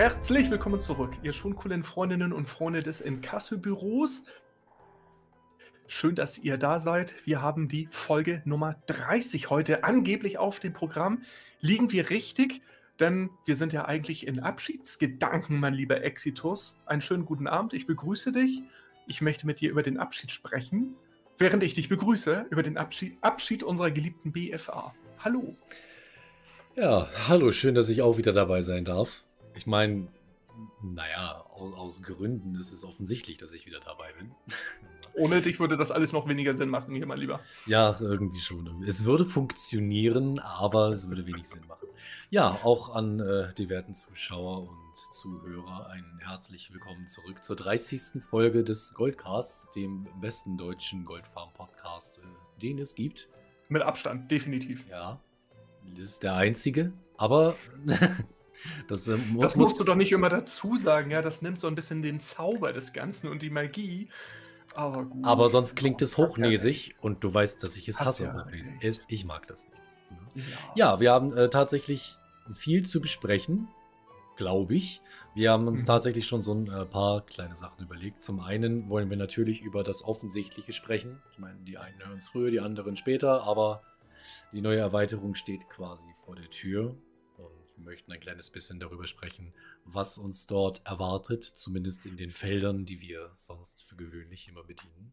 Herzlich willkommen zurück, ihr schon coolen Freundinnen und Freunde des Inkasso-Büros. Schön, dass ihr da seid. Wir haben die Folge Nummer 30 heute angeblich auf dem Programm. Liegen wir richtig? Denn wir sind ja eigentlich in Abschiedsgedanken, mein lieber Exitus. Einen schönen guten Abend, ich begrüße dich. Ich möchte mit dir über den Abschied sprechen, während ich dich begrüße über den Abschied, Abschied unserer geliebten BFA. Hallo. Ja, hallo, schön, dass ich auch wieder dabei sein darf. Ich meine, naja, aus, aus Gründen ist es offensichtlich, dass ich wieder dabei bin. Ohne dich würde das alles noch weniger Sinn machen, hier mal lieber. Ja, irgendwie schon. Es würde funktionieren, aber es würde wenig Sinn machen. Ja, auch an äh, die werten Zuschauer und Zuhörer ein herzlich willkommen zurück zur 30. Folge des Goldcasts, dem besten deutschen Goldfarm-Podcast, äh, den es gibt. Mit Abstand, definitiv. Ja, das ist der einzige, aber das, äh, muss, das musst du doch nicht immer dazu sagen, ja, das nimmt so ein bisschen den Zauber des Ganzen und die Magie. Aber, gut. aber sonst klingt es hochnäsig und du weißt, dass ich es hasse. Ja es, ich mag das nicht. Ja, ja wir haben äh, tatsächlich viel zu besprechen, glaube ich. Wir haben uns mhm. tatsächlich schon so ein äh, paar kleine Sachen überlegt. Zum einen wollen wir natürlich über das Offensichtliche sprechen. Ich meine, die einen hören es früher, die anderen später, aber die neue Erweiterung steht quasi vor der Tür. Möchten ein kleines bisschen darüber sprechen, was uns dort erwartet, zumindest in den Feldern, die wir sonst für gewöhnlich immer bedienen.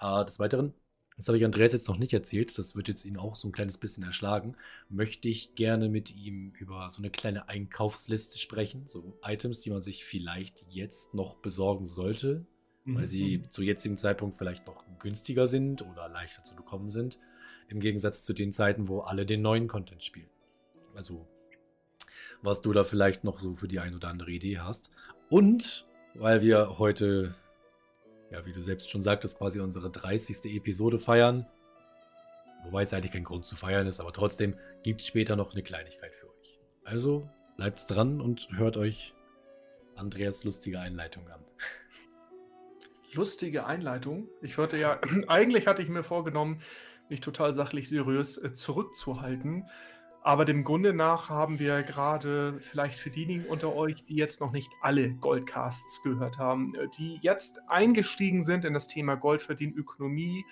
Äh, des Weiteren, das habe ich Andreas jetzt noch nicht erzählt, das wird jetzt ihn auch so ein kleines bisschen erschlagen, möchte ich gerne mit ihm über so eine kleine Einkaufsliste sprechen, so Items, die man sich vielleicht jetzt noch besorgen sollte, mhm. weil sie mhm. zu jetzigem Zeitpunkt vielleicht noch günstiger sind oder leichter zu bekommen sind, im Gegensatz zu den Zeiten, wo alle den neuen Content spielen. Also was du da vielleicht noch so für die ein oder andere Idee hast. Und weil wir heute, ja, wie du selbst schon sagtest, quasi unsere 30. Episode feiern, wobei es eigentlich kein Grund zu feiern ist, aber trotzdem gibt es später noch eine Kleinigkeit für euch. Also bleibt dran und hört euch Andreas lustige Einleitung an. Lustige Einleitung? Ich wollte ja, eigentlich hatte ich mir vorgenommen, mich total sachlich seriös äh, zurückzuhalten. Aber dem Grunde nach haben wir gerade vielleicht für diejenigen unter euch, die jetzt noch nicht alle Goldcasts gehört haben, äh, die jetzt eingestiegen sind in das Thema Gold verdienen Ökonomie.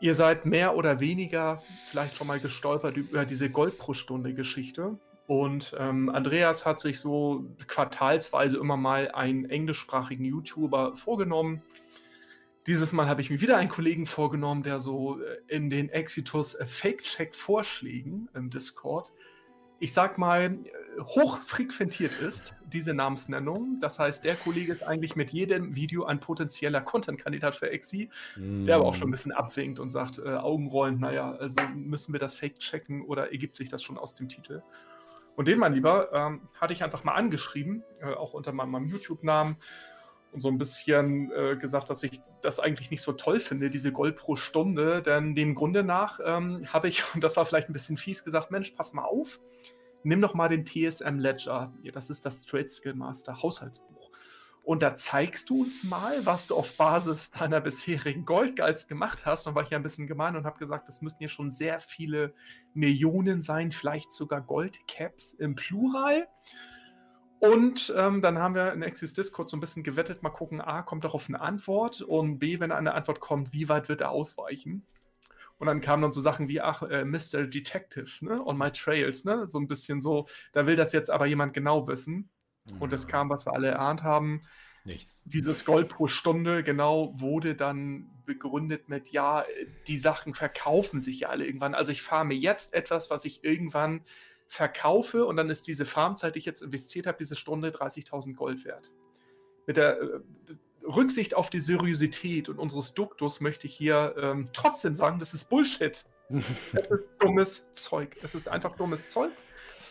Ihr seid mehr oder weniger vielleicht schon mal gestolpert über diese Gold pro Stunde Geschichte. Und ähm, Andreas hat sich so quartalsweise immer mal einen englischsprachigen YouTuber vorgenommen, dieses Mal habe ich mir wieder einen Kollegen vorgenommen, der so äh, in den Exitus äh, Fake-Check-Vorschlägen im Discord, ich sag mal, äh, hochfrequentiert ist, diese Namensnennung. Das heißt, der Kollege ist eigentlich mit jedem Video ein potenzieller Content-Kandidat für Exi, mm. der aber auch schon ein bisschen abwinkt und sagt, äh, Augenrollen, naja, also müssen wir das Fake checken oder ergibt sich das schon aus dem Titel? Und den, mein Lieber, ähm, hatte ich einfach mal angeschrieben, äh, auch unter meinem, meinem YouTube-Namen so ein bisschen äh, gesagt, dass ich das eigentlich nicht so toll finde, diese Gold pro Stunde. Denn dem Grunde nach ähm, habe ich, und das war vielleicht ein bisschen fies, gesagt, Mensch, pass mal auf, nimm doch mal den TSM Ledger. Das ist das Trade Skill Master Haushaltsbuch. Und da zeigst du uns mal, was du auf Basis deiner bisherigen Goldguides gemacht hast. Und war ich ja ein bisschen gemein und habe gesagt, das müssten hier schon sehr viele Millionen sein, vielleicht sogar Goldcaps im Plural. Und ähm, dann haben wir in Axis Discord so ein bisschen gewettet, mal gucken, A, kommt darauf eine Antwort und B, wenn eine Antwort kommt, wie weit wird er ausweichen? Und dann kamen dann so Sachen wie, ach, äh, Mr. Detective, ne, on my trails, ne, so ein bisschen so, da will das jetzt aber jemand genau wissen. Mhm. Und es kam, was wir alle erahnt haben. Nichts. Dieses Gold pro Stunde, genau, wurde dann begründet mit, ja, die Sachen verkaufen sich ja alle irgendwann. Also ich fahre mir jetzt etwas, was ich irgendwann verkaufe und dann ist diese Farmzeit, die ich jetzt investiert habe, diese Stunde 30.000 Gold wert. Mit der äh, Rücksicht auf die Seriosität und unseres Duktus möchte ich hier ähm, trotzdem sagen, das ist Bullshit. Es ist dummes Zeug. Es ist einfach dummes Zeug.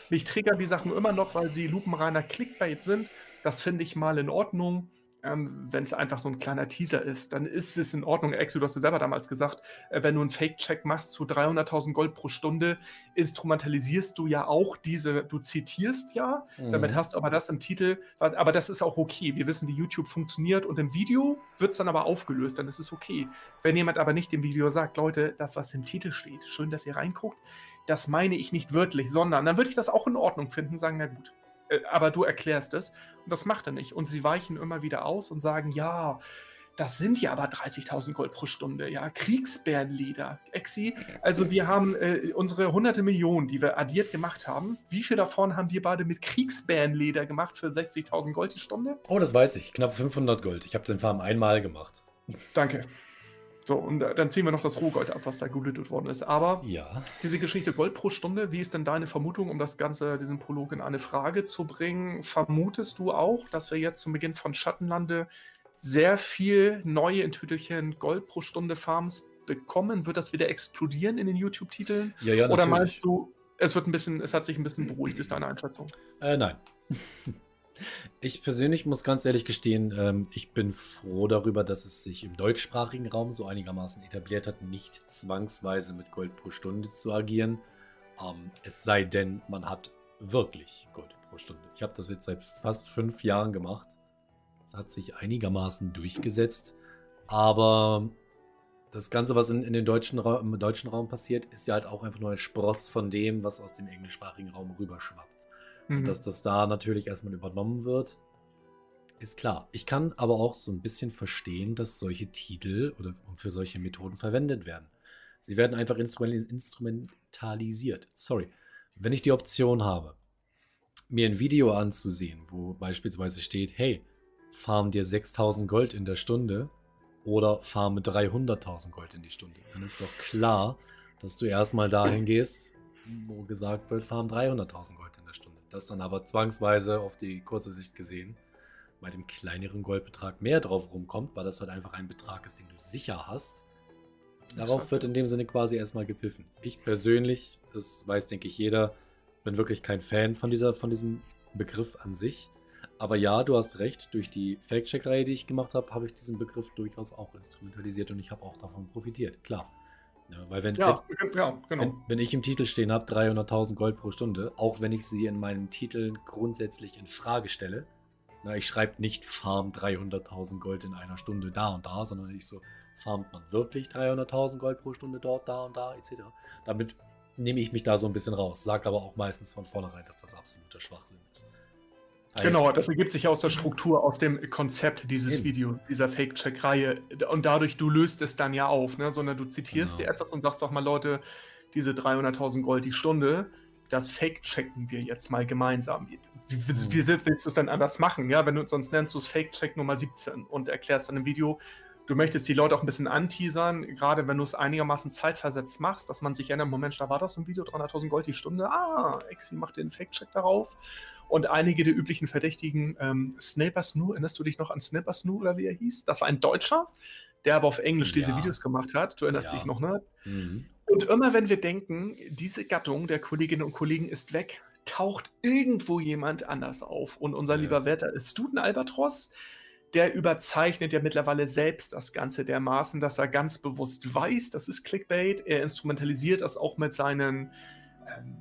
Mich triggern die Sachen immer noch, weil sie lupenreiner Clickbait sind. Das finde ich mal in Ordnung ähm, wenn es einfach so ein kleiner Teaser ist, dann ist es in Ordnung. Exo, du hast ja selber damals gesagt, äh, wenn du einen Fake-Check machst zu 300.000 Gold pro Stunde, instrumentalisierst du ja auch diese, du zitierst ja, mhm. damit hast du aber das im Titel, aber das ist auch okay. Wir wissen, wie YouTube funktioniert und im Video wird es dann aber aufgelöst, dann ist es okay. Wenn jemand aber nicht im Video sagt, Leute, das, was im Titel steht, schön, dass ihr reinguckt, das meine ich nicht wörtlich, sondern dann würde ich das auch in Ordnung finden, sagen, na gut, äh, aber du erklärst es. Und das macht er nicht. Und sie weichen immer wieder aus und sagen, ja, das sind ja aber 30.000 Gold pro Stunde, ja. Kriegsbärenlieder. Exi, also wir haben äh, unsere hunderte Millionen, die wir addiert gemacht haben. Wie viel davon haben wir beide mit Kriegsbärenleder gemacht für 60.000 Gold die Stunde? Oh, das weiß ich. Knapp 500 Gold. Ich habe den Farm einmal gemacht. Danke. So, und äh, dann ziehen wir noch das Rohgold ab, was da gelootet worden ist. Aber ja. diese Geschichte Gold pro Stunde, wie ist denn deine Vermutung, um das Ganze, diesen Prolog in eine Frage zu bringen? Vermutest du auch, dass wir jetzt zum Beginn von Schattenlande sehr viel neue in Tüdelchen Gold pro Stunde Farms bekommen? Wird das wieder explodieren in den YouTube-Titeln? Ja, ja, Oder meinst du, es wird ein bisschen, es hat sich ein bisschen beruhigt, ist deine Einschätzung? Äh, nein. Ich persönlich muss ganz ehrlich gestehen, ähm, ich bin froh darüber, dass es sich im deutschsprachigen Raum so einigermaßen etabliert hat, nicht zwangsweise mit Gold pro Stunde zu agieren. Ähm, es sei denn, man hat wirklich Gold pro Stunde. Ich habe das jetzt seit fast fünf Jahren gemacht. Es hat sich einigermaßen durchgesetzt, aber das Ganze, was in, in den deutschen im deutschen Raum passiert, ist ja halt auch einfach nur ein Spross von dem, was aus dem englischsprachigen Raum rüberschwappt. Mhm. Dass das da natürlich erstmal übernommen wird, ist klar. Ich kann aber auch so ein bisschen verstehen, dass solche Titel oder für solche Methoden verwendet werden. Sie werden einfach instrumentalisiert. Sorry. Wenn ich die Option habe, mir ein Video anzusehen, wo beispielsweise steht, hey, farm dir 6000 Gold in der Stunde oder farme 300.000 Gold in die Stunde, dann ist doch klar, dass du erstmal dahin gehst, wo gesagt wird, farm 300.000 Gold in der Stunde. Das dann aber zwangsweise auf die kurze Sicht gesehen bei dem kleineren Goldbetrag mehr drauf rumkommt, weil das halt einfach ein Betrag ist, den du sicher hast. Darauf wird in dem Sinne quasi erstmal gepfiffen. Ich persönlich, das weiß denke ich jeder, bin wirklich kein Fan von, dieser, von diesem Begriff an sich. Aber ja, du hast recht, durch die Fact-Check-Reihe, die ich gemacht habe, habe ich diesen Begriff durchaus auch instrumentalisiert und ich habe auch davon profitiert, klar. Ja, weil wenn, ja, ja, genau. wenn, wenn, ich im Titel stehen habe, 300.000 Gold pro Stunde, auch wenn ich sie in meinen Titeln grundsätzlich in Frage stelle, na, ich schreibe nicht Farm 300.000 Gold in einer Stunde da und da, sondern ich so, farmt man wirklich 300.000 Gold pro Stunde dort, da und da, etc. Damit nehme ich mich da so ein bisschen raus, sage aber auch meistens von vornherein, dass das absoluter Schwachsinn ist. Genau, das ergibt sich aus der Struktur, aus dem Konzept dieses Videos, dieser Fake-Check-Reihe. Und dadurch, du löst es dann ja auf, ne? sondern du zitierst genau. dir etwas und sagst auch mal, Leute, diese 300.000 Gold die Stunde, das Fake-Checken wir jetzt mal gemeinsam. Wie, wie, wie willst du es denn anders machen? Ja, wenn du sonst nennst du es Fake-Check Nummer 17 und erklärst dann im Video, du möchtest die Leute auch ein bisschen anteasern, gerade wenn du es einigermaßen zeitversetzt machst, dass man sich erinnert, Moment, da war das im Video, 300.000 Gold die Stunde, ah, Exi macht den Fake-Check darauf und einige der üblichen Verdächtigen. Ähm, Snapper Snoo, erinnerst du dich noch an Snapper Snoo oder wie er hieß? Das war ein Deutscher, der aber auf Englisch ja. diese Videos gemacht hat. Du erinnerst ja. dich noch, ne? Mhm. Und immer wenn wir denken, diese Gattung der Kolleginnen und Kollegen ist weg, taucht irgendwo jemand anders auf. Und unser ja. lieber Wetter ist Studen Albatros. Der überzeichnet ja mittlerweile selbst das Ganze dermaßen, dass er ganz bewusst weiß, das ist Clickbait. Er instrumentalisiert das auch mit seinen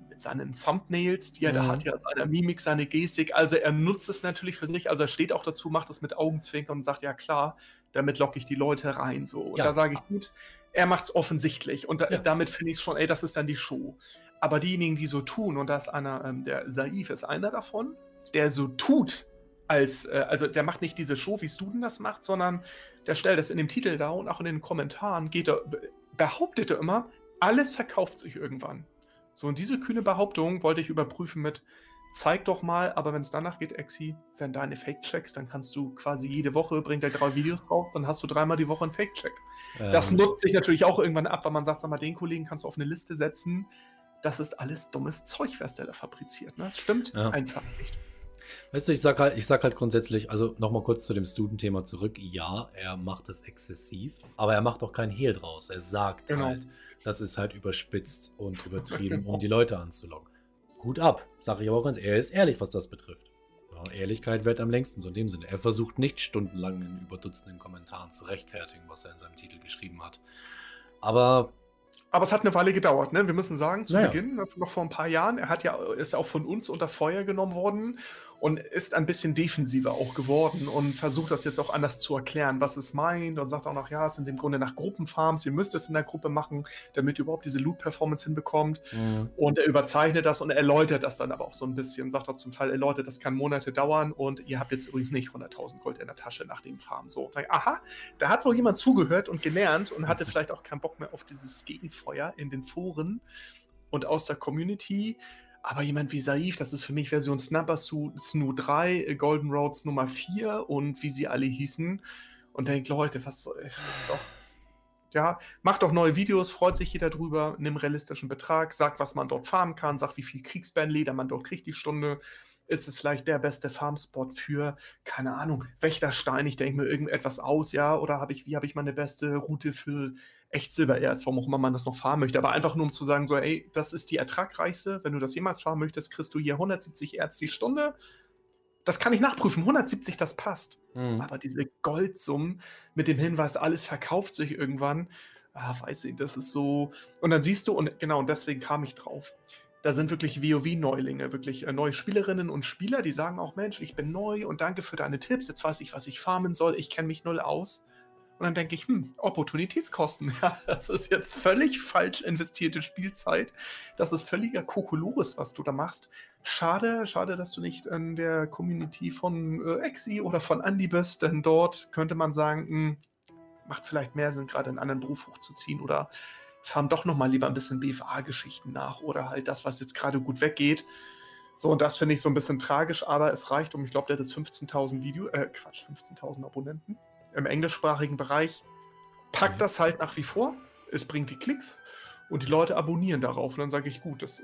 mit seinen Thumbnails, die er mhm. da hat, ja, seine Mimik, seine Gestik. Also er nutzt es natürlich für sich. Also er steht auch dazu, macht es mit Augenzwinkern und sagt, ja klar, damit locke ich die Leute rein. So. Und ja. da sage ich, gut, er macht es offensichtlich. Und da, ja. damit finde ich es schon, ey, das ist dann die Show. Aber diejenigen, die so tun, und da ist einer, ähm, der Saif ist einer davon, der so tut, als, äh, also der macht nicht diese Show, wie Student das macht, sondern der stellt das in dem Titel da und auch in den Kommentaren geht er, behauptet er immer, alles verkauft sich irgendwann. So, und diese kühne Behauptung wollte ich überprüfen mit, zeig doch mal, aber wenn es danach geht, Exi, wenn deine Fake-Checks, dann kannst du quasi jede Woche, bringt er drei Videos raus, dann hast du dreimal die Woche einen Fake-Check. Ähm. Das nutzt sich natürlich auch irgendwann ab, weil man sagt, sag mal, den Kollegen kannst du auf eine Liste setzen. Das ist alles dummes Zeug, was der da fabriziert. Ne? Das stimmt ja. einfach nicht. Weißt du, ich sag halt, ich sag halt grundsätzlich, also nochmal kurz zu dem Student-Thema zurück. Ja, er macht es exzessiv, aber er macht auch kein Hehl draus. Er sagt genau. halt, das ist halt überspitzt und übertrieben, um die Leute anzulocken. Gut ab, sage ich aber auch ganz, er ist ehrlich, was das betrifft. Ja, Ehrlichkeit wird am längsten, so in dem Sinne. Er versucht nicht stundenlang in überdutzenden Kommentaren zu rechtfertigen, was er in seinem Titel geschrieben hat. Aber aber es hat eine Weile gedauert, ne? Wir müssen sagen, zu naja. Beginn, noch vor ein paar Jahren, er hat ja, ist ja auch von uns unter Feuer genommen worden und ist ein bisschen defensiver auch geworden und versucht das jetzt auch anders zu erklären, was es meint und sagt auch noch, ja, es sind im Grunde nach Gruppenfarms, ihr müsst es in der Gruppe machen, damit ihr überhaupt diese Loot-Performance hinbekommt. Mhm. Und er überzeichnet das und erläutert das dann aber auch so ein bisschen, sagt auch zum Teil, erläutert, das kann Monate dauern und ihr habt jetzt übrigens nicht 100.000 Gold in der Tasche nach dem Farm. So, aha, da hat wohl jemand zugehört und gelernt und hatte vielleicht auch keinen Bock mehr auf dieses Gegenfeuer in den Foren und aus der Community. Aber jemand wie Saif, das ist für mich Version Snapper Snoo 3, äh, Golden Roads Nummer 4 und wie sie alle hießen. Und denkt, Leute, was soll ich? Das doch. Ja, macht doch neue Videos, freut sich jeder drüber, nimm realistischen Betrag, sagt, was man dort farmen kann, sagt, wie viel Kriegsbandleder man dort kriegt die Stunde. Ist es vielleicht der beste Farmspot für, keine Ahnung, Wächterstein? Ich denke mir irgendetwas aus, ja, oder habe ich, wie habe ich meine beste Route für echt Silbererz, warum auch immer man das noch fahren möchte. Aber einfach nur um zu sagen, so, ey, das ist die ertragreichste. Wenn du das jemals fahren möchtest, kriegst du hier 170 Erz die Stunde. Das kann ich nachprüfen. 170, das passt. Mhm. Aber diese Goldsummen mit dem Hinweis, alles verkauft sich irgendwann, ah, weiß ich, das ist so. Und dann siehst du, und genau, und deswegen kam ich drauf. Da sind wirklich WoW-Neulinge, wirklich äh, neue Spielerinnen und Spieler, die sagen auch, Mensch, ich bin neu und danke für deine Tipps. Jetzt weiß ich, was ich farmen soll. Ich kenne mich null aus. Und dann denke ich, hm, Opportunitätskosten. Ja, das ist jetzt völlig falsch investierte Spielzeit. Das ist völliger Kokolores, was du da machst. Schade, schade, dass du nicht in der Community von äh, Exi oder von Andy bist, denn dort könnte man sagen, hm, macht vielleicht mehr Sinn, gerade einen anderen Beruf hochzuziehen oder fahren doch nochmal lieber ein bisschen BFA-Geschichten nach oder halt das, was jetzt gerade gut weggeht. So, und das finde ich so ein bisschen tragisch, aber es reicht um, ich glaube, der hat jetzt 15.000 Video, äh, Quatsch, 15.000 Abonnenten im englischsprachigen Bereich packt mhm. das halt nach wie vor. Es bringt die Klicks und die Leute abonnieren darauf. Und dann sage ich, gut, das,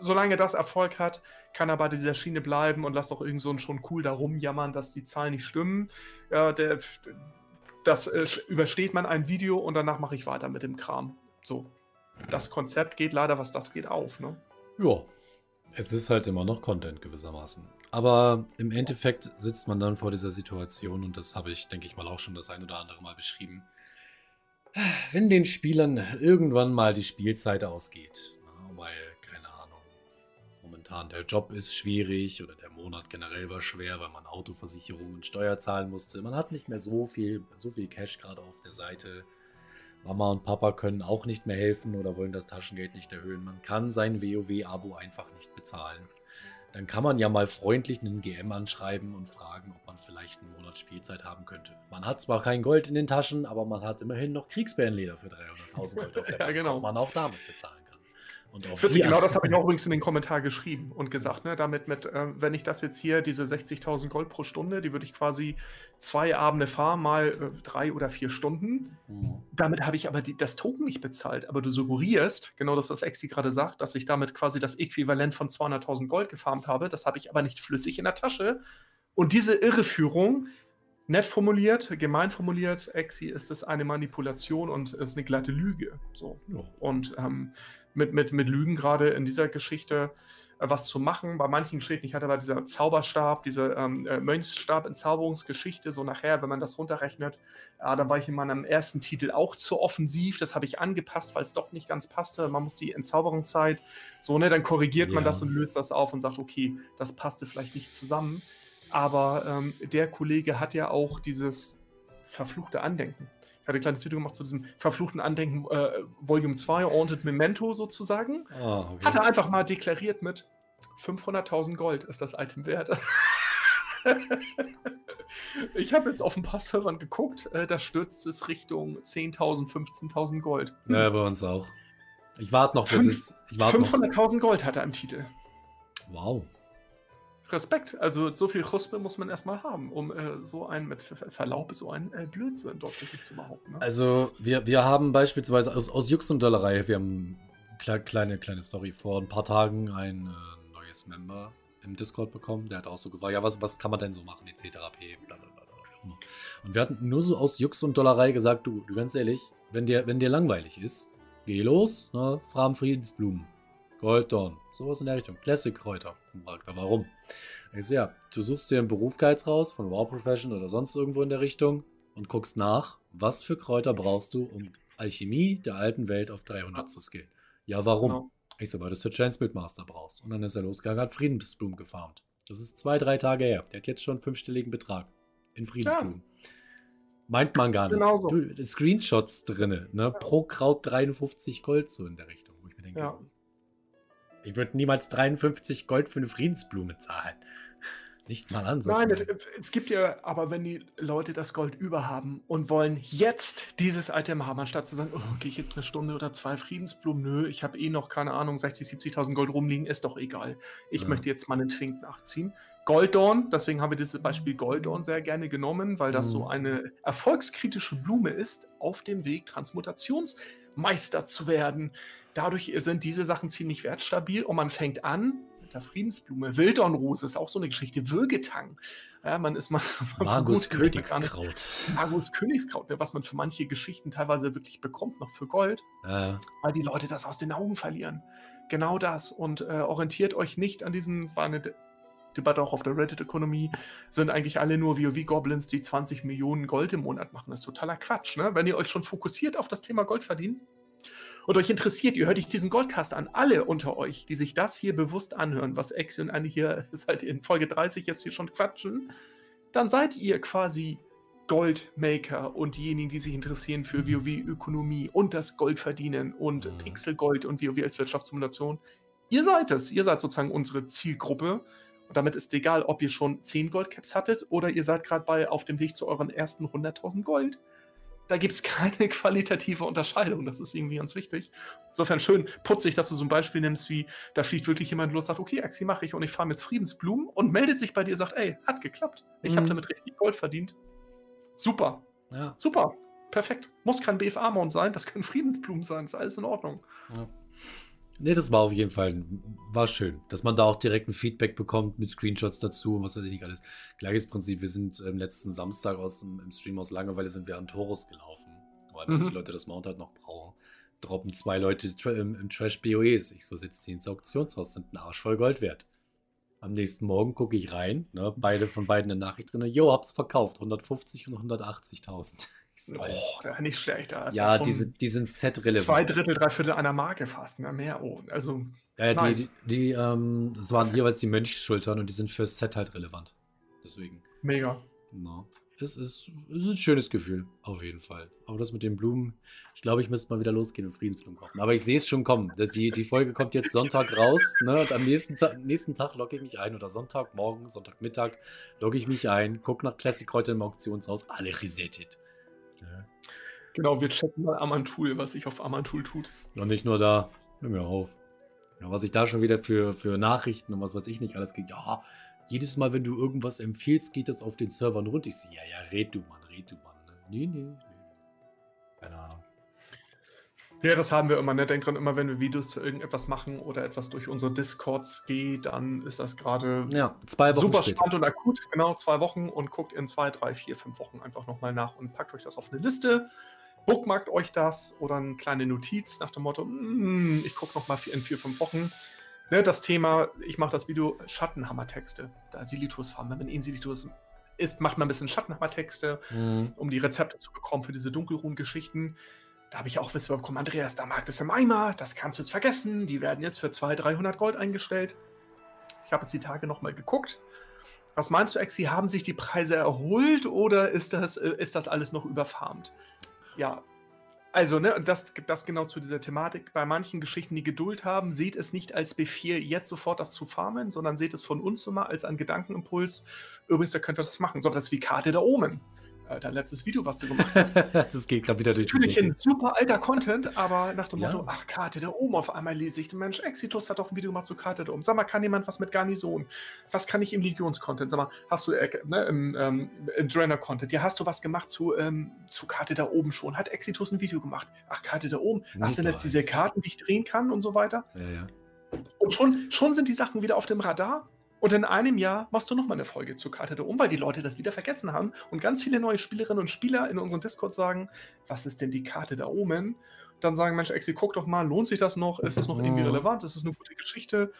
solange das Erfolg hat, kann er bei dieser Schiene bleiben und lass auch irgend so einen schon cool da rumjammern, dass die Zahlen nicht stimmen. Ja, der, das äh, übersteht man ein Video und danach mache ich weiter mit dem Kram. So. Das Konzept geht leider, was das geht, auf, ne? Ja. Es ist halt immer noch Content gewissermaßen. Aber im Endeffekt sitzt man dann vor dieser Situation und das habe ich, denke ich mal, auch schon das ein oder andere Mal beschrieben. Wenn den Spielern irgendwann mal die Spielzeit ausgeht, weil, keine Ahnung, momentan der Job ist schwierig oder der Monat generell war schwer, weil man Autoversicherung und Steuer zahlen musste. Man hat nicht mehr so viel, so viel Cash gerade auf der Seite. Mama und Papa können auch nicht mehr helfen oder wollen das Taschengeld nicht erhöhen. Man kann sein WoW-Abo einfach nicht bezahlen dann kann man ja mal freundlich einen GM anschreiben und fragen, ob man vielleicht einen Monat Spielzeit haben könnte. Man hat zwar kein Gold in den Taschen, aber man hat immerhin noch Kriegsbärenleder für 300.000 Gold auf der ja, Bank, genau. man auch damit bezahlen kann. Und auf 40, genau das habe ich auch übrigens in den Kommentar geschrieben und gesagt, ne, damit mit, äh, wenn ich das jetzt hier, diese 60.000 Gold pro Stunde, die würde ich quasi zwei Abende fahren, mal äh, drei oder vier Stunden. Mhm. Damit habe ich aber die, das Token nicht bezahlt. Aber du suggerierst, genau das, was Exi gerade sagt, dass ich damit quasi das Äquivalent von 200.000 Gold gefarmt habe. Das habe ich aber nicht flüssig in der Tasche. Und diese Irreführung, nett formuliert, gemein formuliert, Exi, ist es eine Manipulation und ist eine glatte Lüge. So. Ja. Und ähm, mit, mit, mit Lügen gerade in dieser Geschichte äh, was zu machen. Bei manchen Geschichten, ich hatte bei dieser Zauberstab, diese ähm, äh, Mönchsstab-Entzauberungsgeschichte, so nachher, wenn man das runterrechnet, äh, dann war ich in meinem ersten Titel auch zu offensiv. Das habe ich angepasst, weil es doch nicht ganz passte. Man muss die Entzauberungszeit, so, ne, dann korrigiert ja. man das und löst das auf und sagt, okay, das passte vielleicht nicht zusammen. Aber ähm, der Kollege hat ja auch dieses verfluchte Andenken. Ich hatte ein kleines Video gemacht zu diesem verfluchten Andenken äh, Volume 2, Haunted Memento sozusagen. Oh, okay. Hat er einfach mal deklariert mit 500.000 Gold ist das Item wert. ich habe jetzt auf ein paar Servern geguckt, äh, da stürzt es Richtung 10.000, 15.000 Gold. Ja, bei uns auch. Ich warte noch, bis es. 500.000 Gold hat er im Titel. Wow. Respekt. Also so viel Chuspe muss man erstmal haben, um äh, so einen, mit Verlaub, so einen äh, Blödsinn dort wirklich zu behaupten. Ne? Also wir, wir haben beispielsweise aus, aus Jux und Dollerei, wir haben eine kleine, kleine Story vor ein paar Tagen ein äh, neues Member im Discord bekommen, der hat auch so gefragt, ja, was, was kann man denn so machen, etc. Und wir hatten nur so aus Jux und Dollerei gesagt, du, du ganz ehrlich, wenn dir, wenn dir langweilig ist, geh los, ne, Fragen Friedensblumen. Golddorn, sowas in der Richtung. Classic-Kräuter. Warum? Ich so, ja, du suchst dir einen Berufsgeiz raus, von War Profession oder sonst irgendwo in der Richtung und guckst nach, was für Kräuter brauchst du, um Alchemie der alten Welt auf 300 zu skillen. Ja, warum? Genau. Ich so, weil du es für Transmute Master brauchst. Und dann ist er losgegangen, hat Friedensblumen gefarmt. Das ist zwei, drei Tage her. Der hat jetzt schon einen fünfstelligen Betrag in Friedensblumen. Ja. Meint man gar nicht. Genau so. Du, Screenshots drin, ne? Pro Kraut 53 Gold, so in der Richtung, wo ich mir denke, ja. Ich würde niemals 53 Gold für eine Friedensblume zahlen. Nicht mal ansatz. Nein, es, gibt ja, aber wenn die Leute das Gold überhaben und wollen jetzt dieses Item haben, anstatt zu sagen, oh, gehe ich jetzt eine Stunde oder zwei Friedensblumen, nö, ich habe eh noch, keine Ahnung, 60, 70.000 Gold rumliegen, ist doch egal. Ich ja. möchte jetzt mal einen Twink nachziehen. Goldorn, deswegen haben wir dieses Beispiel Goldorn sehr gerne genommen, weil das mhm. so eine erfolgskritische Blume ist, auf dem Weg Transmutationsmeister zu werden. Dadurch sind diese Sachen ziemlich wertstabil und man fängt an, der Friedensblume. Wildornrose ist auch so eine Geschichte. Würgetang. Ja, man ist mal. Magus Königskraut. Magus Königskraut, ne, was man für manche Geschichten teilweise wirklich bekommt, noch für Gold. Äh. Weil die Leute das aus den Augen verlieren. Genau das. Und äh, orientiert euch nicht an diesen. Es war eine Debatte auch auf der Reddit-Ökonomie, sind eigentlich alle nur WoW-Goblins, die 20 Millionen Gold im Monat machen. Das ist totaler Quatsch. Ne? Wenn ihr euch schon fokussiert auf das Thema Gold verdienen, und euch interessiert, ihr hört euch diesen Goldcast an, alle unter euch, die sich das hier bewusst anhören, was Exi und Annie hier seit in Folge 30 jetzt hier schon quatschen, dann seid ihr quasi Goldmaker und diejenigen, die sich interessieren für WoW-Ökonomie und das Goldverdienen und mhm. Pixelgold und WoW als Wirtschaftssimulation. Ihr seid es. Ihr seid sozusagen unsere Zielgruppe. Und damit ist egal, ob ihr schon 10 Goldcaps hattet oder ihr seid gerade bei auf dem Weg zu euren ersten 100.000 Gold da gibt es keine qualitative Unterscheidung. Das ist irgendwie ganz wichtig. Insofern schön putzig, dass du so ein Beispiel nimmst, wie da fliegt wirklich jemand los, sagt, okay, Axi mache ich und ich fahre mit Friedensblumen und meldet sich bei dir, sagt, ey, hat geklappt. Ich mhm. habe damit richtig Gold verdient. Super. Ja. Super. Perfekt. Muss kein BFA-Mount sein, das können Friedensblumen sein, ist alles in Ordnung. Ja. Nee, das war auf jeden Fall war schön, dass man da auch direkt ein Feedback bekommt mit Screenshots dazu und was weiß ich nicht alles. Gleiches Prinzip, wir sind ähm, letzten Samstag aus dem, im Stream aus Langeweile sind wir an Torus gelaufen, weil mhm. die Leute das Mount halt noch brauchen. Droppen zwei Leute im, im Trash BOEs. Ich so sitze die ins Auktionshaus, sind ein Arsch voll Gold wert. Am nächsten Morgen gucke ich rein, ne, beide von beiden eine Nachricht drin, jo, hab's verkauft, 150 und 180.000. Oh, nicht schlecht. ja, ja diese, die sind set-relevant. Zwei Drittel, drei Viertel einer Marke fast, mehr, mehr. Oh, also. Ja, nice. die, die, ähm, das waren jeweils die Mönchschultern und die sind fürs Set halt relevant. Deswegen. Mega. No. Es ist, es ist ein schönes Gefühl, auf jeden Fall. Aber das mit den Blumen, ich glaube, ich müsste mal wieder losgehen und Friedensblumen kaufen. Aber ich sehe es schon kommen. Die, die Folge kommt jetzt Sonntag raus. Ne? Und am nächsten, Ta nächsten Tag logge ich mich ein. Oder Sonntagmorgen, Sonntagmittag logge ich mich ein, gucke nach Classic heute im Auktionshaus. Alle resettet. Genau, wir checken mal Amantul, was sich auf Amantul tut. Und nicht nur da. Hör mir auf. Ja, was ich da schon wieder für, für Nachrichten und was weiß ich nicht alles geht. Ja, jedes Mal, wenn du irgendwas empfiehlst, geht das auf den Servern rund. Ich sehe, ja, ja, red du, Mann, red du, Mann. Ne? Nee, nee, nee. Keine Ahnung. Ja, das haben wir immer. Ne? Denkt dran, immer wenn wir Videos zu irgendetwas machen oder etwas durch unsere Discords geht, dann ist das gerade ja, super spannend und akut. Genau, zwei Wochen und guckt in zwei, drei, vier, fünf Wochen einfach nochmal nach und packt euch das auf eine Liste. Bookmarkt euch das oder eine kleine Notiz nach dem Motto, mm, ich gucke nochmal in vier, fünf Wochen. Ne, das Thema, ich mache das Video Schattenhammertexte. Da Silitus farmen. Wenn man in Silitus ist, macht man ein bisschen Schattenhammertexte, mhm. um die Rezepte zu bekommen für diese Dunkelruhen-Geschichten. Da habe ich auch Wissen bekommen, Andreas, da mag das im Eimer, das kannst du jetzt vergessen. Die werden jetzt für 200, 300 Gold eingestellt. Ich habe jetzt die Tage nochmal geguckt. Was meinst du, Exi, haben sich die Preise erholt oder ist das, äh, ist das alles noch überfarmt? Ja, also, ne, das, das genau zu dieser Thematik. Bei manchen Geschichten, die Geduld haben, seht es nicht als Befehl, jetzt sofort das zu farmen, sondern seht es von uns immer als einen Gedankenimpuls. Übrigens, da könnt ihr das machen. So das wie Karte der Omen äh, dein letztes Video, was du gemacht hast. das geht gerade wieder durch Natürlich ein super alter Content, aber nach dem ja. Motto, ach, Karte der Ohm, auf einmal lese ich, Mensch, Exitus hat doch ein Video gemacht zu Karte der Ohm. Sag mal, kann jemand was mit Garnison? Was kann ich im Legions-Content? Sag mal, hast du äh, ne, im, ähm, im Draenor-Content, ja, hast du was gemacht zu, ähm, zu Karte der Oben schon? Hat Exitus ein Video gemacht? Ach, Karte der Ohm, hast du denn jetzt diese Karten, die ich drehen kann und so weiter? Ja, ja. Und schon, schon sind die Sachen wieder auf dem Radar und in einem Jahr machst du nochmal eine Folge zu Karte der Um, weil die Leute das wieder vergessen haben und ganz viele neue Spielerinnen und Spieler in unserem Discord sagen, was ist denn die Karte der Omen? Dann sagen Mensch, Exi, guck doch mal, lohnt sich das noch? Ist das noch irgendwie relevant? Ist das eine gute Geschichte?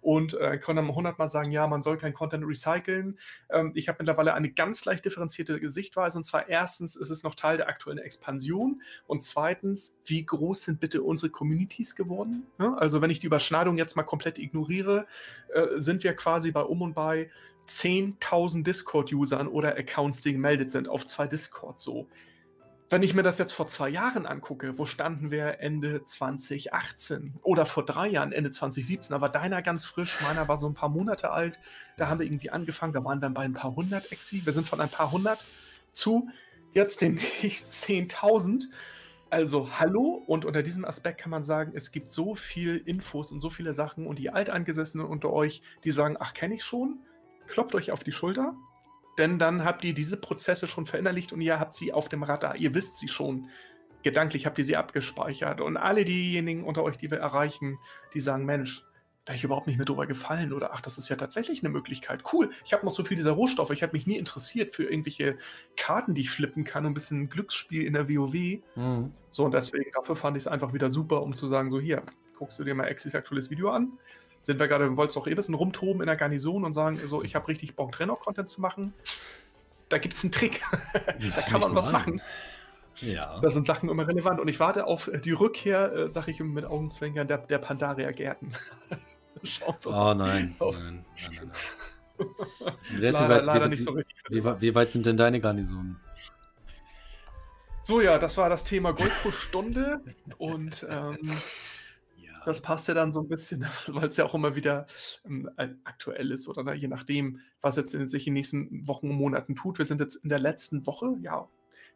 Und äh, kann dann hundertmal sagen, ja, man soll kein Content recyceln. Ähm, ich habe mittlerweile eine ganz leicht differenzierte Sichtweise und zwar erstens ist es noch Teil der aktuellen Expansion und zweitens, wie groß sind bitte unsere Communities geworden? Ja, also wenn ich die Überschneidung jetzt mal komplett ignoriere, äh, sind wir quasi bei um und bei 10.000 Discord-Usern oder Accounts, die gemeldet sind auf zwei Discords so. Wenn ich mir das jetzt vor zwei Jahren angucke, wo standen wir? Ende 2018 oder vor drei Jahren, Ende 2017, da war deiner ganz frisch, meiner war so ein paar Monate alt, da haben wir irgendwie angefangen, da waren wir bei ein paar hundert Exi, wir sind von ein paar hundert zu jetzt demnächst 10.000. Also hallo und unter diesem Aspekt kann man sagen, es gibt so viel Infos und so viele Sachen und die Alteingesessenen unter euch, die sagen, ach kenne ich schon, klopft euch auf die Schulter, denn dann habt ihr diese Prozesse schon verinnerlicht und ihr habt sie auf dem Radar. Ihr wisst sie schon. Gedanklich habt ihr sie abgespeichert. Und alle diejenigen unter euch, die wir erreichen, die sagen, Mensch, wäre ich überhaupt nicht mehr drüber gefallen oder ach, das ist ja tatsächlich eine Möglichkeit. Cool, ich habe noch so viel dieser Rohstoffe. Ich habe mich nie interessiert für irgendwelche Karten, die ich flippen kann und ein bisschen Glücksspiel in der WoW. Mhm. So, und deswegen, dafür fand ich es einfach wieder super, um zu sagen, so hier, guckst du dir mal Exis aktuelles Video an sind wir gerade, wolltest doch eh ein bisschen rumtoben in der Garnison und sagen, so, ich habe richtig Bock, Trainer-Content zu machen. Da gibt es einen Trick. da kann man was machen. Ja. Da sind Sachen immer relevant. Und ich warte auf die Rückkehr, äh, sag ich mit Augenzwinkern, der, der Pandaria-Gärten. oh nein. Nein, nein, nein, nein. leider, wie, weit, leider wie, nicht so richtig. Wie, wie, weit sind denn deine Garnisonen? So, ja, das war das Thema Gold pro Stunde. und ähm, das passt ja dann so ein bisschen, weil es ja auch immer wieder ähm, aktuell ist oder ne, je nachdem, was jetzt in, sich in den nächsten Wochen und Monaten tut. Wir sind jetzt in der letzten Woche, ja.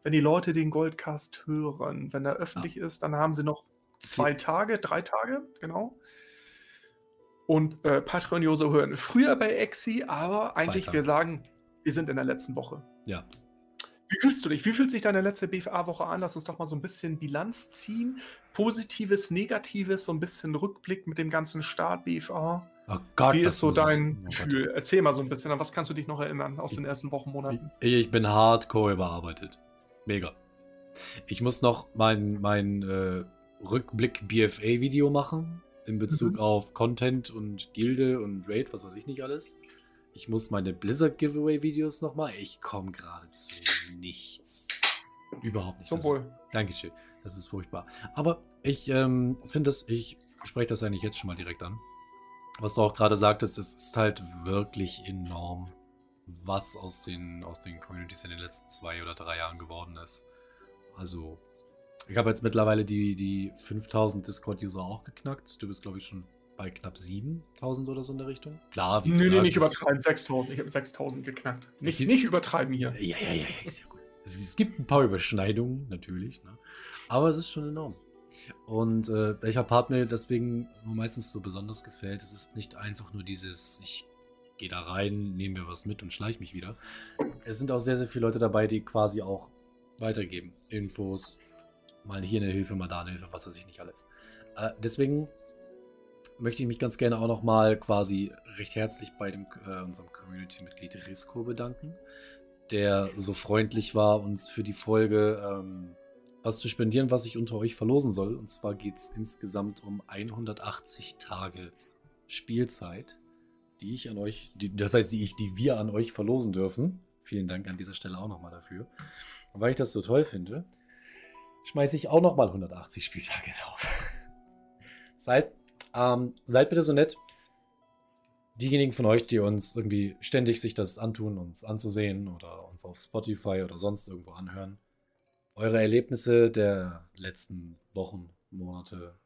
Wenn die Leute den Goldcast hören, wenn er öffentlich ja. ist, dann haben sie noch zwei Tage, drei Tage, genau. Und äh, Patreon-User hören früher bei Exi, aber eigentlich, wir sagen, wir sind in der letzten Woche. Ja, wie fühlst du dich? Wie fühlt sich deine letzte BFA-Woche an? Lass uns doch mal so ein bisschen Bilanz ziehen. Positives, Negatives, so ein bisschen Rückblick mit dem ganzen Start BFA. Oh Gott, Wie ist so dein ist, oh Gefühl? Erzähl mal so ein bisschen, an was kannst du dich noch erinnern aus den ersten Wochen, Monaten? Ich, ich bin hardcore überarbeitet. Mega. Ich muss noch mein, mein äh, Rückblick BFA-Video machen in Bezug mhm. auf Content und Gilde und Raid, was weiß ich nicht alles. Ich muss meine Blizzard-Giveaway-Videos nochmal. Ich komme gerade zu nichts. Überhaupt nicht. Zum Wohl. Dankeschön. Das ist furchtbar. Aber ich ähm, finde das, ich spreche das eigentlich jetzt schon mal direkt an. Was du auch gerade sagtest, es ist halt wirklich enorm, was aus den, aus den Communities in den letzten zwei oder drei Jahren geworden ist. Also, ich habe jetzt mittlerweile die, die 5000 Discord-User auch geknackt. Du bist, glaube ich, schon bei knapp 7000 oder so in der Richtung. Klar, wie Nee, nee, nicht übertreiben. 6000. Ich habe 6000 geknackt. Nicht, gibt, nicht übertreiben hier. Ja, ja, ja, ist ja gut. Es, es gibt ein paar Überschneidungen, natürlich. Ne? Aber es ist schon enorm. Und äh, welcher Part mir deswegen meistens so besonders gefällt, es ist nicht einfach nur dieses, ich gehe da rein, nehme mir was mit und schleiche mich wieder. Es sind auch sehr, sehr viele Leute dabei, die quasi auch weitergeben. Infos, mal hier eine Hilfe, mal da eine Hilfe, was weiß ich nicht alles. Äh, deswegen möchte ich mich ganz gerne auch nochmal quasi recht herzlich bei dem, äh, unserem Community-Mitglied Risco bedanken, der so freundlich war, uns für die Folge ähm, was zu spendieren, was ich unter euch verlosen soll. Und zwar geht es insgesamt um 180 Tage Spielzeit, die ich an euch, die, das heißt, die ich, die wir an euch verlosen dürfen. Vielen Dank an dieser Stelle auch nochmal dafür. Und weil ich das so toll finde, schmeiße ich auch nochmal 180 Spieltage drauf. Das heißt, ähm, seid bitte so nett. Diejenigen von euch, die uns irgendwie ständig sich das antun, uns anzusehen oder uns auf Spotify oder sonst irgendwo anhören, eure Erlebnisse der letzten Wochen, Monate,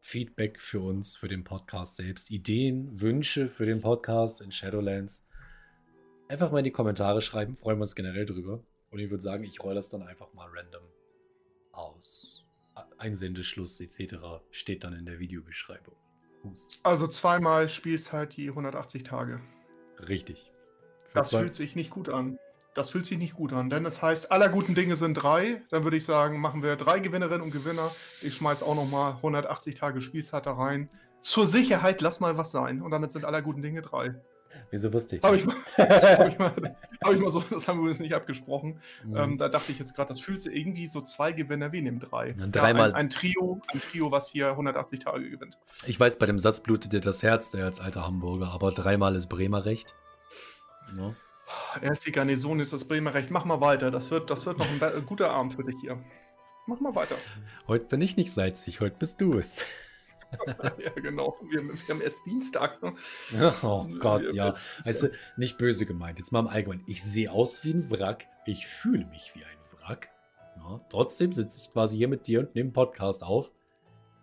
Feedback für uns, für den Podcast selbst, Ideen, Wünsche für den Podcast in Shadowlands, einfach mal in die Kommentare schreiben, freuen wir uns generell drüber. Und ich würde sagen, ich roll das dann einfach mal random aus. Einsendeschluss etc. steht dann in der Videobeschreibung. Hust. Also zweimal spielst halt die 180 Tage. Richtig. Für das fühlt sich nicht gut an. Das fühlt sich nicht gut an, denn das heißt, aller guten Dinge sind drei. Dann würde ich sagen, machen wir drei Gewinnerinnen und Gewinner. Ich schmeiß auch nochmal 180 Tage Spielzeit da rein. Zur Sicherheit lass mal was sein. Und damit sind aller guten Dinge drei. Wieso wusste ich das? Habe ich, hab ich, mal, hab ich mal so, das haben wir uns nicht abgesprochen. Mhm. Ähm, da dachte ich jetzt gerade, das fühlt sich irgendwie so zwei Gewinner wie dem drei. dreimal. Ja, ein, ein, Trio, ein Trio, was hier 180 Tage gewinnt. Ich weiß, bei dem Satz blutet dir das Herz, der als alter Hamburger, aber dreimal ist Bremer recht. Ja. Erst die Garnison ist das Bremer Recht. Mach mal weiter. Das wird, das wird noch ein guter Abend für dich hier. Mach mal weiter. Heute bin ich nicht salzig, heute bist du es. ja, genau. Wir, wir, haben erst Dienstag. Ne? Oh Gott, wir, ja. Weißt du, nicht böse gemeint. Jetzt mal im Allgemeinen. Ich sehe aus wie ein Wrack. Ich fühle mich wie ein Wrack. Ja, trotzdem sitze ich quasi hier mit dir und nehme einen Podcast auf.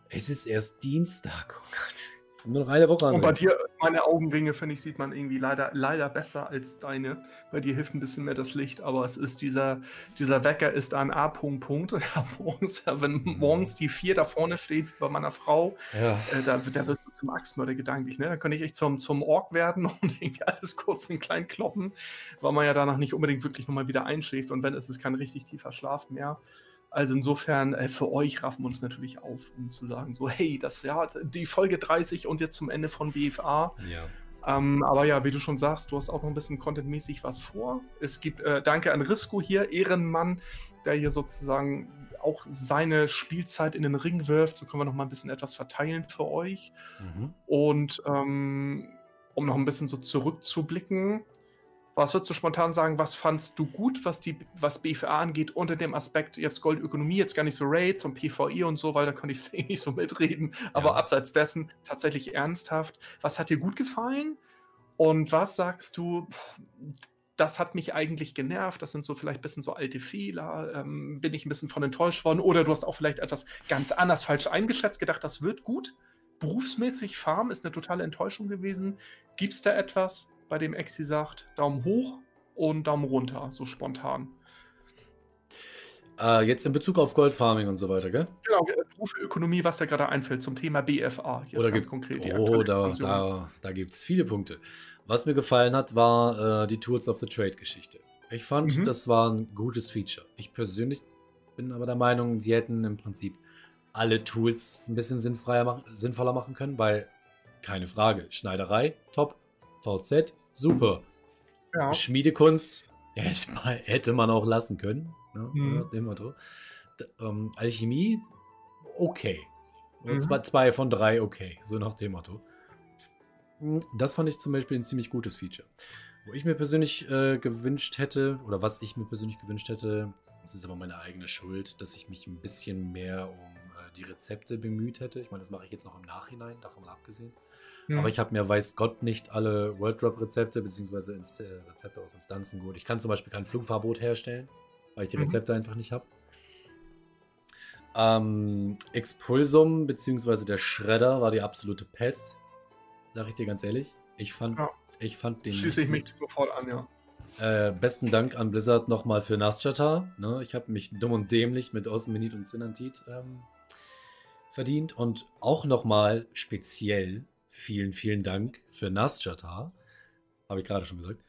Es ist erst Dienstag. Oh Gott. Nur noch eine Woche Und bei dir, meine Augenringe, finde ich, sieht man irgendwie leider, leider besser als deine. Bei dir hilft ein bisschen mehr das Licht, aber es ist dieser, dieser Wecker ist ein A. Punkt, Punkt. Ja, morgens, wenn morgens die vier da vorne steht, wie bei meiner Frau, ja. äh, da, da wirst du zum Axtmörder gedanklich. Ne? Da könnte ich echt zum, zum Ork werden und irgendwie alles kurz in klein kloppen, weil man ja danach nicht unbedingt wirklich nochmal wieder einschläft. Und wenn, ist es kein richtig tiefer Schlaf mehr. Also insofern, äh, für euch raffen wir uns natürlich auf, um zu sagen, so, hey, das ja die Folge 30 und jetzt zum Ende von BFA. Ja. Ähm, aber ja, wie du schon sagst, du hast auch noch ein bisschen contentmäßig was vor. Es gibt, äh, danke an Risco hier, Ehrenmann, der hier sozusagen auch seine Spielzeit in den Ring wirft. So können wir noch mal ein bisschen etwas verteilen für euch. Mhm. Und ähm, um noch ein bisschen so zurückzublicken, was würdest du spontan sagen, was fandst du gut, was die, was BFA angeht, unter dem Aspekt jetzt Goldökonomie, jetzt gar nicht so Raids und PvE und so, weil da konnte ich es eh nicht so mitreden, aber ja. abseits dessen tatsächlich ernsthaft. Was hat dir gut gefallen? Und was sagst du, das hat mich eigentlich genervt, das sind so vielleicht ein bisschen so alte Fehler, ähm, bin ich ein bisschen von enttäuscht worden oder du hast auch vielleicht etwas ganz anders falsch eingeschätzt, gedacht, das wird gut. Berufsmäßig Farm ist eine totale Enttäuschung gewesen. Gibt es da etwas, bei dem Exi sagt, Daumen hoch und Daumen runter, so spontan. Äh, jetzt in Bezug auf Goldfarming und so weiter, gell? Genau, Ökonomie, was da gerade einfällt zum Thema BFA. Jetzt Oder ganz konkret. oh, da, da, da gibt es viele Punkte. Was mir gefallen hat, war äh, die Tools of the Trade-Geschichte. Ich fand, mhm. das war ein gutes Feature. Ich persönlich bin aber der Meinung, sie hätten im Prinzip alle Tools ein bisschen sinnvoller machen können, weil keine Frage, Schneiderei, top, VZ, super. Ja. Schmiedekunst hätte man auch lassen können. Ne? Mhm. Dem Motto. Ähm, Alchemie, okay. Mhm. Zwei, zwei, von drei, okay. So nach dem Motto. Hm, das fand ich zum Beispiel ein ziemlich gutes Feature. Wo ich mir persönlich äh, gewünscht hätte, oder was ich mir persönlich gewünscht hätte, das ist aber meine eigene Schuld, dass ich mich ein bisschen mehr um äh, die Rezepte bemüht hätte. Ich meine, das mache ich jetzt noch im Nachhinein, davon mal abgesehen. Mhm. Aber ich habe mir, weiß Gott, nicht alle World Drop Rezepte bzw. Äh, Rezepte aus Instanzen geholt. Ich kann zum Beispiel kein Flugverbot herstellen, weil ich die mhm. Rezepte einfach nicht habe. Ähm, Expulsum bzw. der Schredder war die absolute Pest. Sag ich dir ganz ehrlich. Ich fand, ja. ich fand den. Schließe ich mich sofort an, ja. Äh, besten Dank an Blizzard nochmal für Nasjata. Ne? Ich habe mich dumm und dämlich mit Osmenit und Sinantit ähm, verdient. Und auch nochmal speziell vielen, vielen Dank für Nasjata, habe ich gerade schon gesagt,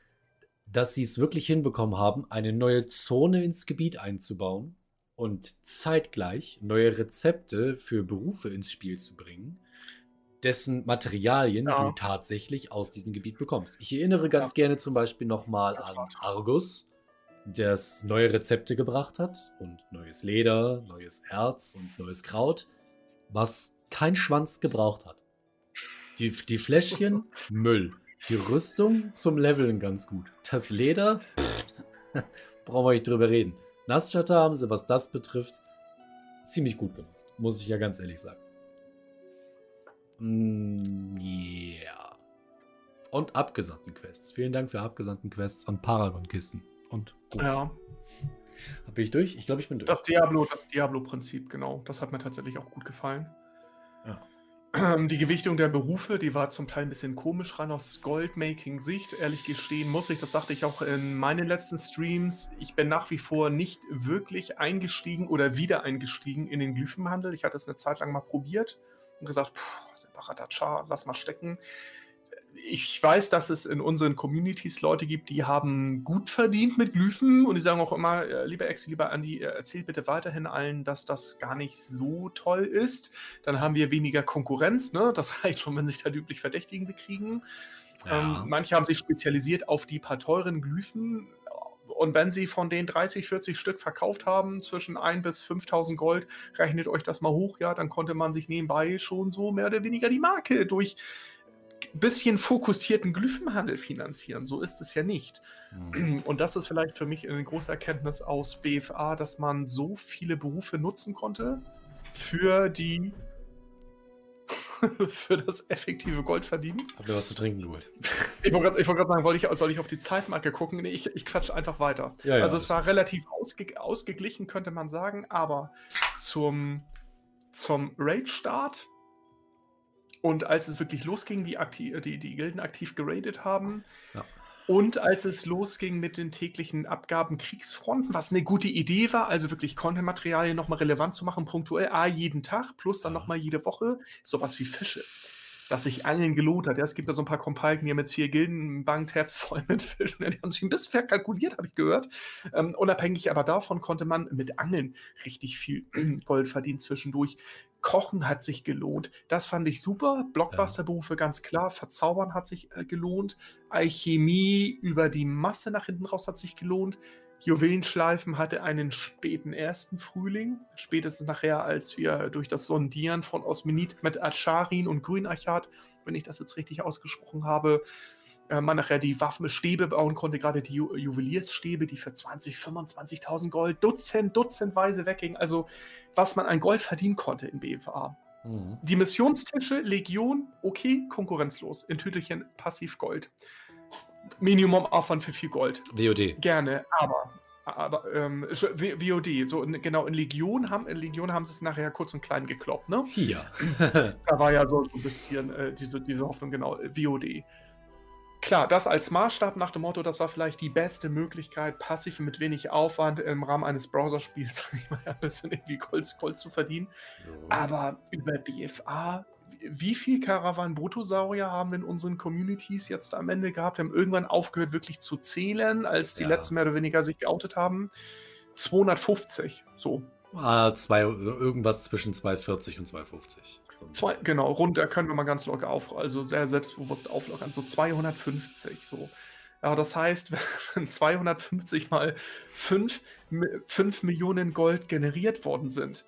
dass sie es wirklich hinbekommen haben, eine neue Zone ins Gebiet einzubauen und zeitgleich neue Rezepte für Berufe ins Spiel zu bringen, dessen Materialien ja. du tatsächlich aus diesem Gebiet bekommst. Ich erinnere ganz ja. gerne zum Beispiel nochmal an Argus, das neue Rezepte gebracht hat und neues Leder, neues Erz und neues Kraut, was kein Schwanz gebraucht hat. Die, die Fläschchen, Müll. Die Rüstung zum Leveln ganz gut. Das Leder, brauchen wir nicht drüber reden. Nasschatter haben sie, was das betrifft, ziemlich gut gemacht. Muss ich ja ganz ehrlich sagen. Mm, yeah. Und abgesandten Quests. Vielen Dank für abgesandten Quests an Paragon-Kisten. Und gut. Ja. Bin ich durch? Ich glaube, ich bin durch. Das Diablo, das Diablo-Prinzip, genau. Das hat mir tatsächlich auch gut gefallen. Ja. Die Gewichtung der Berufe, die war zum Teil ein bisschen komisch ran aus Goldmaking-Sicht. Ehrlich gestehen muss ich, das sagte ich auch in meinen letzten Streams, ich bin nach wie vor nicht wirklich eingestiegen oder wieder eingestiegen in den Glyphenhandel. Ich hatte es eine Zeit lang mal probiert und gesagt, separater Char, lass mal stecken ich weiß, dass es in unseren Communities Leute gibt, die haben gut verdient mit Glyphen und die sagen auch immer, äh, lieber Ex, lieber Andi, äh, erzähl bitte weiterhin allen, dass das gar nicht so toll ist. Dann haben wir weniger Konkurrenz, ne? Das reicht schon, wenn sich da die üblich Verdächtigen bekriegen. Ja. Ähm, manche haben sich spezialisiert auf die paar teuren Glyphen. Und wenn sie von den 30, 40 Stück verkauft haben, zwischen 1 bis 5000 Gold, rechnet euch das mal hoch, ja, dann konnte man sich nebenbei schon so mehr oder weniger die Marke durch bisschen fokussierten Glyphenhandel finanzieren. So ist es ja nicht. Mhm. Und das ist vielleicht für mich eine große Erkenntnis aus BFA, dass man so viele Berufe nutzen konnte für die für das effektive Gold verdienen. Habt ihr was zu trinken geholt? Ich wollte gerade wollt sagen, wollte ich, soll ich auf die Zeitmarke gucken? Nee, ich, ich quatsch einfach weiter. Ja, ja, also es war relativ ausge, ausgeglichen, könnte man sagen, aber zum, zum Raid-Start und als es wirklich losging, die, aktiv, die, die Gilden aktiv geradet haben, ja. Und als es losging mit den täglichen Abgaben Kriegsfronten, was eine gute Idee war, also wirklich Content-Materialien nochmal relevant zu machen, punktuell, A, jeden Tag, plus dann nochmal jede Woche, sowas wie Fische. Dass sich Angeln gelohnt hat. Ja, es gibt da so ein paar Kompalken hier mit vier Gilden, Banktabs voll mit Fischen. Die haben sich ein bisschen verkalkuliert, habe ich gehört. Ähm, unabhängig aber davon konnte man mit Angeln richtig viel Gold verdienen zwischendurch. Kochen hat sich gelohnt. Das fand ich super. Blockbuster-Berufe ganz klar. Verzaubern hat sich äh, gelohnt. Alchemie über die Masse nach hinten raus hat sich gelohnt. Juwelenschleifen hatte einen späten ersten Frühling. Spätestens nachher, als wir durch das Sondieren von Osminit mit Acharin und Grünachat, wenn ich das jetzt richtig ausgesprochen habe, äh, man nachher die Waffenstäbe bauen konnte, gerade die Ju Juweliersstäbe, die für 20, 25.000 Gold Dutzend, Dutzendweise weggingen. Also, was man an Gold verdienen konnte in BFA. Mhm. Die Missionstische, Legion, okay, konkurrenzlos. In Tütelchen passiv Gold. Minimum Aufwand für viel Gold. WOD. Gerne, aber aber ähm, VOD, so in, genau, in Legion haben in Legion haben sie es nachher kurz und klein gekloppt, ne? Hier. da war ja so, so ein bisschen äh, diese, diese Hoffnung, genau, VOD. Klar, das als Maßstab nach dem Motto, das war vielleicht die beste Möglichkeit, passiv mit wenig Aufwand im Rahmen eines Browserspiels, ein bisschen irgendwie Gold, Gold zu verdienen. Ja. Aber über BFA, wie viel Karawan-Bruttosaurier haben in unseren Communities jetzt am Ende gehabt? Wir haben irgendwann aufgehört, wirklich zu zählen, als die ja. letzten mehr oder weniger sich geoutet haben. 250, so. Ah, zwei, irgendwas zwischen 240 und 250. Zwei, genau, rund, da können wir mal ganz locker auf, also sehr selbstbewusst auflockern, so 250, so. Ja, das heißt, wenn 250 mal 5, 5 Millionen Gold generiert worden sind,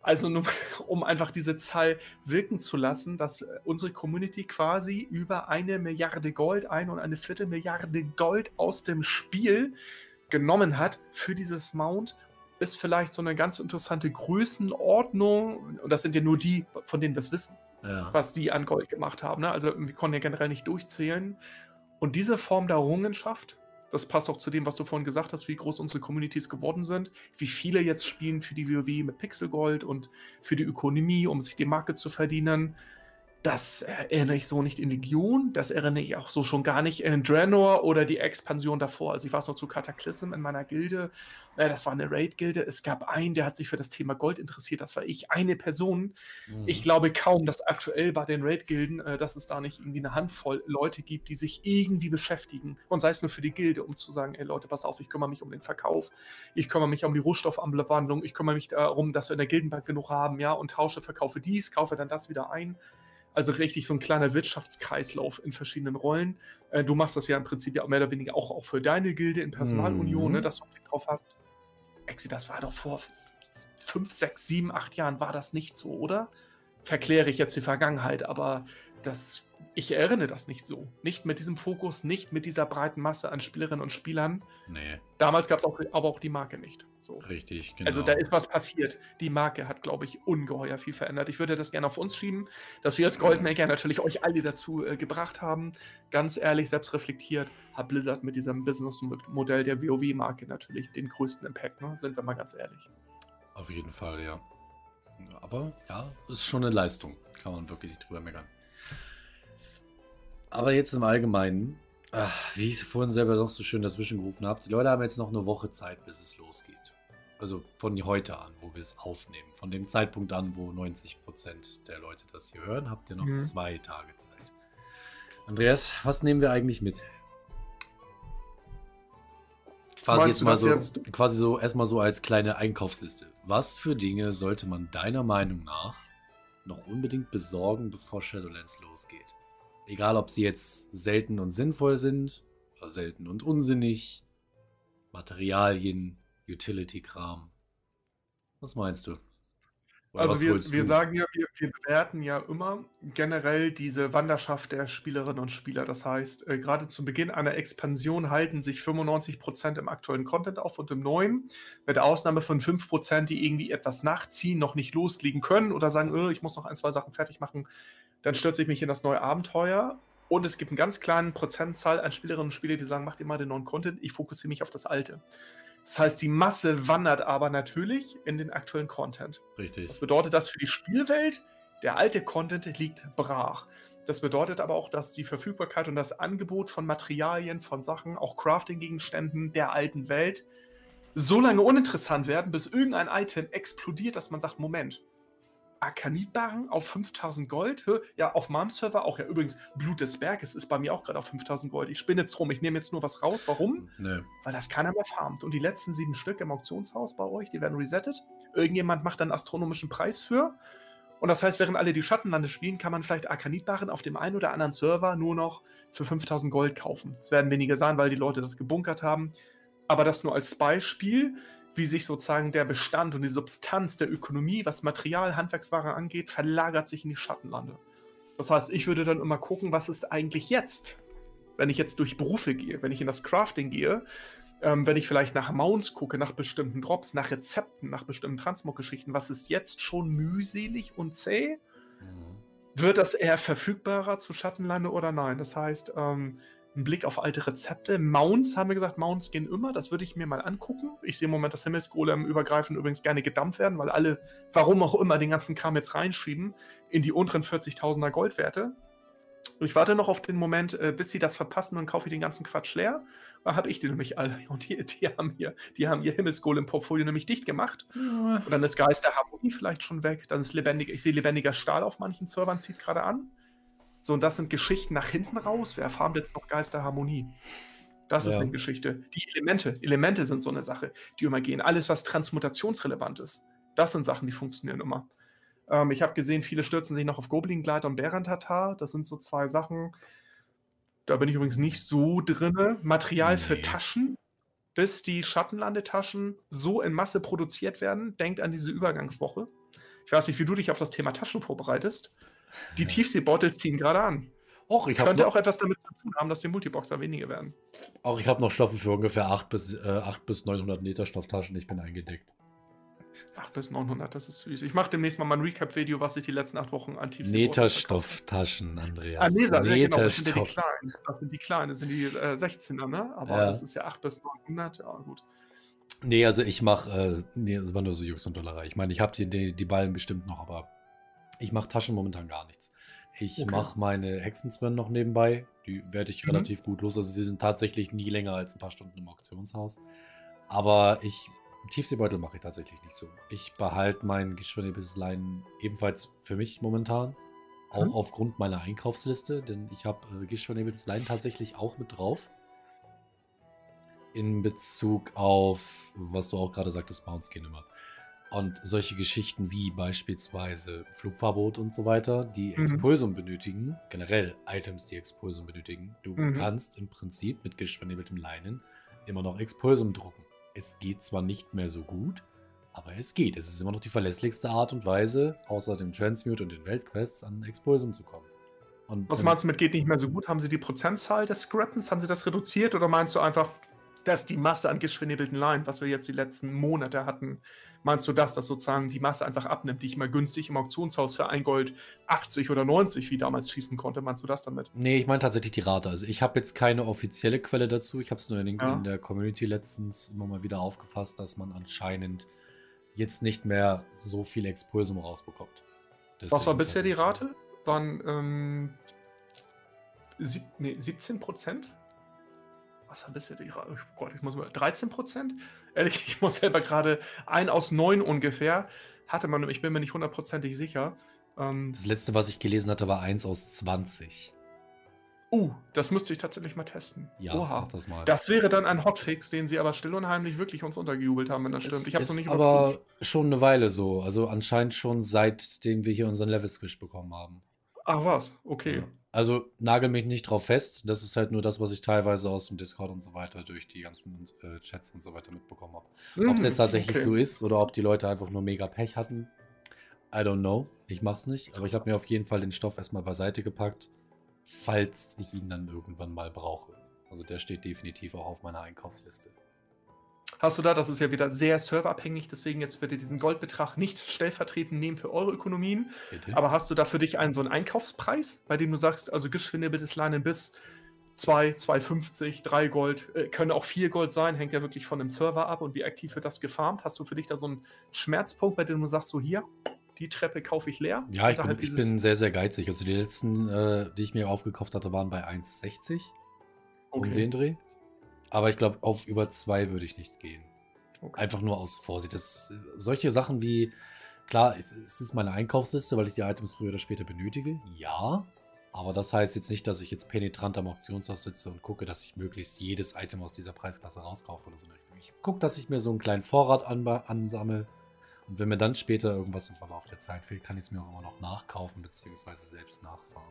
also nur, um einfach diese Zahl wirken zu lassen, dass unsere Community quasi über eine Milliarde Gold, ein und eine Viertelmilliarde Gold aus dem Spiel genommen hat für dieses Mount ist vielleicht so eine ganz interessante Größenordnung. Und das sind ja nur die, von denen wir es wissen, ja. was die an Gold gemacht haben. Ne? Also wir konnten ja generell nicht durchzählen. Und diese Form der Errungenschaft, das passt auch zu dem, was du vorhin gesagt hast, wie groß unsere Communities geworden sind, wie viele jetzt spielen für die WoW mit Pixelgold und für die Ökonomie, um sich die Marke zu verdienen. Das erinnere ich so nicht in Legion, das erinnere ich auch so schon gar nicht in Draenor oder die Expansion davor. Also ich war es noch zu Cataclysm in meiner Gilde. Äh, das war eine Raid-Gilde. Es gab einen, der hat sich für das Thema Gold interessiert. Das war ich, eine Person. Mhm. Ich glaube kaum, dass aktuell bei den Raid-Gilden, äh, dass es da nicht irgendwie eine Handvoll Leute gibt, die sich irgendwie beschäftigen. Und sei es nur für die Gilde, um zu sagen, ey Leute, pass auf, ich kümmere mich um den Verkauf. Ich kümmere mich um die Rohstoffabwandlung. Ich kümmere mich darum, dass wir in der Gildenbank genug haben, ja, und tausche, verkaufe dies, kaufe dann das wieder ein. Also richtig so ein kleiner Wirtschaftskreislauf in verschiedenen Rollen. Äh, du machst das ja im Prinzip ja mehr oder weniger auch, auch für deine Gilde in Personalunion, mhm. ne, dass du Blick drauf hast. Exi, das war doch vor fünf, sechs, sieben, acht Jahren war das nicht so, oder? Verkläre ich jetzt die Vergangenheit, aber das ich erinnere das nicht so. Nicht mit diesem Fokus, nicht mit dieser breiten Masse an Spielerinnen und Spielern. Nee. Damals gab es auch, aber auch die Marke nicht. So. Richtig, genau. Also da ist was passiert. Die Marke hat, glaube ich, ungeheuer viel verändert. Ich würde das gerne auf uns schieben, dass wir als Goldmaker natürlich euch alle dazu äh, gebracht haben. Ganz ehrlich, selbst reflektiert, hat Blizzard mit diesem Businessmodell der WoW-Marke natürlich den größten Impact, ne? sind wir mal ganz ehrlich. Auf jeden Fall, ja. Aber ja, ist schon eine Leistung. Kann man wirklich nicht drüber meckern. Aber jetzt im Allgemeinen, ach, wie ich es vorhin selber auch so schön dazwischen gerufen habe, die Leute haben jetzt noch eine Woche Zeit, bis es losgeht. Also von heute an, wo wir es aufnehmen. Von dem Zeitpunkt an, wo 90% der Leute das hier hören, habt ihr noch mhm. zwei Tage Zeit. Andreas, was nehmen wir eigentlich mit? Quasi jetzt mal so, jetzt? quasi so erstmal so als kleine Einkaufsliste. Was für Dinge sollte man deiner Meinung nach noch unbedingt besorgen, bevor Shadowlands losgeht? Egal, ob sie jetzt selten und sinnvoll sind oder selten und unsinnig. Materialien, Utility-Kram. Was meinst du? Oder also wir, wir sagen ja, wir, wir, bewerten ja immer generell diese Wanderschaft der Spielerinnen und Spieler. Das heißt, äh, gerade zu Beginn einer Expansion halten sich 95% im aktuellen Content auf und im neuen, mit Ausnahme von 5%, die irgendwie etwas nachziehen, noch nicht loslegen können oder sagen, oh, ich muss noch ein, zwei Sachen fertig machen, dann stürze ich mich in das neue Abenteuer. Und es gibt einen ganz kleinen Prozentzahl an Spielerinnen und Spieler, die sagen, macht ihr mal den neuen Content, ich fokussiere mich auf das alte. Das heißt, die Masse wandert aber natürlich in den aktuellen Content. Richtig. Was bedeutet das für die Spielwelt? Der alte Content liegt brach. Das bedeutet aber auch, dass die Verfügbarkeit und das Angebot von Materialien, von Sachen, auch Crafting-Gegenständen der alten Welt so lange uninteressant werden, bis irgendein Item explodiert, dass man sagt, Moment, Arkanitbarren auf 5000 Gold. Ja, auf meinem Server auch. Ja, übrigens, Blut des Berges ist bei mir auch gerade auf 5000 Gold. Ich spinne jetzt rum. Ich nehme jetzt nur was raus. Warum? Nee. Weil das keiner mehr farmt. Und die letzten sieben Stück im Auktionshaus bei euch, die werden resettet. Irgendjemand macht dann astronomischen Preis für. Und das heißt, während alle die Schattenlande spielen, kann man vielleicht Arkanitbarren auf dem einen oder anderen Server nur noch für 5000 Gold kaufen. Es werden weniger sein, weil die Leute das gebunkert haben. Aber das nur als Beispiel wie sich sozusagen der Bestand und die Substanz der Ökonomie, was Material, Handwerksware angeht, verlagert sich in die Schattenlande. Das heißt, ich würde dann immer gucken, was ist eigentlich jetzt, wenn ich jetzt durch Berufe gehe, wenn ich in das Crafting gehe, ähm, wenn ich vielleicht nach Mounts gucke, nach bestimmten Drops, nach Rezepten, nach bestimmten Transmog-Geschichten, was ist jetzt schon mühselig und zäh? Mhm. Wird das eher verfügbarer zu Schattenlande oder nein? Das heißt, ähm, ein Blick auf alte Rezepte. Mounts haben wir gesagt, Mounts gehen immer. Das würde ich mir mal angucken. Ich sehe im Moment, dass Himmelsgolem übergreifend übrigens gerne gedampft werden, weil alle, warum auch immer, den ganzen Kram jetzt reinschieben in die unteren 40.000er Goldwerte. Ich warte noch auf den Moment, äh, bis sie das verpassen, dann kaufe ich den ganzen Quatsch leer. Da habe ich die nämlich alle. Und die, die haben hier, die haben ihr Himmelsgolem-Portfolio nämlich dicht gemacht. Ja. Und dann ist Geist der Harmonie vielleicht schon weg. Dann ist lebendig, ich sehe lebendiger Stahl auf manchen Servern, zieht gerade an. So, und das sind Geschichten nach hinten raus. Wir erfahren jetzt noch Geisterharmonie. Das ja. ist eine Geschichte. Die Elemente, Elemente sind so eine Sache, die immer gehen. Alles, was transmutationsrelevant ist, das sind Sachen, die funktionieren immer. Ähm, ich habe gesehen, viele stürzen sich noch auf Goblin Glide und Bären-Tatar. Das sind so zwei Sachen. Da bin ich übrigens nicht so drin. Material nee. für Taschen, bis die Schattenlandetaschen so in Masse produziert werden. Denkt an diese Übergangswoche. Ich weiß nicht, wie du dich auf das Thema Taschen vorbereitest. Die Tiefseebeutel ziehen gerade an. Och, ich Könnte auch etwas damit zu tun haben, dass die Multiboxer weniger werden. Auch ich habe noch Stoffe für ungefähr 8 bis, äh, 8 bis 900 Meter Stofftaschen. Ich bin eingedeckt. 8 bis 900, das ist süß. Ich mache demnächst mal mein Recap-Video, was ich die letzten acht Wochen an Meterstofftaschen, Andreas. Ah, Meter, Meter genau, das sind ja die kleinen. Das sind die kleinen, das sind die äh, 16er, ne? Aber ja. das ist ja 8 bis 900, ja gut. Nee, also ich mache, äh, nee, das war nur so Jux und Dollerei. Ich meine, ich habe die, die, die Ballen bestimmt noch, aber ich mache Taschen momentan gar nichts. Ich okay. mache meine Hexenzwirn noch nebenbei. Die werde ich mhm. relativ gut los. Also sie sind tatsächlich nie länger als ein paar Stunden im Auktionshaus. Aber ich Tiefseebeutel mache ich tatsächlich nicht so. Ich behalte mein Geschwindigkeitslein ebenfalls für mich momentan. Auch mhm. aufgrund meiner Einkaufsliste, denn ich habe äh, Geschwindigkeitslein tatsächlich auch mit drauf. In Bezug auf, was du auch gerade sagtest, Mounts gehen immer. Und solche Geschichten wie beispielsweise Flugverbot und so weiter, die mhm. Expulsum benötigen, generell Items, die Expulsum benötigen, du mhm. kannst im Prinzip mit gespandeltem Leinen immer noch Expulsum drucken. Es geht zwar nicht mehr so gut, aber es geht. Es ist immer noch die verlässlichste Art und Weise, außer dem Transmute und den Weltquests, an Expulsum zu kommen. Und Was meinst du mit geht nicht mehr so gut? Haben sie die Prozentzahl des Scrappens, haben sie das reduziert oder meinst du einfach, dass die Masse an geschwindelten Line, was wir jetzt die letzten Monate hatten, Meinst du das, dass sozusagen die Masse einfach abnimmt, die ich mal günstig im Auktionshaus für ein Gold 80 oder 90 wie damals schießen konnte? Meinst du das damit? Nee, ich meine tatsächlich die Rate. Also ich habe jetzt keine offizielle Quelle dazu. Ich habe es nur in, ja. in der Community letztens immer mal wieder aufgefasst, dass man anscheinend jetzt nicht mehr so viel Expulsum rausbekommt. Deswegen Was war bisher die Rate? Waren ähm, sieb, nee, 17 Prozent? Was bisher die Rate? Oh Gott, ich muss mal. 13 Prozent? Ehrlich, ich muss selber gerade ein aus neun ungefähr. Hatte man, ich bin mir nicht hundertprozentig sicher. Ähm, das letzte, was ich gelesen hatte, war eins aus 20. Uh, das müsste ich tatsächlich mal testen. Ja, Oha. das mal. Das wäre dann ein Hotfix, den sie aber still und heimlich wirklich uns untergejubelt haben, wenn das stimmt. Ich habe es noch nicht aber schon eine Weile so. Also anscheinend schon seitdem wir hier unseren Level Switch bekommen haben. Ach was, okay. Ja. Also nagel mich nicht drauf fest. Das ist halt nur das, was ich teilweise aus dem Discord und so weiter durch die ganzen äh, Chats und so weiter mitbekommen habe. Mm, ob es jetzt tatsächlich okay. so ist oder ob die Leute einfach nur mega Pech hatten, I don't know. Ich mach's nicht. Aber ich habe mir auf jeden Fall den Stoff erstmal beiseite gepackt, falls ich ihn dann irgendwann mal brauche. Also der steht definitiv auch auf meiner Einkaufsliste. Hast du da, das ist ja wieder sehr serverabhängig, deswegen jetzt bitte diesen Goldbetrag nicht stellvertretend nehmen für eure Ökonomien. Bitte? Aber hast du da für dich einen so einen Einkaufspreis, bei dem du sagst, also Geschwinde bitte Line bis 2, 2,50, 3 Gold, äh, können auch 4 Gold sein, hängt ja wirklich von dem Server ab und wie aktiv wird das gefarmt. Hast du für dich da so einen Schmerzpunkt, bei dem du sagst, so hier, die Treppe kaufe ich leer? Ja, ich bin, ich bin, sehr, sehr geizig. Also die letzten, äh, die ich mir aufgekauft hatte, waren bei 1,60 okay. um den Dreh. Aber ich glaube, auf über zwei würde ich nicht gehen. Okay. Einfach nur aus Vorsicht. Das, solche Sachen wie, klar, es, es ist meine Einkaufsliste, weil ich die Items früher oder später benötige. Ja. Aber das heißt jetzt nicht, dass ich jetzt penetrant am Auktionshaus sitze und gucke, dass ich möglichst jedes Item aus dieser Preisklasse rauskaufe oder so. Ich gucke, dass ich mir so einen kleinen Vorrat an, ansammle. Und wenn mir dann später irgendwas im Verlauf der Zeit fehlt, kann ich es mir auch immer noch nachkaufen bzw. selbst nachfahren.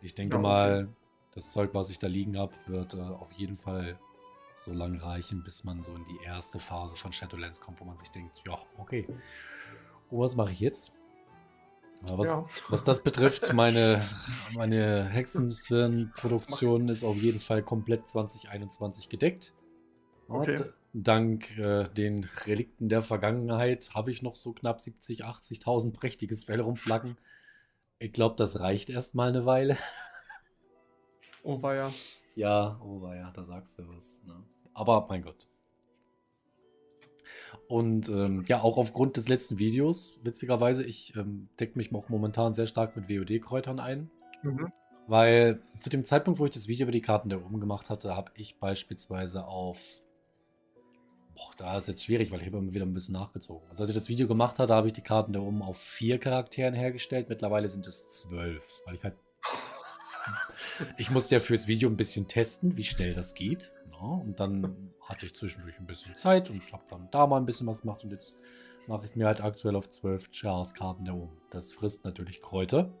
Ich denke ja, okay. mal, das Zeug, was ich da liegen habe, wird äh, auf jeden Fall so lange reichen, bis man so in die erste Phase von Shadowlands kommt, wo man sich denkt, ja, okay, und was mache ich jetzt? Was, ja. was, das betrifft, meine, meine Hexensphären-Produktion ist auf jeden Fall komplett 2021 gedeckt. Okay. dank äh, den Relikten der Vergangenheit habe ich noch so knapp 70, 80.000 prächtiges Fell rumflaggen. Ich glaube, das reicht erstmal eine Weile. Oh, war ja. Ja, oh ja, da sagst du was. Ne? Aber mein Gott. Und ähm, ja, auch aufgrund des letzten Videos, witzigerweise, ich ähm, decke mich auch momentan sehr stark mit WOD-Kräutern ein. Mhm. Weil zu dem Zeitpunkt, wo ich das Video über die Karten der oben gemacht hatte, habe ich beispielsweise auf. Boah, da ist jetzt schwierig, weil ich habe immer wieder ein bisschen nachgezogen. Also als ich das Video gemacht hatte, habe ich die Karten der oben auf vier Charakteren hergestellt. Mittlerweile sind es zwölf, weil ich halt ich musste ja fürs Video ein bisschen testen, wie schnell das geht. Ja, ne? und dann hatte ich zwischendurch ein bisschen Zeit und habe dann da mal ein bisschen was gemacht. Und jetzt mache ich mir halt aktuell auf 12 Chaos-Karten da oben. Das frisst natürlich Kräuter.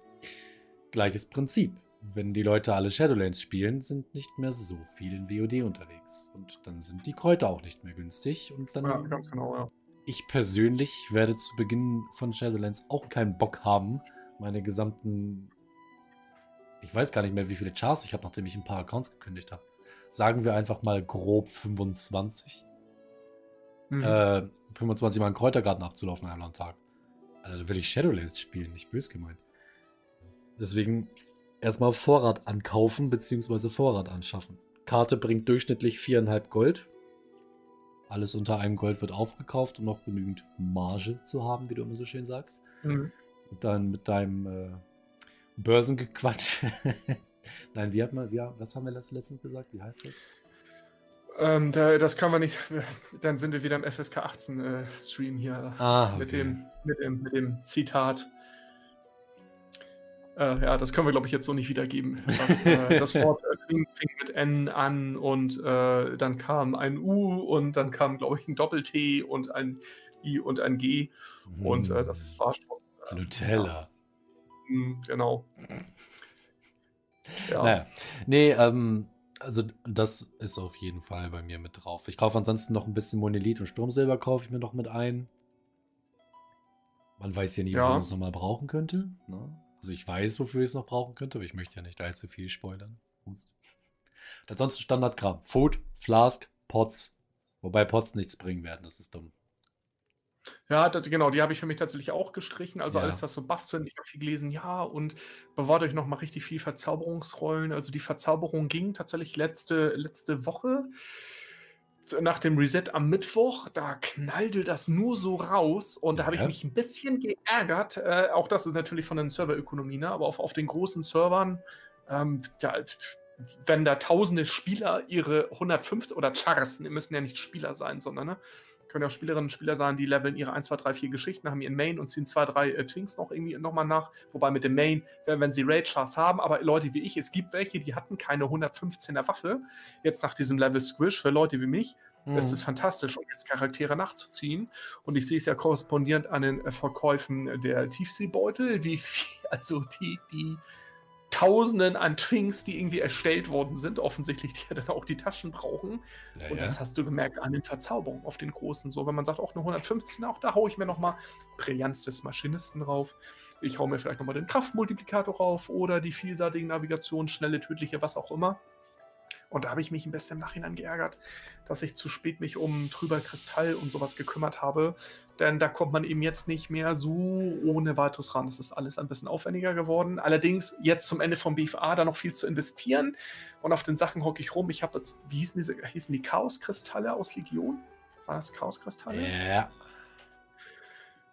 Gleiches Prinzip. Wenn die Leute alle Shadowlands spielen, sind nicht mehr so viel in WoD unterwegs. Und dann sind die Kräuter auch nicht mehr günstig. Und dann. Ja, ganz genau, ja. Ich persönlich werde zu Beginn von Shadowlands auch keinen Bock haben, meine gesamten ich weiß gar nicht mehr, wie viele Chars ich habe, nachdem ich ein paar Accounts gekündigt habe. Sagen wir einfach mal grob 25. Mhm. Äh, 25 Mal einen Kräutergarten abzulaufen an einem Tag. Also da will ich Shadowlands spielen, nicht bös gemeint. Deswegen erstmal Vorrat ankaufen bzw. Vorrat anschaffen. Karte bringt durchschnittlich 4,5 Gold. Alles unter einem Gold wird aufgekauft, um noch genügend Marge zu haben, wie du immer so schön sagst. Mhm. Und dann mit deinem äh, Börsengequatsch. Nein, wie hat man, wie, was haben wir letztens gesagt? Wie heißt das? Ähm, da, das kann man nicht. Dann sind wir wieder im FSK 18 äh, Stream hier. Ah, okay. mit, dem, mit, dem, mit dem Zitat. Äh, ja, das können wir, glaube ich, jetzt so nicht wiedergeben. Das, äh, das Wort äh, fing, fing, mit N an und äh, dann kam ein U und dann kam, glaube ich, ein Doppel-T und ein I und ein G. Mm. Und äh, das war schon. Nutella. Hm, genau. ja. Naja. Nee, ähm, also das ist auf jeden Fall bei mir mit drauf. Ich kaufe ansonsten noch ein bisschen Monolith und Sturmsilber kaufe ich mir noch mit ein. Man weiß ja nie, ja. wo man es nochmal brauchen könnte. Ne? Also ich weiß, wofür ich es noch brauchen könnte, aber ich möchte ja nicht allzu viel spoilern. Ansonsten Standardkram. Food, Flask, Pots. Wobei Pots nichts bringen werden, das ist dumm. Ja, das, genau, die habe ich für mich tatsächlich auch gestrichen. Also ja. alles, das so buff sind. Ich habe viel gelesen, ja, und bewahrt euch noch mal richtig viel Verzauberungsrollen. Also die Verzauberung ging tatsächlich letzte, letzte Woche nach dem Reset am Mittwoch, da knallte das nur so raus und da habe ich mich ein bisschen geärgert. Äh, auch das ist natürlich von den Serverökonomien, ne? aber auf, auf den großen Servern, ähm, da, wenn da tausende Spieler ihre 150 oder Chars, müssen ja nicht Spieler sein, sondern ne, können ja auch Spielerinnen und Spieler sein, die leveln ihre 1, 2, 3, 4 Geschichten, haben ihren Main und ziehen 2, 3 äh, Twinks noch irgendwie nochmal nach. Wobei mit dem Main, wenn, wenn sie Raid-Chars haben, aber Leute wie ich, es gibt welche, die hatten keine 115er Waffe. Jetzt nach diesem Level Squish, für Leute wie mich, mhm. ist es fantastisch, um jetzt Charaktere nachzuziehen. Und ich sehe es ja korrespondierend an den äh, Verkäufen der Tiefseebeutel, wie viel, also die, die Tausenden an Twinks, die irgendwie erstellt worden sind, offensichtlich, die ja dann auch die Taschen brauchen. Ja, und ja. das hast du gemerkt an den Verzauberungen auf den großen. So, wenn man sagt, auch eine 115, auch da haue ich mir nochmal Brillanz des Maschinisten drauf. Ich haue mir vielleicht nochmal den Kraftmultiplikator rauf oder die vielseitige Navigation, schnelle, tödliche, was auch immer. Und da habe ich mich ein bisschen im Nachhinein geärgert, dass ich zu spät mich um Trüber Kristall und sowas gekümmert habe. Denn da kommt man eben jetzt nicht mehr so ohne weiteres ran. Das ist alles ein bisschen aufwendiger geworden. Allerdings jetzt zum Ende vom BFA da noch viel zu investieren. Und auf den Sachen hocke ich rum. Ich habe jetzt, wie hießen, diese, hießen die Chaoskristalle aus Legion? War das Chaoskristalle? Ja.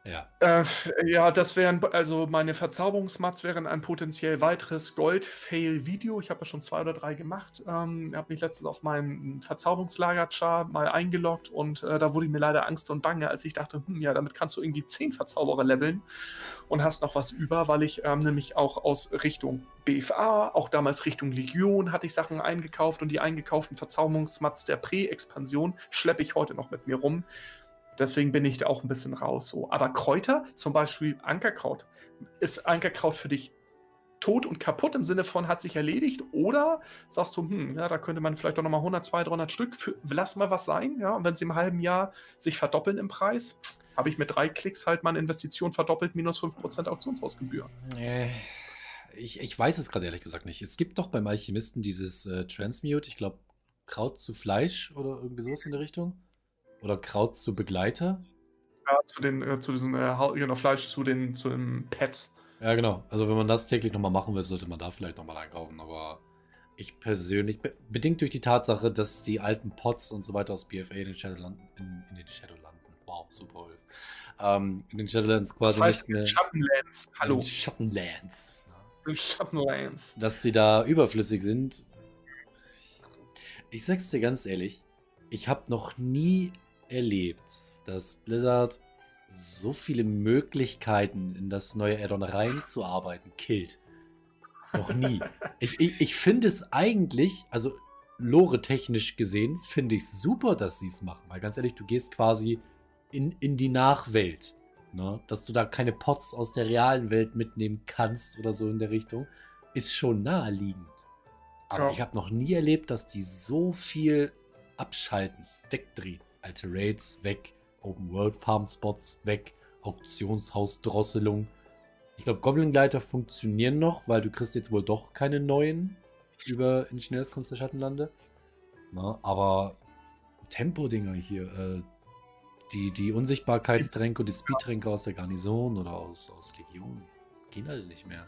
Ja. Äh, ja, das wären, also meine Verzauberungsmats wären ein potenziell weiteres Gold-Fail-Video. Ich habe ja schon zwei oder drei gemacht. Ähm, habe mich letztens auf meinen Verzauberungslager-Char mal eingeloggt und äh, da wurde mir leider Angst und Bange, als ich dachte, hm, ja, damit kannst du irgendwie zehn Verzauberer leveln und hast noch was über, weil ich ähm, nämlich auch aus Richtung BFA, auch damals Richtung Legion hatte ich Sachen eingekauft und die eingekauften Verzauberungsmats der Prä-Expansion schleppe ich heute noch mit mir rum. Deswegen bin ich da auch ein bisschen raus. So. Aber Kräuter, zum Beispiel Ankerkraut, ist Ankerkraut für dich tot und kaputt im Sinne von hat sich erledigt? Oder sagst du, hm, ja, da könnte man vielleicht doch nochmal 100, 200, 300 Stück, für, lass mal was sein, ja, und wenn sie im halben Jahr sich verdoppeln im Preis, habe ich mit drei Klicks halt meine Investition verdoppelt, minus 5% Auktionshausgebühr. Ich, ich weiß es gerade ehrlich gesagt nicht. Es gibt doch beim Alchemisten dieses äh, Transmute, ich glaube, Kraut zu Fleisch oder irgendwie sowas in der Richtung. Oder Kraut zu Begleiter? Ja, zu den, äh, zu diesem, äh, genau, Fleisch zu den, zu den Pets. Ja, genau. Also wenn man das täglich nochmal machen will, sollte man da vielleicht nochmal einkaufen. Aber ich persönlich, be bedingt durch die Tatsache, dass die alten Pots und so weiter aus BFA in den Shadowlanden, in, in den Shadowlanden, wow, super Wolf, ähm, in den Shadowlands quasi das heißt, nicht mehr... Schattenlands, hallo. Schattenlands. In Schattenlands. Dass sie da überflüssig sind. Ich sag's dir ganz ehrlich, ich habe noch nie erlebt, dass Blizzard so viele Möglichkeiten in das neue Addon reinzuarbeiten killt. Noch nie. ich ich, ich finde es eigentlich, also lore-technisch gesehen, finde ich es super, dass sie es machen. Weil ganz ehrlich, du gehst quasi in, in die Nachwelt. Ne? Dass du da keine Pots aus der realen Welt mitnehmen kannst oder so in der Richtung, ist schon naheliegend. Aber ja. ich habe noch nie erlebt, dass die so viel abschalten, wegdrehen. Alte Raids weg, Open World Farm Spots weg, Auktionshausdrosselung. Ich glaube, Goblin-Gleiter funktionieren noch, weil du kriegst jetzt wohl doch keine neuen über Ingenieurskunst der Schattenlande. Na, aber Tempo-Dinger hier, äh, die, die Unsichtbarkeitstränke und die Speedtränke aus der Garnison oder aus, aus Legion, gehen halt nicht mehr.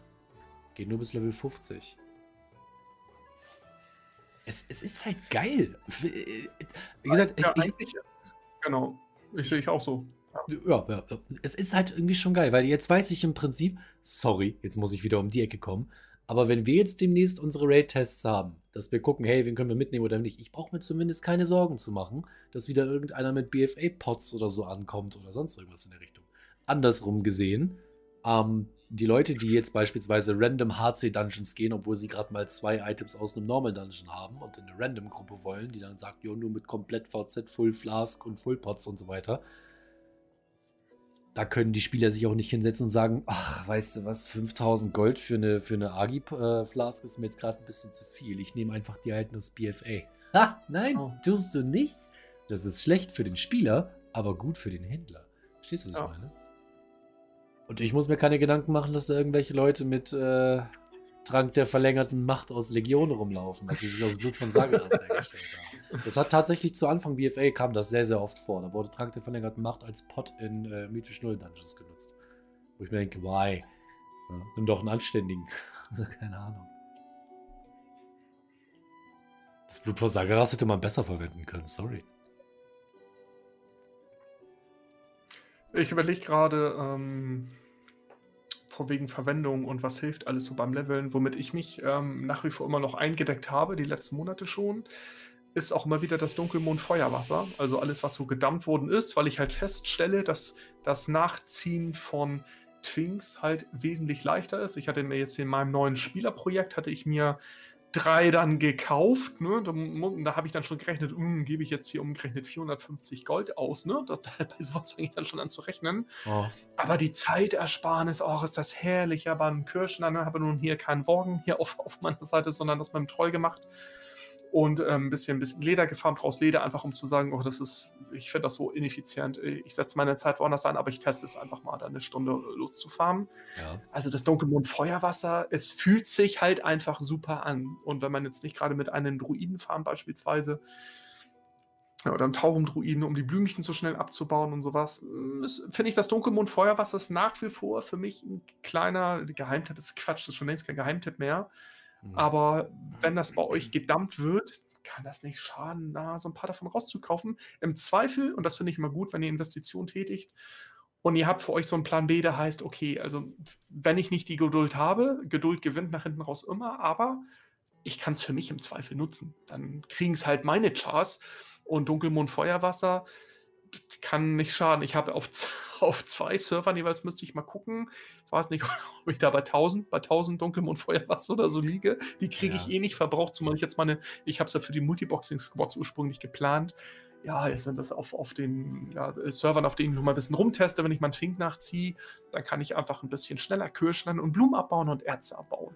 Gehen nur bis Level 50 es, es ist halt geil. Wie gesagt, ja, ich, ich, genau. Ich sehe ich auch so. Ja. ja, ja, es ist halt irgendwie schon geil, weil jetzt weiß ich im Prinzip, sorry, jetzt muss ich wieder um die Ecke kommen, aber wenn wir jetzt demnächst unsere Raid-Tests haben, dass wir gucken, hey, wen können wir mitnehmen oder nicht, ich brauche mir zumindest keine Sorgen zu machen, dass wieder irgendeiner mit BFA-Pots oder so ankommt oder sonst irgendwas in der Richtung. Andersrum gesehen, ähm, die Leute, die jetzt beispielsweise random HC Dungeons gehen, obwohl sie gerade mal zwei Items aus einem Normal Dungeon haben und in eine Random Gruppe wollen, die dann sagt, jo, nur mit komplett VZ, Full Flask und Full Pots und so weiter. Da können die Spieler sich auch nicht hinsetzen und sagen, ach, weißt du was, 5000 Gold für eine, für eine Agi äh, Flask ist mir jetzt gerade ein bisschen zu viel. Ich nehme einfach die alten aus BFA. Ha, nein, oh. tust du nicht. Das ist schlecht für den Spieler, aber gut für den Händler. Verstehst du, was ich meine? Und ich muss mir keine Gedanken machen, dass da irgendwelche Leute mit äh, Trank der verlängerten Macht aus Legion rumlaufen, dass sie sich aus Blut von Sageras hergestellt haben. Das hat tatsächlich zu Anfang BFA kam das sehr, sehr oft vor. Da wurde Trank der verlängerten Macht als Pot in äh, Mythisch Null Dungeons genutzt. Wo ich mir denke, why? Ja, nimm doch einen anständigen. also keine Ahnung. Das Blut von Sageras hätte man besser verwenden können, sorry. Ich überlege gerade, ähm, vor wegen Verwendung und was hilft alles so beim Leveln, womit ich mich ähm, nach wie vor immer noch eingedeckt habe, die letzten Monate schon, ist auch immer wieder das Dunkelmond-Feuerwasser. Also alles, was so gedammt worden ist, weil ich halt feststelle, dass das Nachziehen von Twinks halt wesentlich leichter ist. Ich hatte mir jetzt in meinem neuen Spielerprojekt, hatte ich mir drei dann gekauft. Ne? Da, da habe ich dann schon gerechnet, hm, gebe ich jetzt hier umgerechnet 450 Gold aus. Ne? Das, bei sowas fange ich dann schon an zu rechnen. Oh. Aber die Zeitersparnis, auch oh, ist das herrlich. Ja, beim Kirschen, dann habe ich nun hier keinen Worgen hier auf, auf meiner Seite, sondern das mit dem Troll gemacht und ein ähm, bisschen, bisschen Leder gefarmt, raus Leder, einfach um zu sagen, oh, das ist, ich finde das so ineffizient. Ich setze meine Zeit woanders ein, aber ich teste es einfach mal, da eine Stunde loszufarmen. Ja. Also das Dunkelmond Feuerwasser, es fühlt sich halt einfach super an. Und wenn man jetzt nicht gerade mit einem Druiden farmt beispielsweise, oder einem Taurum-Druiden, um die Blümchen so schnell abzubauen und sowas, hm, finde ich das Dunkelmond Feuerwasser ist nach wie vor für mich ein kleiner Geheimtipp, das ist Quatsch, das ist schon längst kein Geheimtipp mehr. Mhm. Aber wenn das bei euch gedumpt wird, kann das nicht schaden, da so ein paar davon rauszukaufen. Im Zweifel, und das finde ich immer gut, wenn ihr Investitionen tätigt und ihr habt für euch so einen Plan B, der heißt, okay, also wenn ich nicht die Geduld habe, Geduld gewinnt nach hinten raus immer, aber ich kann es für mich im Zweifel nutzen. Dann kriegen es halt meine Chars und Dunkelmond Feuerwasser kann nicht schaden. Ich habe auf, auf zwei Servern jeweils, müsste ich mal gucken. Ich weiß nicht, ob ich da bei 1000, bei 1000 Dunkelmond Feuerwasser oder so liege. Die kriege ja. ich eh nicht verbraucht, zumal ich jetzt meine, ich habe es ja für die Multiboxing-Squads ursprünglich geplant. Ja, jetzt sind das auf, auf den ja, Servern, auf denen ich noch mal ein bisschen rumteste, wenn ich meinen Fink nachziehe, dann kann ich einfach ein bisschen schneller Kirschen und Blumen abbauen und Erze abbauen.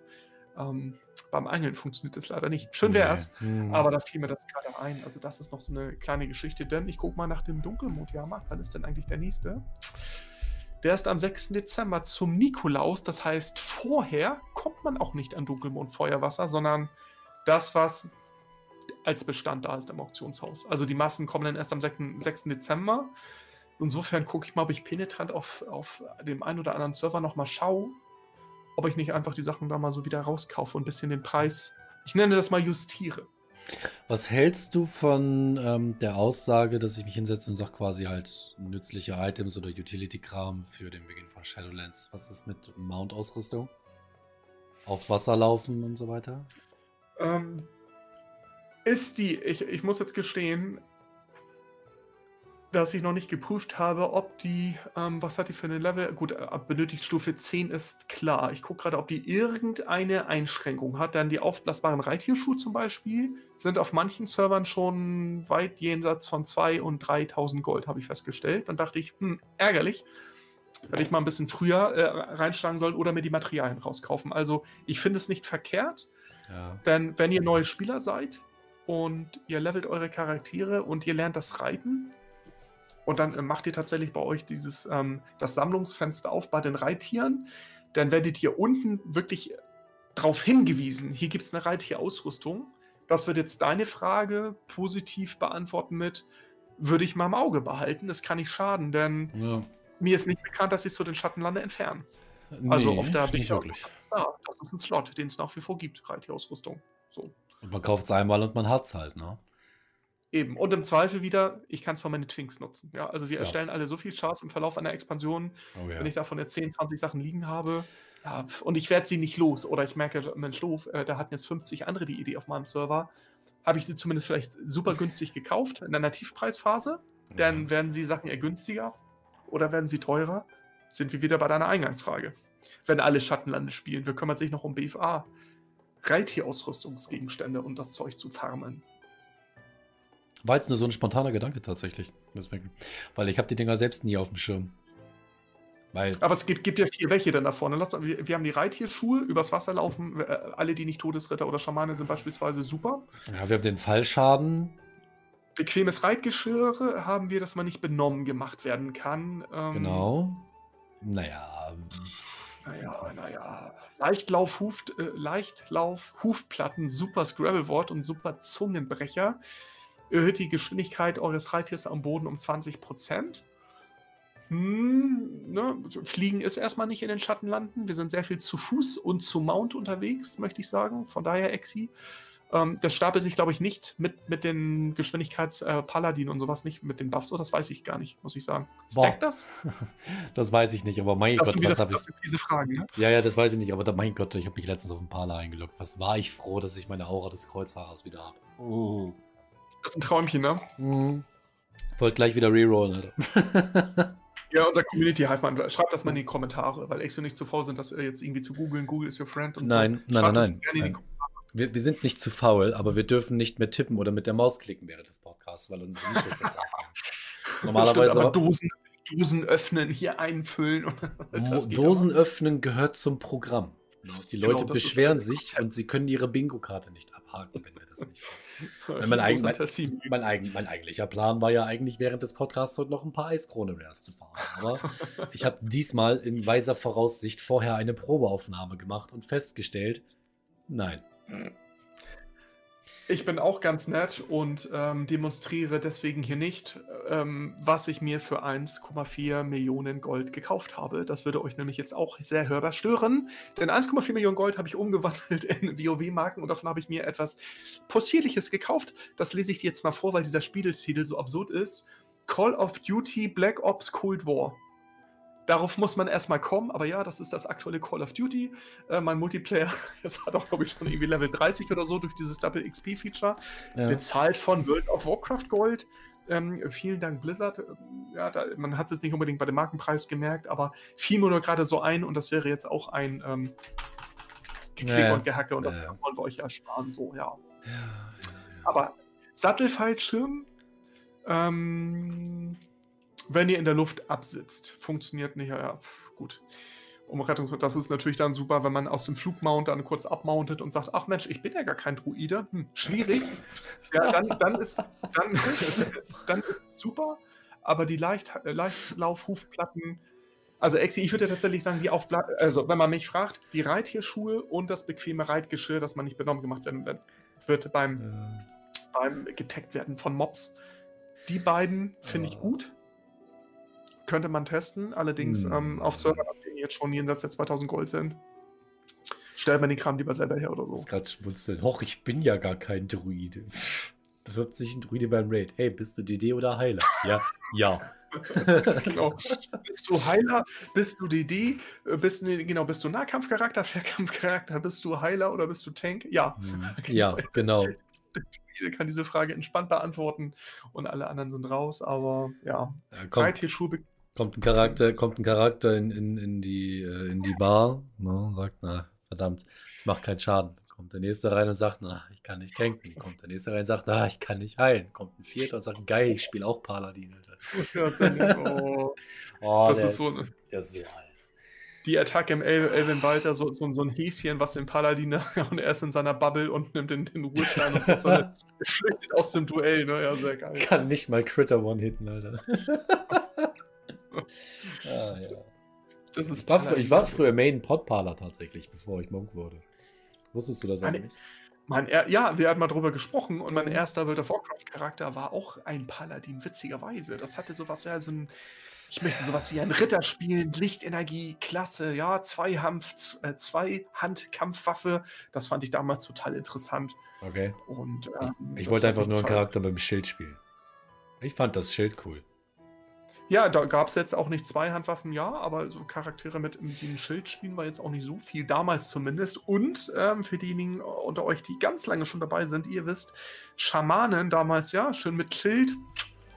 Ähm, beim Angeln funktioniert das leider nicht. Schön wäre es, nee. mhm. aber da fiel mir das gerade ein. Also das ist noch so eine kleine Geschichte, denn ich gucke mal nach dem Dunkelmondjahrmarkt. Wann ist denn eigentlich der nächste? Der ist am 6. Dezember zum Nikolaus. Das heißt, vorher kommt man auch nicht an Dunkelmondfeuerwasser, sondern das, was als Bestand da ist im Auktionshaus. Also die Massen kommen dann erst am 6. Dezember. Insofern gucke ich mal, ob ich penetrant auf, auf dem einen oder anderen Server nochmal schaue, ob ich nicht einfach die Sachen da mal so wieder rauskaufe und ein bisschen den Preis, ich nenne das mal justiere. Was hältst du von ähm, der Aussage, dass ich mich hinsetze und sage quasi halt nützliche Items oder Utility-Kram für den Beginn von Shadowlands? Was ist mit Mount-Ausrüstung? Auf Wasser laufen und so weiter? Ähm, ist die, ich, ich muss jetzt gestehen, dass ich noch nicht geprüft habe, ob die, ähm, was hat die für eine Level? Gut, äh, benötigt Stufe 10 ist klar. Ich gucke gerade, ob die irgendeine Einschränkung hat. Denn die aufblasbaren Reitierschuhe zum Beispiel sind auf manchen Servern schon weit jenseits von 2.000 und 3.000 Gold, habe ich festgestellt. Dann dachte ich, hm, ärgerlich. Hätte ich mal ein bisschen früher äh, reinschlagen sollen oder mir die Materialien rauskaufen. Also, ich finde es nicht verkehrt. Ja. Denn wenn ihr neue Spieler seid und ihr levelt eure Charaktere und ihr lernt das Reiten, und dann äh, macht ihr tatsächlich bei euch dieses, ähm, das Sammlungsfenster auf bei den Reittieren. Dann werdet ihr unten wirklich darauf hingewiesen, hier gibt es eine Reittierausrüstung. Das wird jetzt deine Frage positiv beantworten mit, würde ich mal im Auge behalten. Das kann nicht schaden, denn ja. mir ist nicht bekannt, dass sie es zu den Schattenlande entfernen. Nee, also auf der nicht wirklich. Da, das ist ein Slot, den es nach wie vor gibt, Reittierausrüstung. So. Und man kauft es einmal und man hat es halt, ne? Eben. Und im Zweifel wieder, ich kann es für meine Twinks nutzen. Ja, also wir ja. erstellen alle so viel Charts im Verlauf einer Expansion. Oh, ja. Wenn ich davon jetzt 10, 20 Sachen liegen habe, ja, und ich werde sie nicht los. Oder ich merke, Mensch, doof, äh, da hatten jetzt 50 andere die Idee auf meinem Server. Habe ich sie zumindest vielleicht super günstig gekauft in einer Tiefpreisphase. Mhm. Dann werden sie Sachen eher günstiger oder werden sie teurer. Sind wir wieder bei deiner Eingangsfrage. Wenn alle Schattenlande spielen, wer kümmert sich noch um BFA? Reittierausrüstungsgegenstände und das Zeug zu farmen. War jetzt nur so ein spontaner Gedanke tatsächlich. Deswegen. Weil ich habe die Dinger selbst nie auf dem Schirm. Weil Aber es gibt, gibt ja vier welche dann da vorne. Wir, wir haben die Reitierschuhe, übers Wasser laufen. Äh, alle, die nicht Todesritter oder Schamane sind, beispielsweise super. Ja, wir haben den Fallschaden. Bequemes Reitgeschirr haben wir, dass man nicht benommen gemacht werden kann. Ähm, genau. Naja. Naja, naja. Leichtlauf, Huf, äh, Leichtlauf, Hufplatten, super Scrabble-Wort und super Zungenbrecher erhöht die Geschwindigkeit eures Reittiers am Boden um 20% Hm, ne? Fliegen ist erstmal nicht in den Schattenlanden. Wir sind sehr viel zu Fuß und zu Mount unterwegs, möchte ich sagen. Von daher Exi. Ähm, das stapelt sich, glaube ich, nicht mit, mit den Geschwindigkeits-Paladin äh, und sowas nicht mit den Buffs. So, das weiß ich gar nicht, muss ich sagen. Stackt das? das weiß ich nicht, aber mein das Gott, was habe ich. Diese Fragen, ne? Ja, ja, das weiß ich nicht, aber da, mein Gott, ich habe mich letztens auf den Pala eingeloggt. Was war ich froh, dass ich meine Aura des Kreuzfahrers wieder habe. Oh. Das ist ein Träumchen, ne? Mhm. Wollt gleich wieder rerollen, Alter. ja, unser Community Hive, man, schreibt das mal in die Kommentare, weil Exo nicht zu faul sind, das jetzt irgendwie zu googeln. Google ist your friend und nein, so. Nein, nein, nein. wir, wir, sind nicht zu faul, aber wir dürfen nicht mehr tippen oder mit der Maus klicken während des Podcasts, weil unsere Mikros das aufnehmen. Normalerweise Stimmt, aber Dosen, Dosen öffnen, hier einfüllen. Dosen öffnen gehört zum Programm. Genau, die Leute genau, beschweren sich und sie können ihre Bingo-Karte nicht abhaken, wenn wir das nicht machen. mein, eigen, mein, mein, mein, eigentlicher Plan war ja eigentlich während des Podcasts heute noch ein paar Eiskrone Rares zu fahren. Aber ich habe diesmal in weiser Voraussicht vorher eine Probeaufnahme gemacht und festgestellt, nein. Ich bin auch ganz nett und ähm, demonstriere deswegen hier nicht, ähm, was ich mir für 1,4 Millionen Gold gekauft habe. Das würde euch nämlich jetzt auch sehr hörbar stören, denn 1,4 Millionen Gold habe ich umgewandelt in WoW-Marken und davon habe ich mir etwas Possierliches gekauft. Das lese ich dir jetzt mal vor, weil dieser Spieltitel so absurd ist. Call of Duty Black Ops Cold War. Darauf muss man erstmal kommen, aber ja, das ist das aktuelle Call of Duty. Äh, mein Multiplayer, das hat auch, glaube ich, schon irgendwie Level 30 oder so durch dieses Double XP-Feature. Ja. Bezahlt von World of Warcraft Gold. Ähm, vielen Dank, Blizzard. Ja, da, man hat es nicht unbedingt bei dem Markenpreis gemerkt, aber fiel mir nur gerade so ein und das wäre jetzt auch ein ähm, Geklicke ja, und Gehacke und das ja. wollen wir euch ersparen. So, ja. Aber Sattelfallschirm, ähm, wenn ihr in der Luft absitzt. Funktioniert nicht, ja, gut. Um Rettungs das ist natürlich dann super, wenn man aus dem Flugmount dann kurz abmountet und sagt, ach Mensch, ich bin ja gar kein Druide. Hm, schwierig. ja, dann, dann, ist, dann, dann ist super. Aber die Leicht, Leichtlaufhufplatten, also Exi, ich würde ja tatsächlich sagen, die Aufpla also wenn man mich fragt, die Reitierschuhe und das bequeme Reitgeschirr, das man nicht benommen gemacht werden wird beim, ja. beim getaggt werden von Mobs. Die beiden finde ich gut könnte man testen, allerdings hm. ähm, auf Servern, die jetzt schon jenseits der 2000 Gold sind. Stellt man den Kram lieber selber her oder so. Das gerade schmunzeln. Hoch, ich bin ja gar kein Druide. Bewirbt sich ein Druide beim Raid. Hey, bist du DD oder Heiler? Ja, ja. genau. Bist du Heiler? Bist du DD? Bist, nee, genau, bist du Nahkampfcharakter, Fernkampfcharakter? Bist du Heiler oder bist du Tank? Ja. Hm. Ja, genau. Der kann diese Frage entspannt beantworten und alle anderen sind raus, aber ja. ja kommt, ein Charakter, kommt ein Charakter in, in, in, die, äh, in die Bar, ne, sagt, na, verdammt, ich mach keinen Schaden. Kommt der nächste rein und sagt, na, ich kann nicht tanken. Kommt der nächste rein und sagt, na, ich kann nicht heilen. Kommt ein vierter und sagt, geil, ich spiele auch Paladin. Alter. oh, oh, das ist so, ist, der ist so alt die Attacke im El Elven Walter, so, so, so, ein Häschen, was den Paladin und er ist in seiner Bubble und nimmt den, den Ruhestein und so, flüchtet aus dem Duell, ne? Ja, sehr geil. Kann nicht mal Critter One-Hitten, Alter. Ah, ja. Das ist ich, war, ich war früher Main Podparler tatsächlich, bevor ich Monk wurde. Wusstest du das eigentlich? Mein, ja, wir hatten mal drüber gesprochen und mein erster World of Warcraft-Charakter war auch ein Paladin, witzigerweise. Das hatte sowas, ja, so ein, ich möchte sowas wie ein Ritter spielen, Lichtenergie, Klasse, ja, zwei, Hanf, äh, zwei Handkampfwaffe. Das fand ich damals total interessant. Okay. Und, ähm, ich, ich wollte einfach nur einen Charakter mit dem Schild spielen. Ich fand das Schild cool. Ja, da gab es jetzt auch nicht zwei Handwaffen, ja, aber so Charaktere mit, dem Schild spielen war jetzt auch nicht so viel, damals zumindest. Und ähm, für diejenigen unter euch, die ganz lange schon dabei sind, ihr wisst, Schamanen damals, ja, schön mit Schild,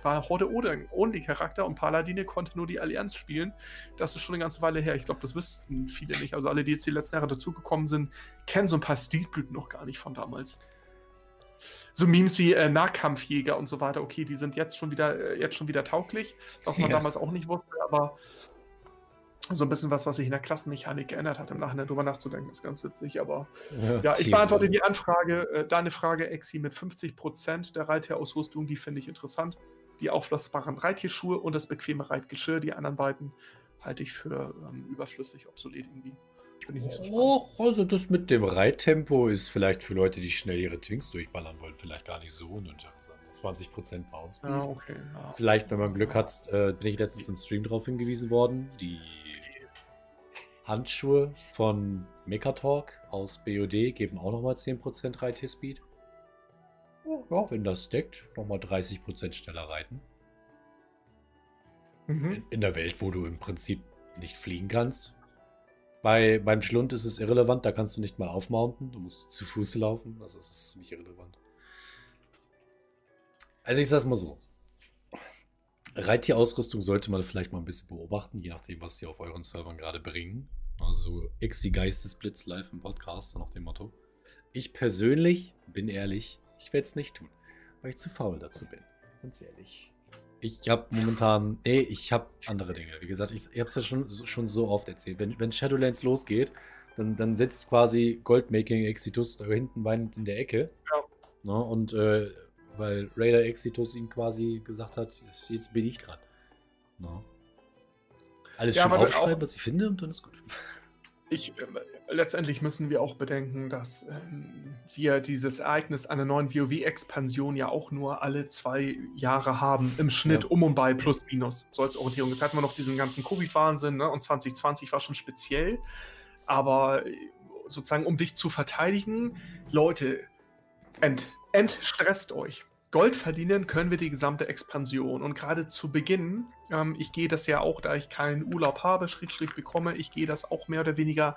war Horde ohne Charakter und Paladine konnte nur die Allianz spielen. Das ist schon eine ganze Weile her. Ich glaube, das wüssten viele nicht. Also alle, die jetzt die letzten Jahre dazugekommen sind, kennen so ein paar Stilblüten noch gar nicht von damals so Memes wie äh, Nahkampfjäger und so weiter, okay, die sind jetzt schon wieder, äh, jetzt schon wieder tauglich, was man ja. damals auch nicht wusste, aber so ein bisschen was, was sich in der Klassenmechanik geändert hat, im Nachhinein drüber nachzudenken, ist ganz witzig. Aber ja, ja ich beantworte die Anfrage, äh, deine Frage, Exi, mit 50% der Reittierausrüstung, die finde ich interessant. Die auflassbaren Reitierschuhe und das bequeme Reitgeschirr, die anderen beiden halte ich für ähm, überflüssig, obsolet irgendwie. Finde ich nicht so spannend. Oh, also das mit dem Reittempo ist vielleicht für Leute, die schnell ihre Twinks durchballern wollen, vielleicht gar nicht so uninteressant. 20% Bounce. Ja, okay. Ja. Vielleicht, wenn man Glück hat, äh, bin ich letztens im Stream darauf hingewiesen worden, die Handschuhe von Mechatalk aus BOD geben auch nochmal 10% Reitierspeed. Ja, wenn das deckt, nochmal 30% schneller reiten. Mhm. In, in der Welt, wo du im Prinzip nicht fliegen kannst, bei, beim Schlund ist es irrelevant, da kannst du nicht mal aufmounten, du musst zu Fuß laufen, also es ist ziemlich irrelevant. Also ich sag's mal so. Reittierausrüstung sollte man vielleicht mal ein bisschen beobachten, je nachdem, was sie auf euren Servern gerade bringen. Also Exi Geistesblitz live im Podcast, so nach dem Motto. Ich persönlich, bin ehrlich, ich werde es nicht tun, weil ich zu faul dazu bin. Ganz ehrlich. Ich habe momentan, nee, ich habe andere Dinge. Wie gesagt, ich, ich habe es ja schon, schon so oft erzählt. Wenn, wenn Shadowlands losgeht, dann, dann sitzt quasi Goldmaking Exitus da hinten weinend in der Ecke. Ja. Ne, und äh, weil Raider Exitus ihm quasi gesagt hat, jetzt bin ich dran. Ne? Alles ja, schön aufschreiben, was ich finde und dann ist gut. Ich, äh, letztendlich müssen wir auch bedenken, dass ähm, wir dieses Ereignis einer neuen WoW-Expansion ja auch nur alle zwei Jahre haben, im Schnitt ja. um und bei plus minus, so als Orientierung. Jetzt hatten wir noch diesen ganzen Covid-Wahnsinn ne? und 2020 war schon speziell. Aber äh, sozusagen, um dich zu verteidigen, Leute, ent, entstresst euch. Gold verdienen können wir die gesamte Expansion. Und gerade zu Beginn, ähm, ich gehe das ja auch, da ich keinen Urlaub habe, Schrägstrich bekomme, ich gehe das auch mehr oder weniger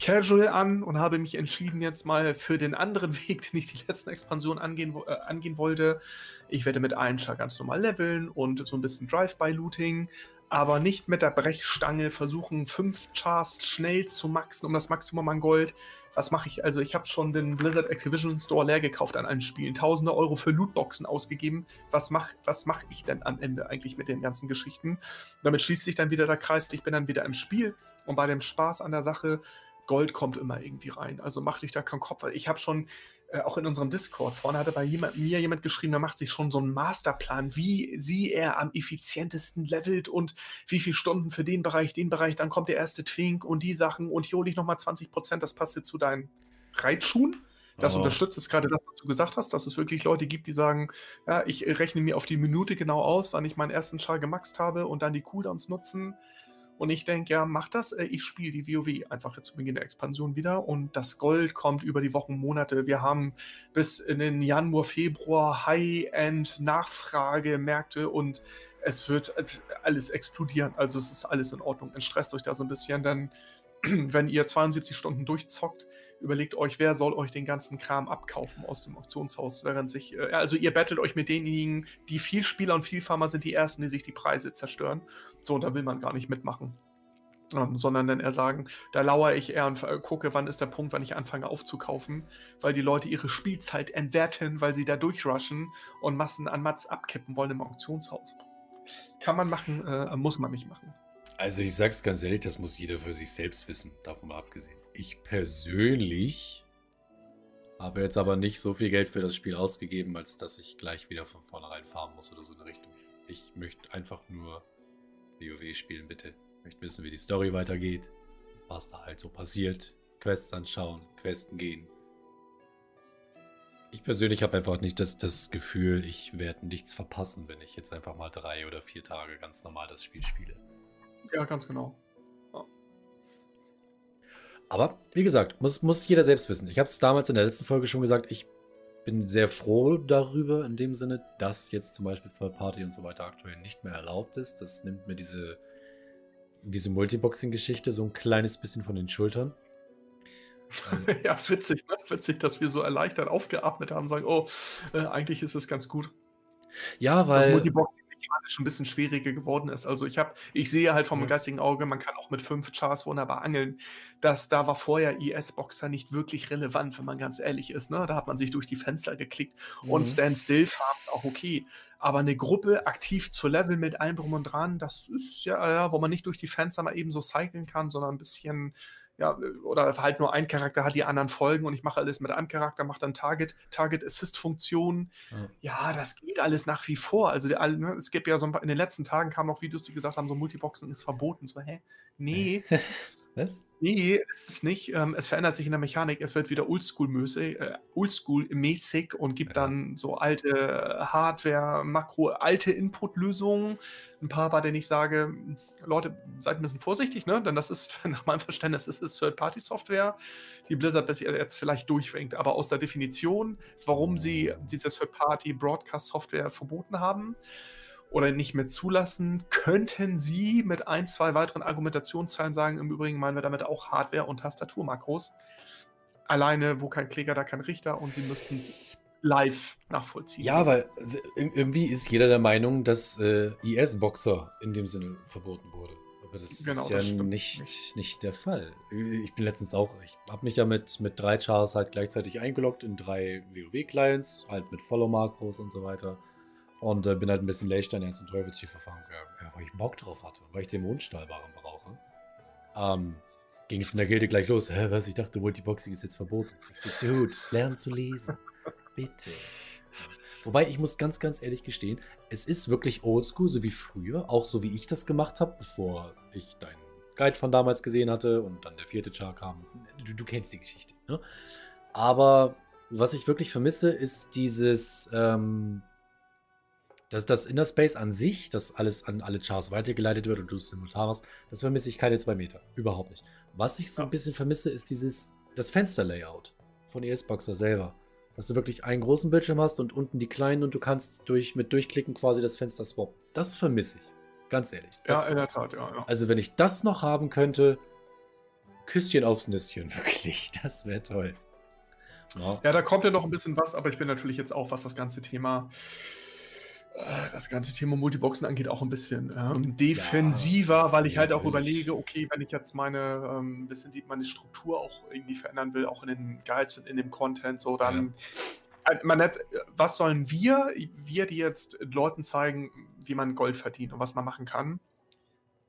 casual an und habe mich entschieden jetzt mal für den anderen Weg, den ich die letzten Expansion angehen, äh, angehen wollte. Ich werde mit Einschlag ganz normal leveln und so ein bisschen Drive-by-Looting, aber nicht mit der Brechstange versuchen, fünf Chars schnell zu maxen um das Maximum an Gold. Was mache ich? Also, ich habe schon den Blizzard Activision Store leer gekauft an allen Spielen, tausende Euro für Lootboxen ausgegeben. Was mache was mach ich denn am Ende eigentlich mit den ganzen Geschichten? Damit schließt sich dann wieder der Kreis. Ich bin dann wieder im Spiel und bei dem Spaß an der Sache Gold kommt immer irgendwie rein. Also mach dich da keinen Kopf. Ich habe schon äh, auch in unserem Discord vorne hatte bei jemand, mir jemand geschrieben, der macht sich schon so einen Masterplan, wie sie er am effizientesten levelt und wie viele Stunden für den Bereich, den Bereich, dann kommt der erste Twink und die Sachen und hier hole ich nochmal 20 Prozent, das passt jetzt zu deinen Reitschuhen. Das oh. unterstützt jetzt gerade das, was du gesagt hast, dass es wirklich Leute gibt, die sagen, ja, ich rechne mir auf die Minute genau aus, wann ich meinen ersten Schal gemaxt habe und dann die Cooldowns nutzen. Und ich denke, ja, mach das. Äh, ich spiele die WoW einfach zu Beginn der Expansion wieder. Und das Gold kommt über die Wochen, Monate. Wir haben bis in den Januar, Februar High-End-Nachfragemärkte und es wird alles explodieren. Also es ist alles in Ordnung. Entstresst euch da so ein bisschen, denn wenn ihr 72 Stunden durchzockt, überlegt euch, wer soll euch den ganzen Kram abkaufen aus dem Auktionshaus, während sich, äh, also ihr battelt euch mit denjenigen, die viel Spieler und viel Farmer sind, die ersten, die sich die Preise zerstören. So, da will man gar nicht mitmachen. Ähm, sondern dann eher sagen, da lauere ich eher und gucke, wann ist der Punkt, wann ich anfange aufzukaufen, weil die Leute ihre Spielzeit entwerten, weil sie da durchrushen und Massen an Mats abkippen wollen im Auktionshaus. Kann man machen, äh, muss man nicht machen. Also ich sag's ganz ehrlich, das muss jeder für sich selbst wissen, davon mal abgesehen. Ich persönlich habe jetzt aber nicht so viel Geld für das Spiel ausgegeben, als dass ich gleich wieder von vornherein farmen muss oder so in Richtung. Ich möchte einfach nur WoW spielen, bitte. Ich möchte wissen, wie die Story weitergeht, was da halt so passiert, Quests anschauen, Questen gehen. Ich persönlich habe einfach nicht das, das Gefühl, ich werde nichts verpassen, wenn ich jetzt einfach mal drei oder vier Tage ganz normal das Spiel spiele. Ja, ganz genau. Aber wie gesagt, muss, muss jeder selbst wissen. Ich habe es damals in der letzten Folge schon gesagt, ich bin sehr froh darüber, in dem Sinne, dass jetzt zum Beispiel Third Party und so weiter aktuell nicht mehr erlaubt ist. Das nimmt mir diese, diese Multiboxing-Geschichte so ein kleines bisschen von den Schultern. ja, witzig, ne? Witzig, dass wir so erleichtert aufgeatmet haben, sagen, oh, äh, eigentlich ist es ganz gut. Ja, weil. Das Multiboxing mechanisch ein bisschen schwieriger geworden ist. Also ich habe, ich sehe halt vom ja. geistigen Auge, man kann auch mit fünf Chars wunderbar angeln. dass da war vorher IS-Boxer nicht wirklich relevant, wenn man ganz ehrlich ist. Ne? Da hat man sich durch die Fenster geklickt mhm. und Stand-Still-Farm ist auch okay. Aber eine Gruppe aktiv zu leveln mit allem drum und dran, das ist ja, ja, wo man nicht durch die Fenster mal eben so cyclen kann, sondern ein bisschen ja, oder halt nur ein Charakter hat, die anderen folgen und ich mache alles mit einem Charakter, mache dann Target, Target Assist Funktionen. Ja. ja. das geht alles nach wie vor. Also der, ne, es gibt ja so ein paar, in den letzten Tagen kamen noch Videos, die gesagt haben, so Multiboxen ist verboten. So, hä? Nee. Was? Nee, es ist nicht. Ähm, es verändert sich in der Mechanik. Es wird wieder Oldschool-mäßig äh, Oldschool und gibt ja. dann so alte Hardware, Makro, alte Input-Lösungen. Ein paar, bei denen ich sage, Leute, seid ein bisschen vorsichtig, ne? Denn das ist, nach meinem Verständnis, das ist Third-Party-Software, die Blizzard bis jetzt vielleicht durchwinkt. Aber aus der Definition, warum sie diese Third-Party-Broadcast-Software verboten haben, oder nicht mehr zulassen, könnten Sie mit ein, zwei weiteren Argumentationszeilen sagen, im Übrigen meinen wir damit auch Hardware- und Tastaturmakros. Alleine, wo kein Kläger, da kein Richter und Sie müssten es live nachvollziehen. Ja, weil irgendwie ist jeder der Meinung, dass äh, IS-Boxer in dem Sinne verboten wurde. Aber das genau, ist ja das nicht, nicht, nicht. der Fall. Ich bin letztens auch, ich habe mich ja mit, mit drei Chars halt gleichzeitig eingeloggt in drei WoW-Clients, halt mit Follow-Makros und so weiter. Und äh, bin halt ein bisschen Lechstein ins Teufelschiff verfahren, ja, weil ich Bock drauf hatte, weil ich den Mondstahlbaren brauche. Ähm, ging es in der Gilde gleich los. Hä, was? Ich dachte, Multiboxing ist jetzt verboten. Ich so, Dude, lern zu lesen. Bitte. Wobei ich muss ganz, ganz ehrlich gestehen, es ist wirklich oldschool, so wie früher, auch so wie ich das gemacht habe, bevor ich deinen Guide von damals gesehen hatte und dann der vierte Char kam. Du, du kennst die Geschichte. Ne? Aber was ich wirklich vermisse, ist dieses, ähm, dass das Inner Space an sich, dass alles an alle Chars weitergeleitet wird und du es simultan hast, das vermisse ich keine zwei Meter. Überhaupt nicht. Was ich so ein bisschen vermisse, ist dieses, das Fensterlayout von ESBoxer selber dass du wirklich einen großen Bildschirm hast und unten die kleinen und du kannst durch, mit durchklicken quasi das Fenster swappen. Das vermisse ich. Ganz ehrlich. Ja, in der Tat, ja, ja, Also, wenn ich das noch haben könnte, Küsschen aufs Nüsschen, wirklich. Das wäre toll. Ja. ja, da kommt ja noch ein bisschen was, aber ich bin natürlich jetzt auch, was das ganze Thema das ganze Thema Multiboxen angeht, auch ein bisschen ähm, defensiver, ja, weil ich halt auch überlege, okay, wenn ich jetzt meine, ähm, bisschen die, meine Struktur auch irgendwie verändern will, auch in den Guides und in dem Content, so dann. Ja. Äh, man hat, was sollen wir, wir, die jetzt Leuten zeigen, wie man Gold verdient und was man machen kann?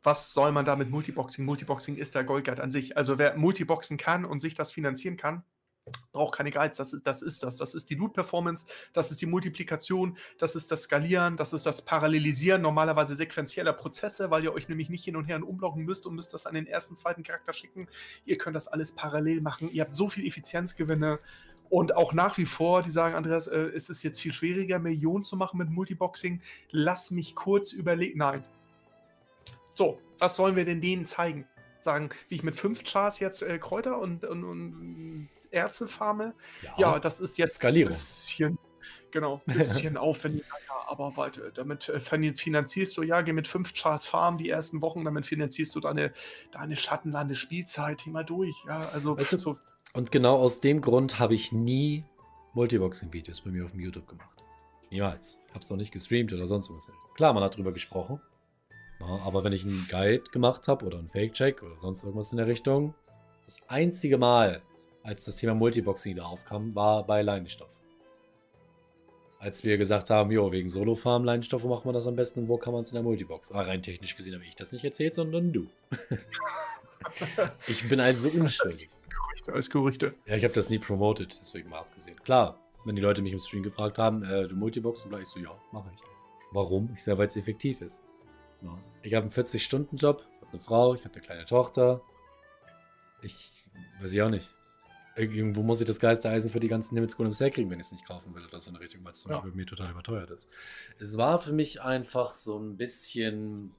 Was soll man da mit Multiboxing? Multiboxing ist der Goldguide an sich. Also wer Multiboxen kann und sich das finanzieren kann, braucht keine Guides, das ist, das ist das. Das ist die Loot-Performance, das ist die Multiplikation, das ist das Skalieren, das ist das Parallelisieren normalerweise sequenzieller Prozesse, weil ihr euch nämlich nicht hin und her umblocken müsst und müsst das an den ersten, zweiten Charakter schicken. Ihr könnt das alles parallel machen. Ihr habt so viel Effizienzgewinne. Und auch nach wie vor, die sagen, Andreas, äh, ist es jetzt viel schwieriger, Millionen zu machen mit Multiboxing? Lass mich kurz überlegen. Nein. So, was sollen wir denn denen zeigen? Sagen, wie ich mit fünf Chars jetzt äh, Kräuter und, und, und Erze farme. Ja, ja, das ist jetzt Skalierung. ein bisschen, genau, ein bisschen aufwendiger, ja, aber weiter. Damit äh, finanzierst du, ja, geh mit fünf Chars farmen die ersten Wochen, damit finanzierst du deine, deine Schattenlande-Spielzeit immer durch. Ja, also weißt du, so. Und genau aus dem Grund habe ich nie Multiboxing-Videos bei mir auf dem YouTube gemacht. Niemals. Ich habe es noch nicht gestreamt oder sonst was. Klar, man hat drüber gesprochen. Na, aber wenn ich einen Guide gemacht habe oder einen Fake-Check oder sonst irgendwas in der Richtung, das einzige Mal, als das Thema Multiboxing wieder aufkam, war bei Leinstoff. Als wir gesagt haben, jo, wegen Solo-Farm, Leinstoff, wo macht man das am besten und wo kann man es in der Multibox? Ah, rein technisch gesehen habe ich das nicht erzählt, sondern du. ich bin also unschuldig. Gerüchte, als Gerüchte. Ja, ich habe das nie promoted, deswegen mal abgesehen. Klar, wenn die Leute mich im Stream gefragt haben, äh, du Multibox, dann ich so, ja, mache ich. Warum? Ich sage, weil es effektiv ist. Ja. Ich habe einen 40-Stunden-Job, habe eine Frau, ich habe eine kleine Tochter. Ich weiß ich auch nicht. Irgendwo muss ich das Geistereisen für die ganzen Himmelskunden herkriegen, wenn ich es nicht kaufen will oder so eine Richtung, weil es zum ja. Beispiel bei mir total überteuert ist. Es war für mich einfach so ein bisschen.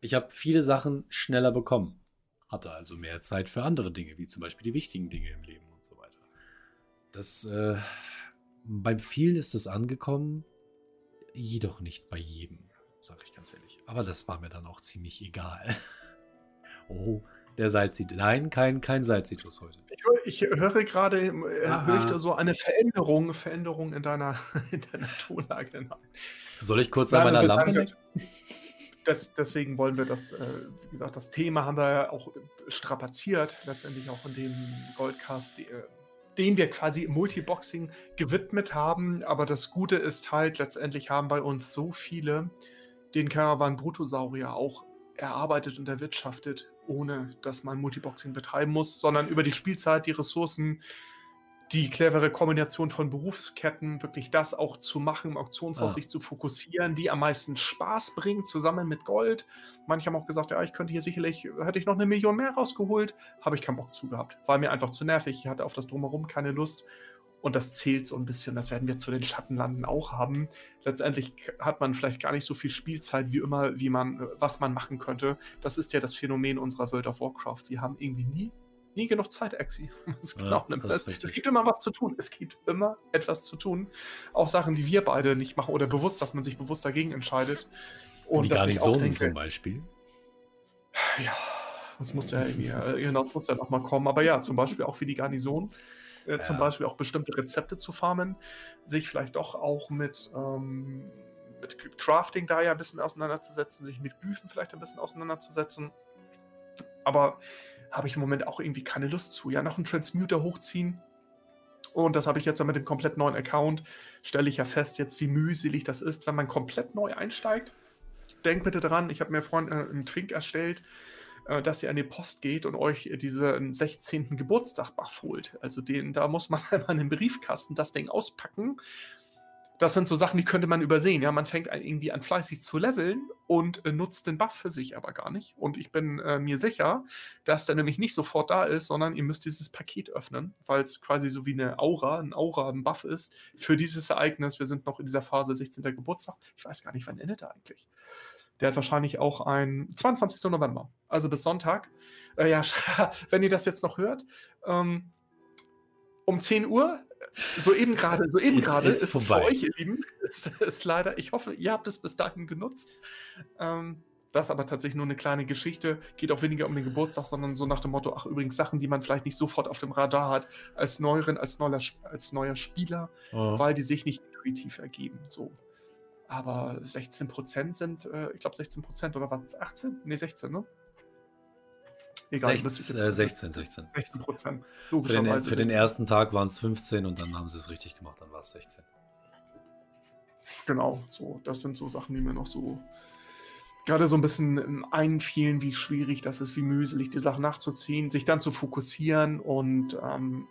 Ich habe viele Sachen schneller bekommen. Hatte also mehr Zeit für andere Dinge, wie zum Beispiel die wichtigen Dinge im Leben und so weiter. Das, äh, beim vielen ist das angekommen, jedoch nicht bei jedem, sage ich ganz ehrlich. Aber das war mir dann auch ziemlich egal. oh, der Salzitus. Nein, kein, kein Salzitus heute. Ich, ich höre gerade, äh, höre ich da so eine Veränderung, Veränderung in deiner, in deiner Tonlage. Soll ich kurz Nein, an meiner Lampe das, das, Deswegen wollen wir das, äh, wie gesagt, das Thema haben wir ja auch strapaziert, letztendlich auch in dem Goldcast, die, äh, den wir quasi im Multiboxing gewidmet haben. Aber das Gute ist halt, letztendlich haben bei uns so viele den Caravan Brutosaurier auch erarbeitet und erwirtschaftet, ohne dass man Multiboxing betreiben muss, sondern über die Spielzeit, die Ressourcen, die clevere Kombination von Berufsketten, wirklich das auch zu machen, im Auktionshaus ah. sich zu fokussieren, die am meisten Spaß bringt, zusammen mit Gold. Manche haben auch gesagt, ja, ich könnte hier sicherlich, hätte ich noch eine Million mehr rausgeholt, habe ich keinen Bock zu gehabt. War mir einfach zu nervig, ich hatte auf das Drumherum keine Lust. Und das zählt so ein bisschen, das werden wir zu den Schattenlanden auch haben. Letztendlich hat man vielleicht gar nicht so viel Spielzeit wie immer, wie man, äh, was man machen könnte. Das ist ja das Phänomen unserer World of Warcraft. Wir haben irgendwie nie, nie genug Zeit, Exi. Ja, das es gibt immer was zu tun. Es gibt immer etwas zu tun. Auch Sachen, die wir beide nicht machen oder bewusst, dass man sich bewusst dagegen entscheidet. Und wie Garnisonen zum Beispiel. Ja, das muss ja irgendwie, genau, das muss ja nochmal kommen. Aber ja, zum Beispiel auch wie die Garnison äh, ja. zum Beispiel auch bestimmte Rezepte zu farmen, sich vielleicht doch auch mit, ähm, mit Crafting da ja ein bisschen auseinanderzusetzen, sich mit Glyphen vielleicht ein bisschen auseinanderzusetzen. Aber habe ich im Moment auch irgendwie keine Lust zu. Ja, noch einen Transmuter hochziehen. Und das habe ich jetzt mit dem komplett neuen Account. Stelle ich ja fest, jetzt wie mühselig das ist, wenn man komplett neu einsteigt. Denkt bitte dran, ich habe mir vorhin äh, einen Twink erstellt, äh, dass ihr an die Post geht und euch diesen 16. Geburtstag-Buff holt. Also den, da muss man einmal in den Briefkasten das Ding auspacken das sind so Sachen, die könnte man übersehen. Ja, man fängt irgendwie an fleißig zu leveln und äh, nutzt den Buff für sich aber gar nicht. Und ich bin äh, mir sicher, dass der nämlich nicht sofort da ist, sondern ihr müsst dieses Paket öffnen, weil es quasi so wie eine Aura, ein Aura, ein Buff ist für dieses Ereignis. Wir sind noch in dieser Phase 16. Geburtstag. Ich weiß gar nicht, wann endet er eigentlich. Der hat wahrscheinlich auch ein 22. November, also bis Sonntag. Äh, ja, wenn ihr das jetzt noch hört, ähm, um 10 Uhr so eben gerade, so eben gerade ist, ist, ist für euch, ihr Lieben, ist, ist, leider, ich hoffe, ihr habt es bis dahin genutzt. Ähm, das ist aber tatsächlich nur eine kleine Geschichte, geht auch weniger um den Geburtstag, sondern so nach dem Motto, ach übrigens Sachen, die man vielleicht nicht sofort auf dem Radar hat, als Neueren, als neuer, als neuer Spieler, oh. weil die sich nicht intuitiv ergeben. So. Aber 16% sind, äh, ich glaube 16% oder was? 18? Ne, 16, ne? Egal, 16, äh, 16, 16. 16 Prozent. Für, den, für den, ersten Tag waren es 15 und dann haben sie es richtig gemacht, dann war es 16. Genau, so, das sind so Sachen, die mir noch so gerade so ein bisschen einfielen, wie schwierig das ist, wie mühselig die Sachen nachzuziehen, sich dann zu fokussieren und ähm,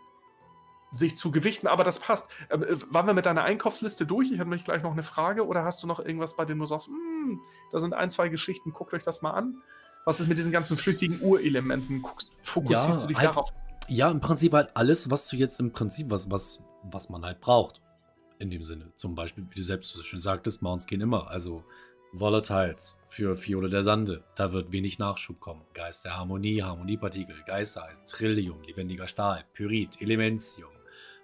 sich zu gewichten, aber das passt. Ähm, äh, waren wir mit deiner Einkaufsliste durch? Ich habe nämlich gleich noch eine Frage oder hast du noch irgendwas, bei dem du sagst, hm, da sind ein, zwei Geschichten, guckt euch das mal an? Was ist mit diesen ganzen flüchtigen Urelementen? Fokussierst ja, du dich halt, darauf? Ja, im Prinzip halt alles, was du jetzt im Prinzip, was, was, was man halt braucht. In dem Sinne. Zum Beispiel, wie du selbst so schön sagtest, Mounts gehen immer. Also Volatiles für Fiole der Sande. Da wird wenig Nachschub kommen. Geist der Harmonie, Harmoniepartikel, Geistereis, Trillium, lebendiger Stahl, Pyrit, Elementium,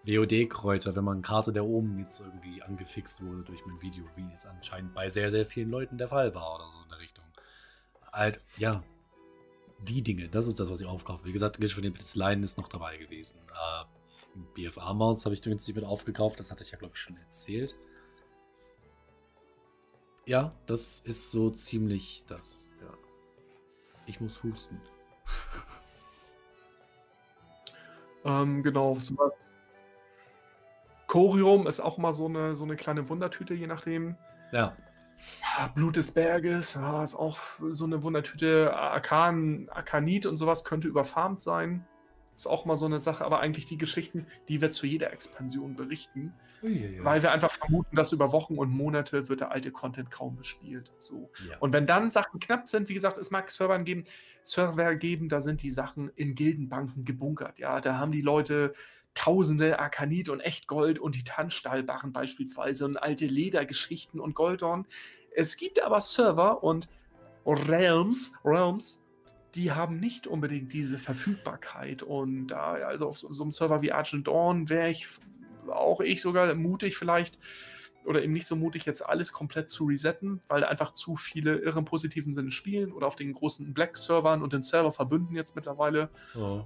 WOD-Kräuter, wenn man Karte der oben jetzt irgendwie angefixt wurde durch mein Video, wie es anscheinend bei sehr, sehr vielen Leuten der Fall war oder so in der Richtung halt, ja, die Dinge, das ist das, was ich aufkaufe. Wie gesagt, Gish von den Blitzleinen ist noch dabei gewesen. Äh, BFA-Mounts habe ich günstig mit aufgekauft, das hatte ich ja, glaube ich, schon erzählt. Ja, das ist so ziemlich das, ja. Ich muss husten. ähm, genau, sowas. Chorium ist auch mal so eine, so eine kleine Wundertüte, je nachdem. Ja. Blut des Berges, ja, ist auch so eine Wundertüte. Arkan, Arkanit und sowas könnte überfarmt sein. Ist auch mal so eine Sache, aber eigentlich die Geschichten, die wir zu jeder Expansion berichten. Uiuiui. Weil wir einfach vermuten, dass über Wochen und Monate wird der alte Content kaum bespielt. So. Ja. Und wenn dann Sachen knapp sind, wie gesagt, es mag Servern geben, Server geben, da sind die Sachen in Gildenbanken gebunkert. Ja, da haben die Leute tausende Arkanit und Echtgold und Titanstahlbarren beispielsweise und alte Ledergeschichten und Goldorn. Es gibt aber Server und Realms, Realms, die haben nicht unbedingt diese Verfügbarkeit. Und da, also auf so, so einem Server wie Argent Dawn wäre ich, auch ich sogar mutig vielleicht, oder eben nicht so mutig, jetzt alles komplett zu resetten, weil einfach zu viele irre im positiven Sinne spielen oder auf den großen Black-Servern und den Serververbünden jetzt mittlerweile. Oh.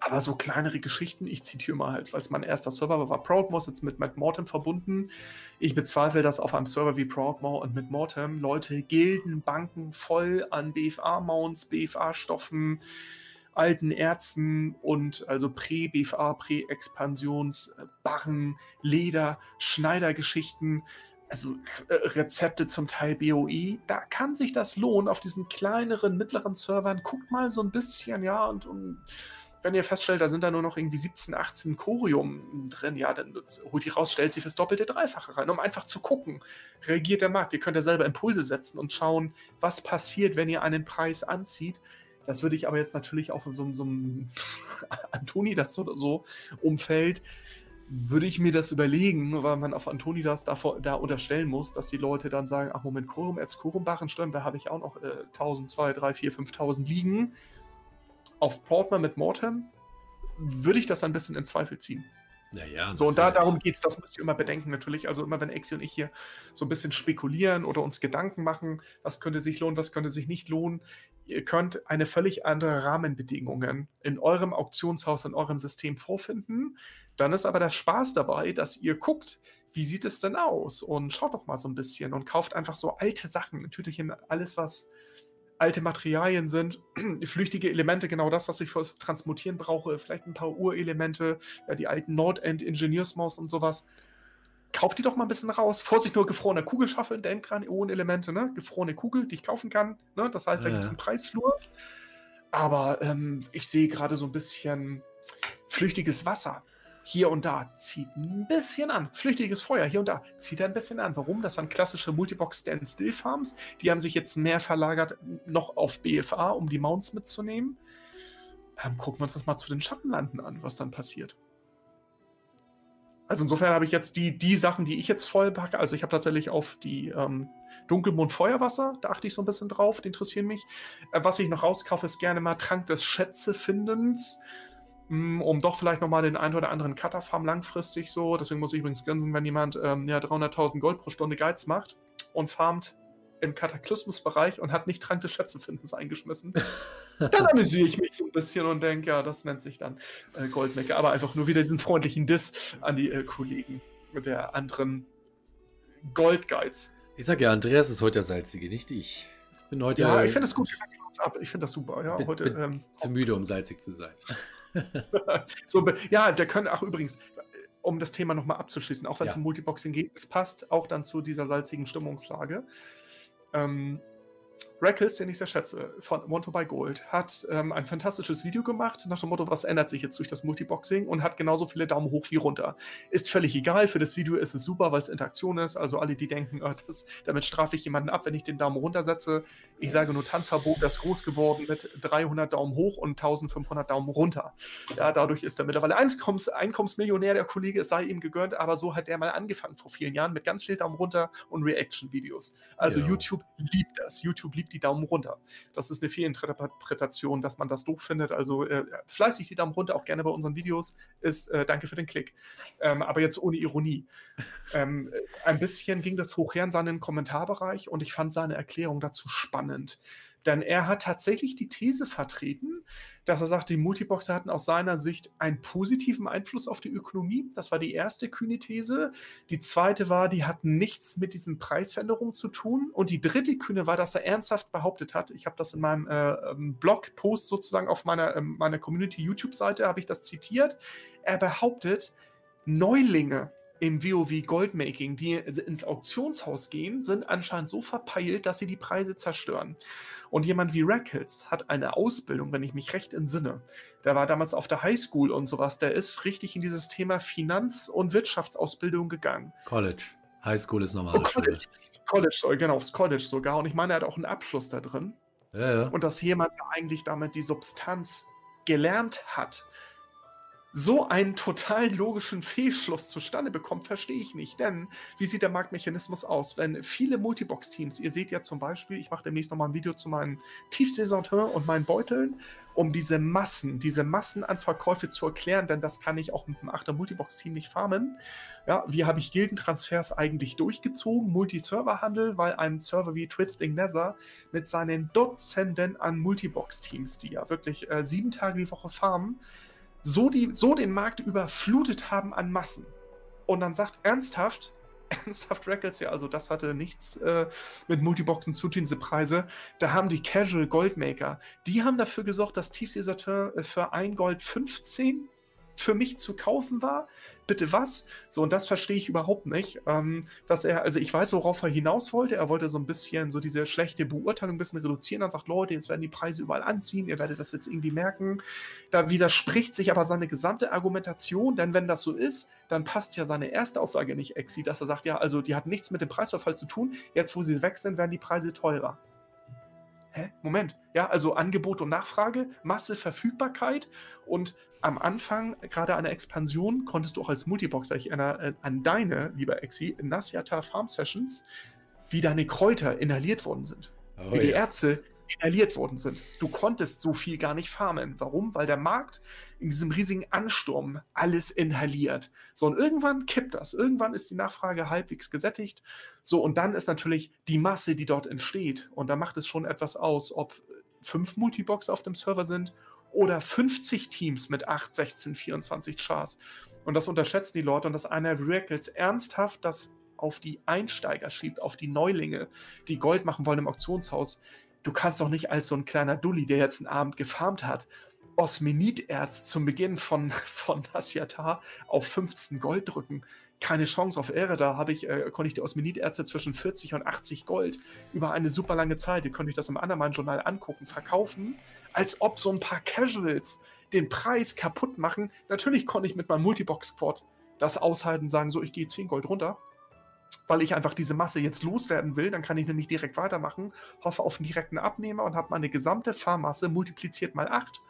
Aber so kleinere Geschichten, ich zitiere mal halt, es mein erster Server war, Proudmouse jetzt mit Matt Mortem verbunden. Ich bezweifle, dass auf einem Server wie Proudmouse und mit Mortem Leute Gilden, Banken voll an BFA-Mounts, BFA-Stoffen, alten Erzen und also Prä-BFA, Prä-Expansions-Barren, Leder, Schneidergeschichten, also äh, Rezepte zum Teil BOE, da kann sich das lohnen auf diesen kleineren, mittleren Servern. Guckt mal so ein bisschen, ja, und, und wenn ihr feststellt, da sind da nur noch irgendwie 17, 18 Chorium drin, ja, dann holt die raus, stellt sie fürs doppelte Dreifache rein, um einfach zu gucken, reagiert der Markt. Ihr könnt ja selber Impulse setzen und schauen, was passiert, wenn ihr einen Preis anzieht. Das würde ich aber jetzt natürlich auch in so, so einem Antonidas oder so Umfeld, würde ich mir das überlegen, weil man auf Antonidas da, da unterstellen muss, dass die Leute dann sagen, ach Moment, Chorum, Erz, Chorumbachen, stimmt, da habe ich auch noch äh, 1000, 2, 3, 4, 5000 liegen auf Portman mit Mortem würde ich das ein bisschen in Zweifel ziehen. Ja, ja, so, und da, darum geht es, das müsst ihr immer bedenken, natürlich. Also immer, wenn Exi und ich hier so ein bisschen spekulieren oder uns Gedanken machen, was könnte sich lohnen, was könnte sich nicht lohnen, ihr könnt eine völlig andere Rahmenbedingungen in eurem Auktionshaus, in eurem System vorfinden. Dann ist aber der Spaß dabei, dass ihr guckt, wie sieht es denn aus? Und schaut doch mal so ein bisschen und kauft einfach so alte Sachen. Natürlich alles, was alte Materialien sind, flüchtige Elemente, genau das, was ich fürs Transmutieren brauche, vielleicht ein paar Urelemente, ja, die alten Nordend Ingenieursmaus und sowas. Kauft die doch mal ein bisschen raus. Vorsicht, nur gefrorene Kugelschaffeln, denkt dran, Ionenelemente, ne? Gefrorene Kugel, die ich kaufen kann. Ne? Das heißt, da ja. gibt es einen Preisflur. Aber ähm, ich sehe gerade so ein bisschen flüchtiges Wasser hier und da zieht ein bisschen an. Flüchtiges Feuer hier und da zieht ein bisschen an. Warum? Das waren klassische Multibox Stand-Still Farms. Die haben sich jetzt mehr verlagert noch auf BFA, um die Mounts mitzunehmen. Ähm, gucken wir uns das mal zu den Schattenlanden an, was dann passiert. Also insofern habe ich jetzt die, die Sachen, die ich jetzt voll packe. Also ich habe tatsächlich auf die ähm, Dunkelmond Feuerwasser, da achte ich so ein bisschen drauf, die interessieren mich. Äh, was ich noch rauskaufe, ist gerne mal Trank des Schätzefindens. Hm, um doch vielleicht nochmal den einen oder anderen Cutter-Farm langfristig so. Deswegen muss ich übrigens grinsen, wenn jemand ähm, ja, 300.000 Gold pro Stunde Geiz macht und farmt im Kataklysmus-Bereich und hat nicht Trank des Schätzefindens eingeschmissen. dann amüsiere ich mich so ein bisschen und denke, ja, das nennt sich dann äh, Goldmecke. Aber einfach nur wieder diesen freundlichen Diss an die äh, Kollegen mit der anderen Goldgeiz. Ich sag ja, Andreas ist heute der Salzige, nicht ich. Bin heute, ja, ich finde es gut. Ich finde das super. Ja, bin, heute, bin ähm, zu müde, um salzig zu sein. so, ja, der können, ach übrigens, um das Thema nochmal abzuschließen, auch wenn es ja. um Multiboxing geht, es passt auch dann zu dieser salzigen Stimmungslage. Ähm, Reckles, den ich sehr schätze, von Want to Buy Gold, hat ähm, ein fantastisches Video gemacht nach dem Motto, was ändert sich jetzt durch das Multiboxing und hat genauso viele Daumen hoch wie runter. Ist völlig egal, für das Video ist es super, weil es Interaktion ist. Also alle, die denken, oh, das, damit strafe ich jemanden ab, wenn ich den Daumen runter setze. Ich sage nur Tanzverbot, das ist groß geworden mit 300 Daumen hoch und 1500 Daumen runter. Ja, dadurch ist er mittlerweile Einkommens Einkommensmillionär, der Kollege, es sei ihm gegönnt, aber so hat er mal angefangen vor vielen Jahren mit ganz viel Daumen runter und Reaction-Videos. Also ja. YouTube liebt das. YouTube liebt die Daumen runter. Das ist eine Fehlinterpretation, dass man das doof findet. Also äh, fleißig die Daumen runter, auch gerne bei unseren Videos, ist äh, danke für den Klick. Ähm, aber jetzt ohne Ironie. ähm, ein bisschen ging das hoch her in seinen Kommentarbereich und ich fand seine Erklärung dazu spannend. Denn er hat tatsächlich die These vertreten, dass er sagt, die Multiboxer hatten aus seiner Sicht einen positiven Einfluss auf die Ökonomie. Das war die erste kühne These. Die zweite war, die hatten nichts mit diesen Preisveränderungen zu tun. Und die dritte kühne war, dass er ernsthaft behauptet hat, ich habe das in meinem äh, ähm, Blogpost sozusagen auf meiner, äh, meiner Community-YouTube-Seite, habe ich das zitiert. Er behauptet, Neulinge im WoW Goldmaking, die ins Auktionshaus gehen, sind anscheinend so verpeilt, dass sie die Preise zerstören. Und jemand wie Rackles hat eine Ausbildung, wenn ich mich recht entsinne. Der war damals auf der Highschool und sowas. Der ist richtig in dieses Thema Finanz- und Wirtschaftsausbildung gegangen. College. Highschool ist normal. Oh, College. College, genau, aufs College sogar. Und ich meine, er hat auch einen Abschluss da drin. Ja, ja. Und dass jemand eigentlich damit die Substanz gelernt hat so einen total logischen Fehlschluss zustande bekommt, verstehe ich nicht. Denn wie sieht der Marktmechanismus aus? Wenn viele Multibox-Teams, ihr seht ja zum Beispiel, ich mache demnächst nochmal ein Video zu meinen Tiefsaisonteur und meinen Beuteln, um diese Massen, diese Massen an Verkäufe zu erklären, denn das kann ich auch mit einem 8er Multibox-Team nicht farmen. Ja, wie habe ich Gildentransfers eigentlich durchgezogen? Multi-Server-Handel, weil ein Server wie Twisting Nether mit seinen Dutzenden an Multibox-Teams, die ja wirklich äh, sieben Tage die Woche farmen, so, die, so den Markt überflutet haben an Massen. Und dann sagt ernsthaft, ernsthaft Records, ja, also das hatte nichts äh, mit Multiboxen zu tun, diese Preise. Da haben die Casual Goldmaker, die haben dafür gesorgt, dass Tiefseesateur äh, für ein Gold 15 für mich zu kaufen war bitte was? So, und das verstehe ich überhaupt nicht. Ähm, dass er, also ich weiß, worauf er hinaus wollte. Er wollte so ein bisschen so diese schlechte Beurteilung ein bisschen reduzieren. Dann sagt, Leute, jetzt werden die Preise überall anziehen, ihr werdet das jetzt irgendwie merken. Da widerspricht sich aber seine gesamte Argumentation, denn wenn das so ist, dann passt ja seine erste Aussage nicht, Exi, dass er sagt, ja, also die hat nichts mit dem Preisverfall zu tun. Jetzt, wo sie weg sind, werden die Preise teurer. Hä? Moment. Ja, also Angebot und Nachfrage, Masse, Verfügbarkeit und am Anfang, gerade an der Expansion, konntest du auch als Multiboxer, ich erinnere äh, an deine, lieber Exi, Nasyata Farm Sessions, wie deine Kräuter inhaliert worden sind. Oh, wie die ja. Ärzte inhaliert worden sind. Du konntest so viel gar nicht farmen. Warum? Weil der Markt in diesem riesigen Ansturm alles inhaliert. So, und irgendwann kippt das. Irgendwann ist die Nachfrage halbwegs gesättigt. So, und dann ist natürlich die Masse, die dort entsteht. Und da macht es schon etwas aus, ob fünf Multibox auf dem Server sind oder 50 Teams mit 8, 16, 24 Chars. Und das unterschätzen die Leute und dass einer Reacles ernsthaft das auf die Einsteiger schiebt, auf die Neulinge, die Gold machen wollen im Auktionshaus. Du kannst doch nicht als so ein kleiner Dulli, der jetzt einen Abend gefarmt hat, Osmenid-Erz zum Beginn von, von Nasyatar auf 15 Gold drücken. Keine Chance auf Ehre. Da habe ich, äh, konnte ich die Osmenid-Erze zwischen 40 und 80 Gold über eine super lange Zeit, ihr könnt euch das im Andermann-Journal angucken, verkaufen, als ob so ein paar Casuals den Preis kaputt machen. Natürlich konnte ich mit meinem Multibox-Quad das aushalten, sagen, so, ich gehe 10 Gold runter, weil ich einfach diese Masse jetzt loswerden will. Dann kann ich nämlich direkt weitermachen, hoffe auf einen direkten Abnehmer und habe meine gesamte Fahrmasse multipliziert mal 8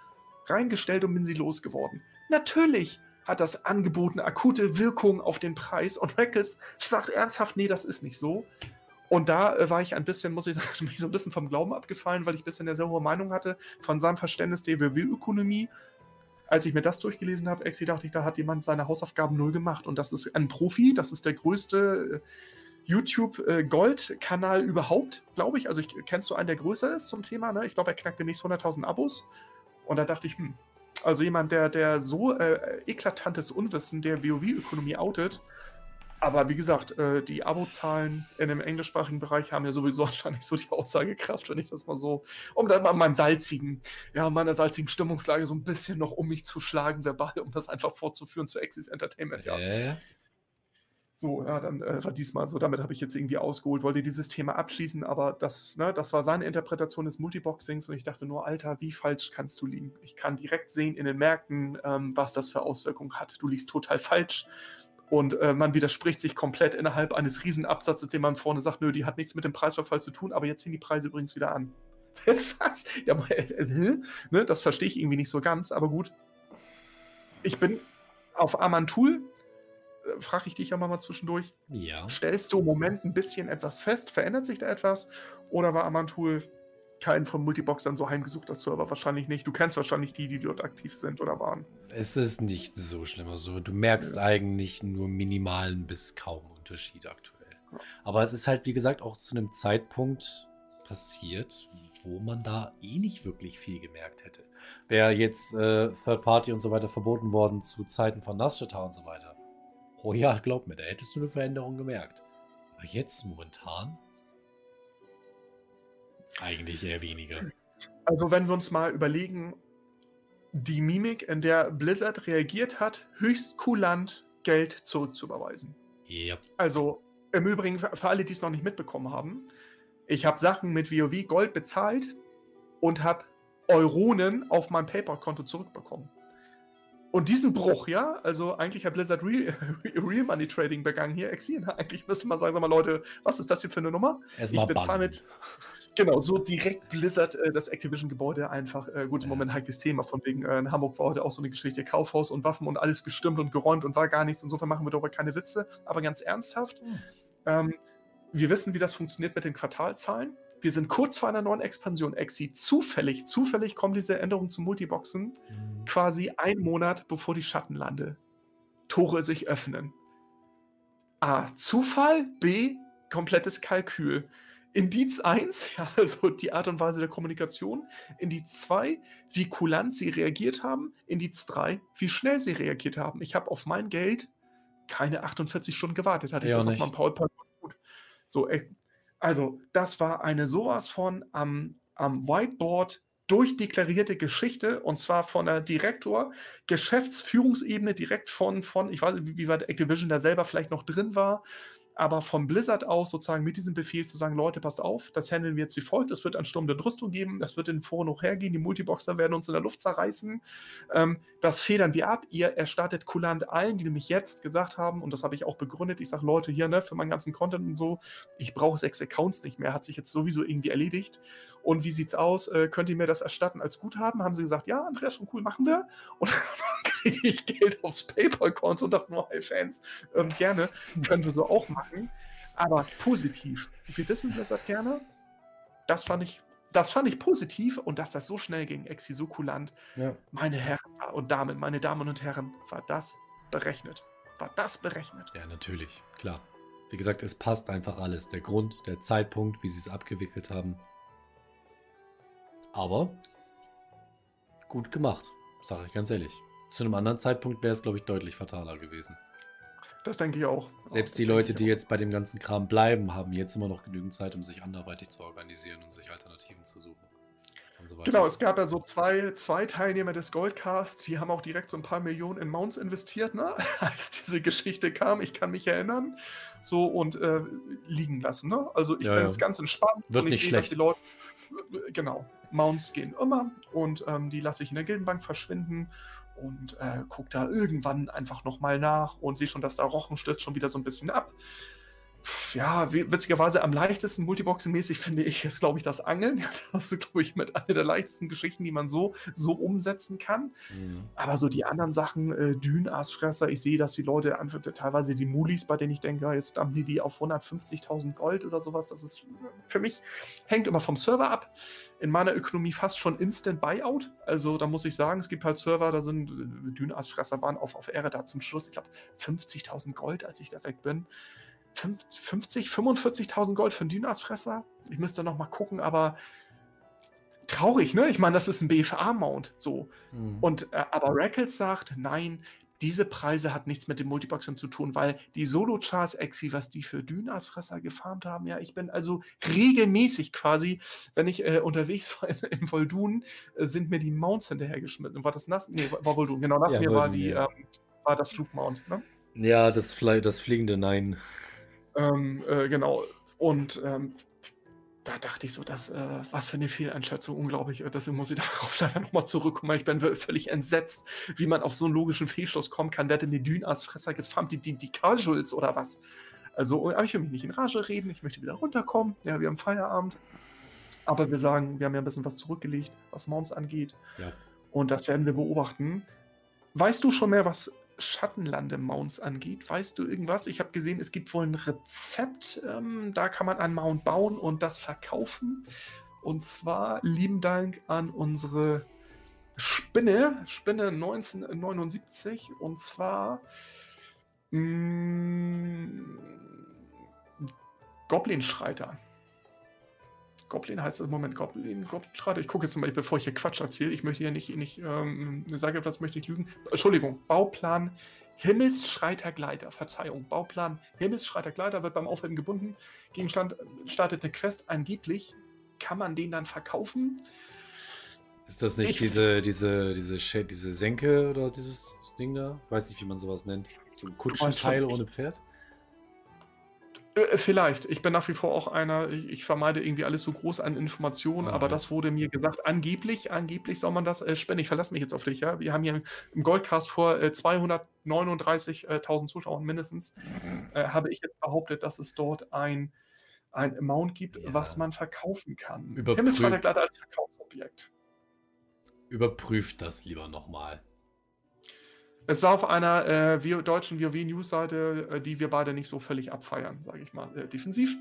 reingestellt und bin sie losgeworden. Natürlich hat das Angebot eine akute Wirkung auf den Preis und Reckles sagt ernsthaft, nee, das ist nicht so. Und da äh, war ich ein bisschen, muss ich sagen, mich so ein bisschen vom Glauben abgefallen, weil ich ein bisschen eine sehr hohe Meinung hatte von seinem Verständnis der WW-Ökonomie. Als ich mir das durchgelesen habe, Exi, dachte ich, da hat jemand seine Hausaufgaben null gemacht. Und das ist ein Profi, das ist der größte äh, YouTube-Gold-Kanal äh, überhaupt, glaube ich. Also ich, kennst du einen, der größer ist zum Thema? Ne? Ich glaube, er knackt demnächst 100.000 Abos. Und da dachte ich, hm, also jemand, der, der so äh, eklatantes Unwissen der WoW-Ökonomie outet, aber wie gesagt, äh, die Abozahlen in dem englischsprachigen Bereich haben ja sowieso wahrscheinlich so die Aussagekraft, wenn ich das mal so, um dann mal meinen salzigen, ja, meiner salzigen Stimmungslage so ein bisschen noch um mich zu schlagen, verbal, um das einfach fortzuführen zu Axis Entertainment, ja. Äh. So, ja, dann äh, war diesmal so, damit habe ich jetzt irgendwie ausgeholt, wollte dieses Thema abschließen, aber das, ne, das war seine Interpretation des Multiboxings und ich dachte nur, Alter, wie falsch kannst du liegen? Ich kann direkt sehen in den Märkten, ähm, was das für Auswirkungen hat. Du liegst total falsch und äh, man widerspricht sich komplett innerhalb eines Riesenabsatzes, den man vorne sagt, nö, die hat nichts mit dem Preisverfall zu tun, aber jetzt ziehen die Preise übrigens wieder an. was? Ja, äh, ne, das verstehe ich irgendwie nicht so ganz, aber gut. Ich bin auf Amantul äh, frage ich dich ja mal zwischendurch. Ja. Stellst du im Moment ein bisschen etwas fest? Verändert sich da etwas? Oder war Amantul kein von Multiboxern so heimgesuchter Server? Wahrscheinlich nicht. Du kennst wahrscheinlich die, die dort aktiv sind oder waren. Es ist nicht so schlimm. Also, du merkst ja. eigentlich nur minimalen bis kaum Unterschied aktuell. Ja. Aber es ist halt, wie gesagt, auch zu einem Zeitpunkt passiert, wo man da eh nicht wirklich viel gemerkt hätte. Wäre jetzt äh, Third Party und so weiter verboten worden zu Zeiten von Nasjata und so weiter Oh ja, glaub mir, da hättest du eine Veränderung gemerkt. Aber jetzt momentan eigentlich eher weniger. Also wenn wir uns mal überlegen, die Mimik, in der Blizzard reagiert hat, höchst kulant Geld zurückzuüberweisen. Ja. Also im Übrigen, für alle, die es noch nicht mitbekommen haben, ich habe Sachen mit WoW Gold bezahlt und habe Euronen auf mein PayPal-Konto zurückbekommen. Und diesen Bruch, ja, also eigentlich hat Blizzard Real, Real Money Trading begangen hier, Exil. Eigentlich müsste man sagen, sag mal, Leute, was ist das hier für eine Nummer? Erstmal ich bezahle mit. Genau, so direkt Blizzard äh, das Activision-Gebäude einfach, äh, gut, im Moment heikles Thema, von wegen, äh, in Hamburg war heute auch so eine Geschichte, Kaufhaus und Waffen und alles gestimmt und geräumt und war gar nichts. Insofern machen wir darüber keine Witze, aber ganz ernsthaft. Hm. Ähm, wir wissen, wie das funktioniert mit den Quartalzahlen. Wir sind kurz vor einer neuen Expansion. Exi, zufällig, zufällig kommen diese Änderungen zum Multiboxen mhm. quasi einen Monat bevor die Schattenlande Tore sich öffnen. A. Zufall. B. Komplettes Kalkül. Indiz 1, ja, also die Art und Weise der Kommunikation. Indiz 2, wie kulant sie reagiert haben. Indiz 3, wie schnell sie reagiert haben. Ich habe auf mein Geld keine 48 Stunden gewartet. Hatte ich ja, das nicht. auf meinem PowerPoint gut. So, also, das war eine sowas von am, am Whiteboard durchdeklarierte Geschichte und zwar von der Direktor, Geschäftsführungsebene direkt von, von ich weiß nicht, wie weit Activision da selber vielleicht noch drin war, aber von Blizzard aus sozusagen mit diesem Befehl zu sagen, Leute, passt auf, das handeln wir jetzt wie folgt, es wird einen Sturm der Rüstung geben, das wird in den Foren hochhergehen, die Multiboxer werden uns in der Luft zerreißen, ähm, das federn wir ab, ihr erstattet kulant allen, die nämlich jetzt gesagt haben, und das habe ich auch begründet, ich sage, Leute, hier, ne, für meinen ganzen Content und so, ich brauche sechs Accounts nicht mehr, hat sich jetzt sowieso irgendwie erledigt. Und wie sieht's aus, äh, könnt ihr mir das erstatten als Guthaben? Haben sie gesagt, ja, Andreas, schon cool, machen wir. Und dann kriege ich Geld aufs Paypal-Konto und dachte, oh, hey Fans, ähm, gerne, können wir so auch machen. Aber positiv. Wir dissen Blizzard gerne. Das fand ich, das fand ich positiv und dass das so schnell ging, Exi, so kulant. Ja. Meine Herren und Damen, meine Damen und Herren, war das berechnet. War das berechnet? Ja, natürlich, klar. Wie gesagt, es passt einfach alles. Der Grund, der Zeitpunkt, wie sie es abgewickelt haben. Aber gut gemacht, sage ich ganz ehrlich. zu einem anderen Zeitpunkt wäre es, glaube ich, deutlich fataler gewesen. Das denke ich auch. Selbst die Leute, die jetzt bei dem ganzen Kram bleiben, haben jetzt immer noch genügend Zeit, um sich anderweitig zu organisieren und sich Alternativen zu suchen. So genau, es gab ja so zwei, zwei Teilnehmer des Goldcasts, die haben auch direkt so ein paar Millionen in Mounts investiert, ne? als diese Geschichte kam. Ich kann mich erinnern. So und äh, liegen lassen. Ne? Also ich ja, bin ja. jetzt ganz entspannt Wird und ich sehe, dass die Leute. Genau, Mounts gehen immer und ähm, die lasse ich in der Gildenbank verschwinden und äh, gucke da irgendwann einfach nochmal nach und sehe schon, dass da Rochen stößt schon wieder so ein bisschen ab ja, witzigerweise am leichtesten Multiboxing-mäßig finde ich ist, glaube ich, das Angeln. Das ist, glaube ich, mit einer der leichtesten Geschichten, die man so, so umsetzen kann. Mhm. Aber so die anderen Sachen, äh, Dünaasfresser, ich sehe, dass die Leute einfach teilweise die Mulis, bei denen ich denke, jetzt dampfen die die auf 150.000 Gold oder sowas. Das ist für mich, hängt immer vom Server ab. In meiner Ökonomie fast schon Instant Buyout. Also da muss ich sagen, es gibt halt Server, da sind äh, Dünaasfresser waren auf, auf Ehre da zum Schluss. Ich glaube, 50.000 Gold, als ich da weg bin. 50, 45.000 Gold für einen Dynasfresser. Ich müsste noch mal gucken, aber traurig, ne? Ich meine, das ist ein BFA-Mount, so. Mhm. Und äh, aber Reckles sagt, nein, diese Preise hat nichts mit den Multiboxern zu tun, weil die Solo-Chars Exi, was die für Dynasfresser gefarmt haben, ja, ich bin also regelmäßig quasi, wenn ich äh, unterwegs war in, in Voldun, äh, sind mir die Mounts hinterhergeschmissen. War das nass? Nee, war Voldun, genau, das ja, mir war die, ja. ähm, war das Flugmount, ne? Ja, das, Fly, das fliegende Nein. Ähm, äh, genau. Und ähm, da dachte ich so, dass, äh, was für eine Fehleinschätzung, unglaublich. Äh, deswegen muss ich darauf leider nochmal zurückkommen. Ich bin völlig entsetzt, wie man auf so einen logischen Fehlschluss kommen kann. Wer hat denn die Dünasfresser gefarmt? Die, die, die Casuals oder was? Also, aber ich will mich nicht in Rage reden. Ich möchte wieder runterkommen. Ja, wir haben Feierabend. Aber wir sagen, wir haben ja ein bisschen was zurückgelegt, was Mounts angeht. Ja. Und das werden wir beobachten. Weißt du schon mehr, was Schattenlande-Mounts angeht. Weißt du irgendwas? Ich habe gesehen, es gibt wohl ein Rezept. Ähm, da kann man einen Mount bauen und das verkaufen. Und zwar lieben Dank an unsere Spinne, Spinne 1979. Und zwar mh, mm, Goblin-Schreiter. Goblin heißt es im Moment Goblin, Goblin. Ich gucke jetzt mal, bevor ich hier Quatsch erzähle. Ich möchte hier nicht, nicht ähm, sage etwas, möchte ich lügen. Entschuldigung, Bauplan Himmelsschreiter Gleiter. Verzeihung, Bauplan Himmelsschreiter Gleiter wird beim Aufheben gebunden. Gegenstand startet eine Quest. Angeblich kann man den dann verkaufen. Ist das nicht ich, diese, diese, diese, diese Senke oder dieses Ding da? Ich weiß nicht, wie man sowas nennt. So ein Kutschenteil ohne Pferd? Äh, vielleicht. Ich bin nach wie vor auch einer, ich, ich vermeide irgendwie alles so groß an Informationen, ah, aber ja. das wurde mir gesagt, angeblich, angeblich soll man das äh, spenden. Ich verlasse mich jetzt auf dich, ja. Wir haben hier im Goldcast vor äh, 239.000 Zuschauern mindestens, äh, habe ich jetzt behauptet, dass es dort ein, ein Amount gibt, ja. was man verkaufen kann. Überprüf als Verkaufsobjekt. Überprüft das lieber nochmal. Es war auf einer äh, deutschen WoW-News-Seite, äh, die wir beide nicht so völlig abfeiern, sage ich mal, äh, defensiv.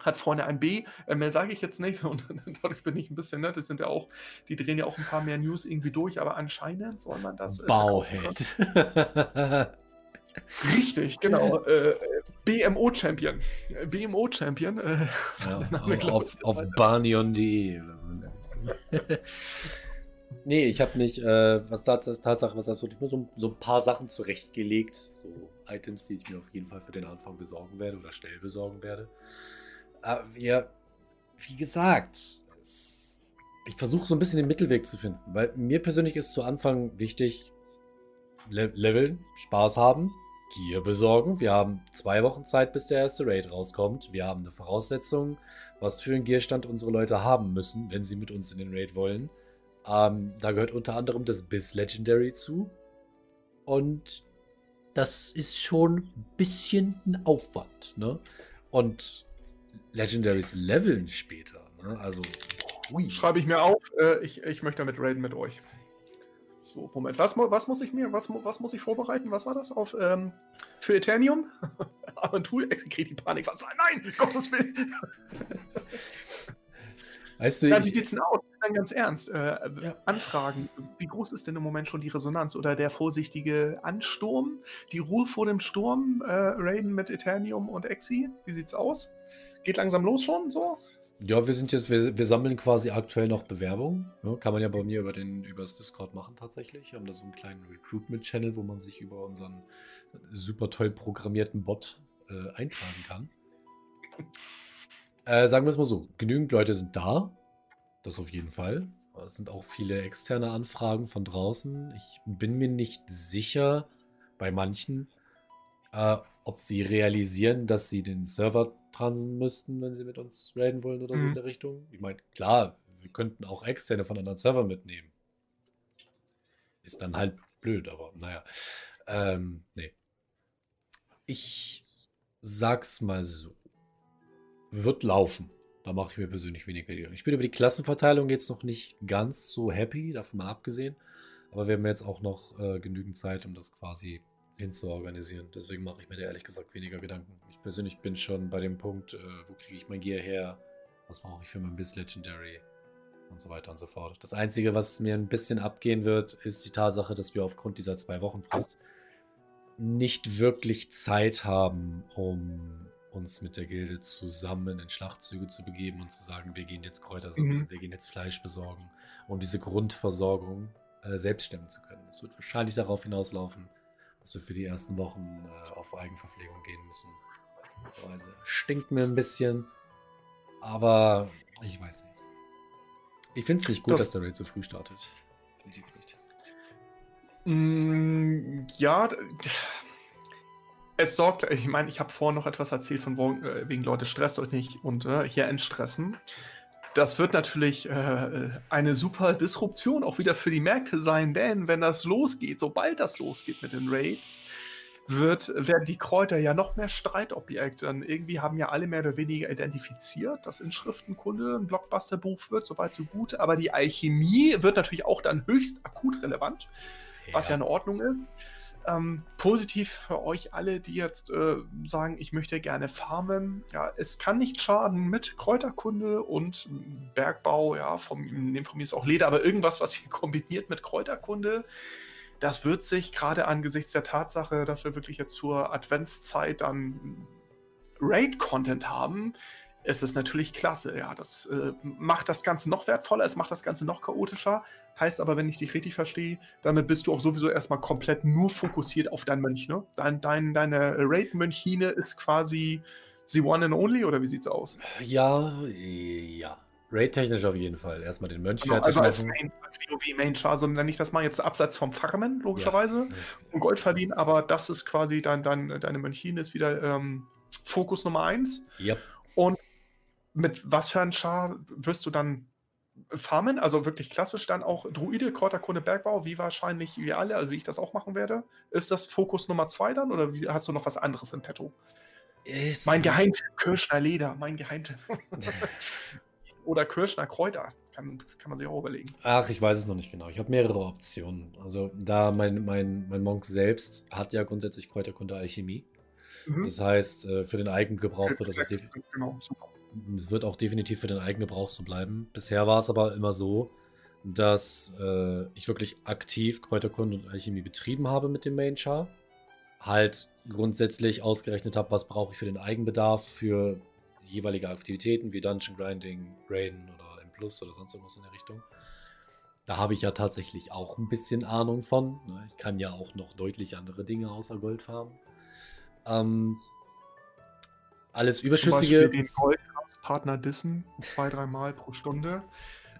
Hat vorne ein B, äh, mehr sage ich jetzt nicht und dadurch bin ich ein bisschen nett. Das sind ja auch, die drehen ja auch ein paar mehr News irgendwie durch, aber anscheinend soll man das. Äh, Bauhead. Richtig, genau. Äh, BMO-Champion. BMO-Champion. Äh, ja, auf, auf barnion.de. Nee, ich habe nicht, äh, was Tats Tatsache, was also so, so ein paar Sachen zurechtgelegt. So Items, die ich mir auf jeden Fall für den Anfang besorgen werde oder schnell besorgen werde. Aber wir, wie gesagt, es, ich versuche so ein bisschen den Mittelweg zu finden, weil mir persönlich ist zu Anfang wichtig, Le leveln, Spaß haben, Gear besorgen. Wir haben zwei Wochen Zeit, bis der erste Raid rauskommt. Wir haben eine Voraussetzung, was für einen Gearstand unsere Leute haben müssen, wenn sie mit uns in den Raid wollen. Ähm, da gehört unter anderem das Biss Legendary zu. Und das ist schon ein bisschen ein Aufwand. Ne? Und Legendaries leveln später. Ne? Also. Ui. Schreibe ich mir auf, äh, ich, ich möchte damit raiden mit euch. So, Moment. Was, was muss ich mir, was, was muss ich vorbereiten? Was war das? Auf, ähm, für Eternium? Aventur, kriege die Panik. Was? Nein, Gottes Willen. Weißt du, ja, wie sieht's denn aus? Dann ganz ernst. Äh, ja. Anfragen. Wie groß ist denn im Moment schon die Resonanz oder der vorsichtige Ansturm? Die Ruhe vor dem Sturm? Äh, Raiden mit Eternium und Exi? Wie sieht's aus? Geht langsam los schon so? Ja, wir sind jetzt, wir, wir sammeln quasi aktuell noch Bewerbungen. Ja, kann man ja bei mir über den über das Discord machen tatsächlich. Wir haben da so einen kleinen Recruitment-Channel, wo man sich über unseren super toll programmierten Bot äh, eintragen kann. Äh, sagen wir es mal so: genügend Leute sind da. Das auf jeden Fall. Es sind auch viele externe Anfragen von draußen. Ich bin mir nicht sicher bei manchen, äh, ob sie realisieren, dass sie den Server transen müssten, wenn sie mit uns raiden wollen oder mhm. so in der Richtung. Ich meine, klar, wir könnten auch externe von anderen Servern mitnehmen. Ist dann halt blöd, aber naja. Ähm, nee. Ich sag's mal so. Wird laufen. Da mache ich mir persönlich weniger Gedanken. Ich bin über die Klassenverteilung jetzt noch nicht ganz so happy, davon mal abgesehen. Aber wir haben jetzt auch noch äh, genügend Zeit, um das quasi hinzuorganisieren. Deswegen mache ich mir da ehrlich gesagt weniger Gedanken. Ich persönlich bin schon bei dem Punkt, äh, wo kriege ich mein Gear her? Was brauche ich für mein Biss Legendary? Und so weiter und so fort. Das Einzige, was mir ein bisschen abgehen wird, ist die Tatsache, dass wir aufgrund dieser zwei Wochen Frist nicht wirklich Zeit haben, um uns mit der Gilde zusammen in Schlachtzüge zu begeben und zu sagen, wir gehen jetzt Kräuter sammeln, mhm. wir gehen jetzt Fleisch besorgen, um diese Grundversorgung äh, selbst stemmen zu können. Es wird wahrscheinlich darauf hinauslaufen, dass wir für die ersten Wochen äh, auf Eigenverpflegung gehen müssen. Also, stinkt mir ein bisschen, aber ich weiß nicht. Ich finde es nicht gut, das, dass der Raid so früh startet. Definitiv nicht. Mm, ja, es sorgt, ich meine, ich habe vorhin noch etwas erzählt von äh, wegen Leute, stresst euch nicht und äh, hier entstressen. Das wird natürlich äh, eine super Disruption auch wieder für die Märkte sein, denn wenn das losgeht, sobald das losgeht mit den Raids, wird, werden die Kräuter ja noch mehr Streitobjekte. Und irgendwie haben ja alle mehr oder weniger identifiziert, dass Inschriftenkunde ein Blockbuster-Buch wird, soweit so gut. Aber die Alchemie wird natürlich auch dann höchst akut relevant, ja. was ja in Ordnung ist. Ähm, positiv für euch alle, die jetzt äh, sagen, ich möchte gerne farmen. Ja, es kann nicht schaden mit Kräuterkunde und Bergbau. Ja, vom, in von mir ist auch Leder, aber irgendwas, was hier kombiniert mit Kräuterkunde. Das wird sich gerade angesichts der Tatsache, dass wir wirklich jetzt zur Adventszeit dann Raid-Content haben, ist es natürlich klasse. Ja, das äh, macht das Ganze noch wertvoller, es macht das Ganze noch chaotischer. Heißt aber, wenn ich dich richtig verstehe, damit bist du auch sowieso erstmal komplett nur fokussiert auf deinen Mönch, ne? Dein, dein, deine Raid-Mönchine ist quasi the one and only, oder wie sieht's aus? Ja, ja. Raid-technisch auf jeden Fall. Erstmal den Mönch genau, fertig also als, Main, als WoW-Main-Char, sondern nicht, dass man jetzt abseits vom Farmen, logischerweise, ja. und Gold verdienen, aber das ist quasi dein, dein, deine Mönchine ist wieder ähm, Fokus Nummer eins. Yep. Und mit was für ein Char wirst du dann farmen, also wirklich klassisch dann auch Druide, Kräuterkunde, Bergbau, wie wahrscheinlich wir alle, also wie ich das auch machen werde. Ist das Fokus Nummer zwei dann oder wie, hast du noch was anderes im Petto? Ist mein Geheimtipp, Kirschner Leder, mein Geheimtipp. oder Kirschner Kräuter, kann, kann man sich auch überlegen. Ach, ich weiß es noch nicht genau. Ich habe mehrere Optionen. Also da mein, mein, mein Monk selbst hat ja grundsätzlich Kräuterkunde Alchemie. Mhm. Das heißt, äh, für den Eigengebrauch wird das auch definitiv. Genau, super es wird auch definitiv für den eigenen Gebrauch so bleiben. Bisher war es aber immer so, dass äh, ich wirklich aktiv Kräuterkunde und Alchemie betrieben habe mit dem Main Char. Halt grundsätzlich ausgerechnet habe, was brauche ich für den Eigenbedarf für jeweilige Aktivitäten wie Dungeon Grinding, Raiden oder M Plus oder sonst irgendwas in der Richtung. Da habe ich ja tatsächlich auch ein bisschen Ahnung von. Ne? Ich kann ja auch noch deutlich andere Dinge außer Gold farmen. Ähm, alles Überschüssige. Zum den Gold Partner dissen, zwei, dreimal pro Stunde.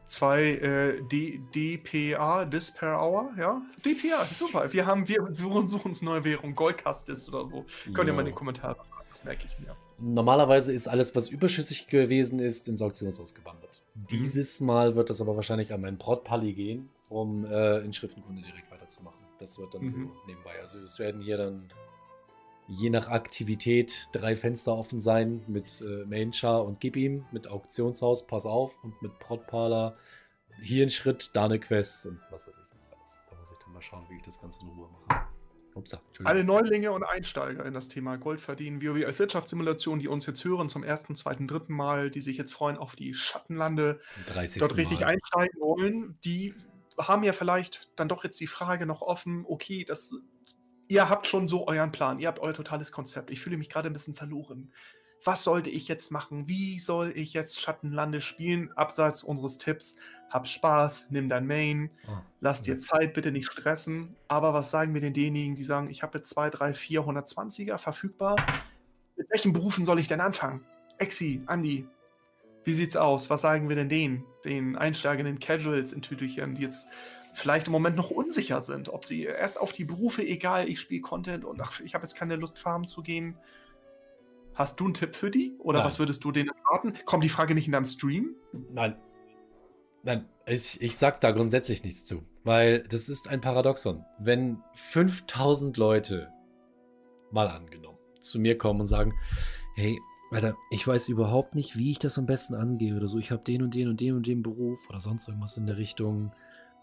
Zwei äh, D DPA, Dis per Hour, ja? DPA, super. Wir haben, wir, wir suchen uns neue Währung, Goldcast ist oder so. Könnt ihr mal in die Kommentare das merke ich mir. Normalerweise ist alles, was überschüssig gewesen ist, ins Auktionshaus gewandert. Mhm. Dieses Mal wird das aber wahrscheinlich an meinen Portpalli gehen, um äh, in Schriftenkunde direkt weiterzumachen. Das wird dann mhm. so nebenbei. Also es werden hier dann je nach Aktivität drei Fenster offen sein mit äh, Mainchar und Gib ihm, mit Auktionshaus, pass auf und mit Protparler. Hier ein Schritt, da eine Quest und was weiß ich nicht alles. Da muss ich dann mal schauen, wie ich das Ganze in Ruhe mache. Upsa, Alle Neulinge und Einsteiger in das Thema Gold verdienen, WoW als Wirtschaftssimulation, die uns jetzt hören zum ersten, zweiten, dritten Mal, die sich jetzt freuen auf die Schattenlande, dort richtig Mal. einsteigen wollen, die haben ja vielleicht dann doch jetzt die Frage noch offen, okay, das ihr habt schon so euren Plan, ihr habt euer totales Konzept. Ich fühle mich gerade ein bisschen verloren. was sollte ich jetzt machen? Wie soll ich jetzt Schattenlande spielen? Abseits unseres Tipps, hab Spaß, nimm dein Main, oh, lass dir Zeit, bitte nicht stressen. Aber was sagen wir denn denjenigen, die sagen, ich habe jetzt 2, 3, 4 120er verfügbar? Mit welchen Berufen soll ich denn anfangen? Exi, Andi, wie sieht's aus? Was sagen wir denn denen, den einsteigenden Casuals in Tütüchen, die jetzt vielleicht im Moment noch unsicher sind, ob sie erst auf die Berufe, egal, ich spiele Content und ach, ich habe jetzt keine Lust, farmen zu gehen. Hast du einen Tipp für die? Oder Nein. was würdest du denen raten? Kommt die Frage nicht in deinem Stream? Nein. Nein, ich, ich sag da grundsätzlich nichts zu. Weil das ist ein Paradoxon. Wenn 5000 Leute, mal angenommen, zu mir kommen und sagen, hey, Alter, ich weiß überhaupt nicht, wie ich das am besten angehe oder so. Ich habe den und den und den und den Beruf oder sonst irgendwas in der Richtung.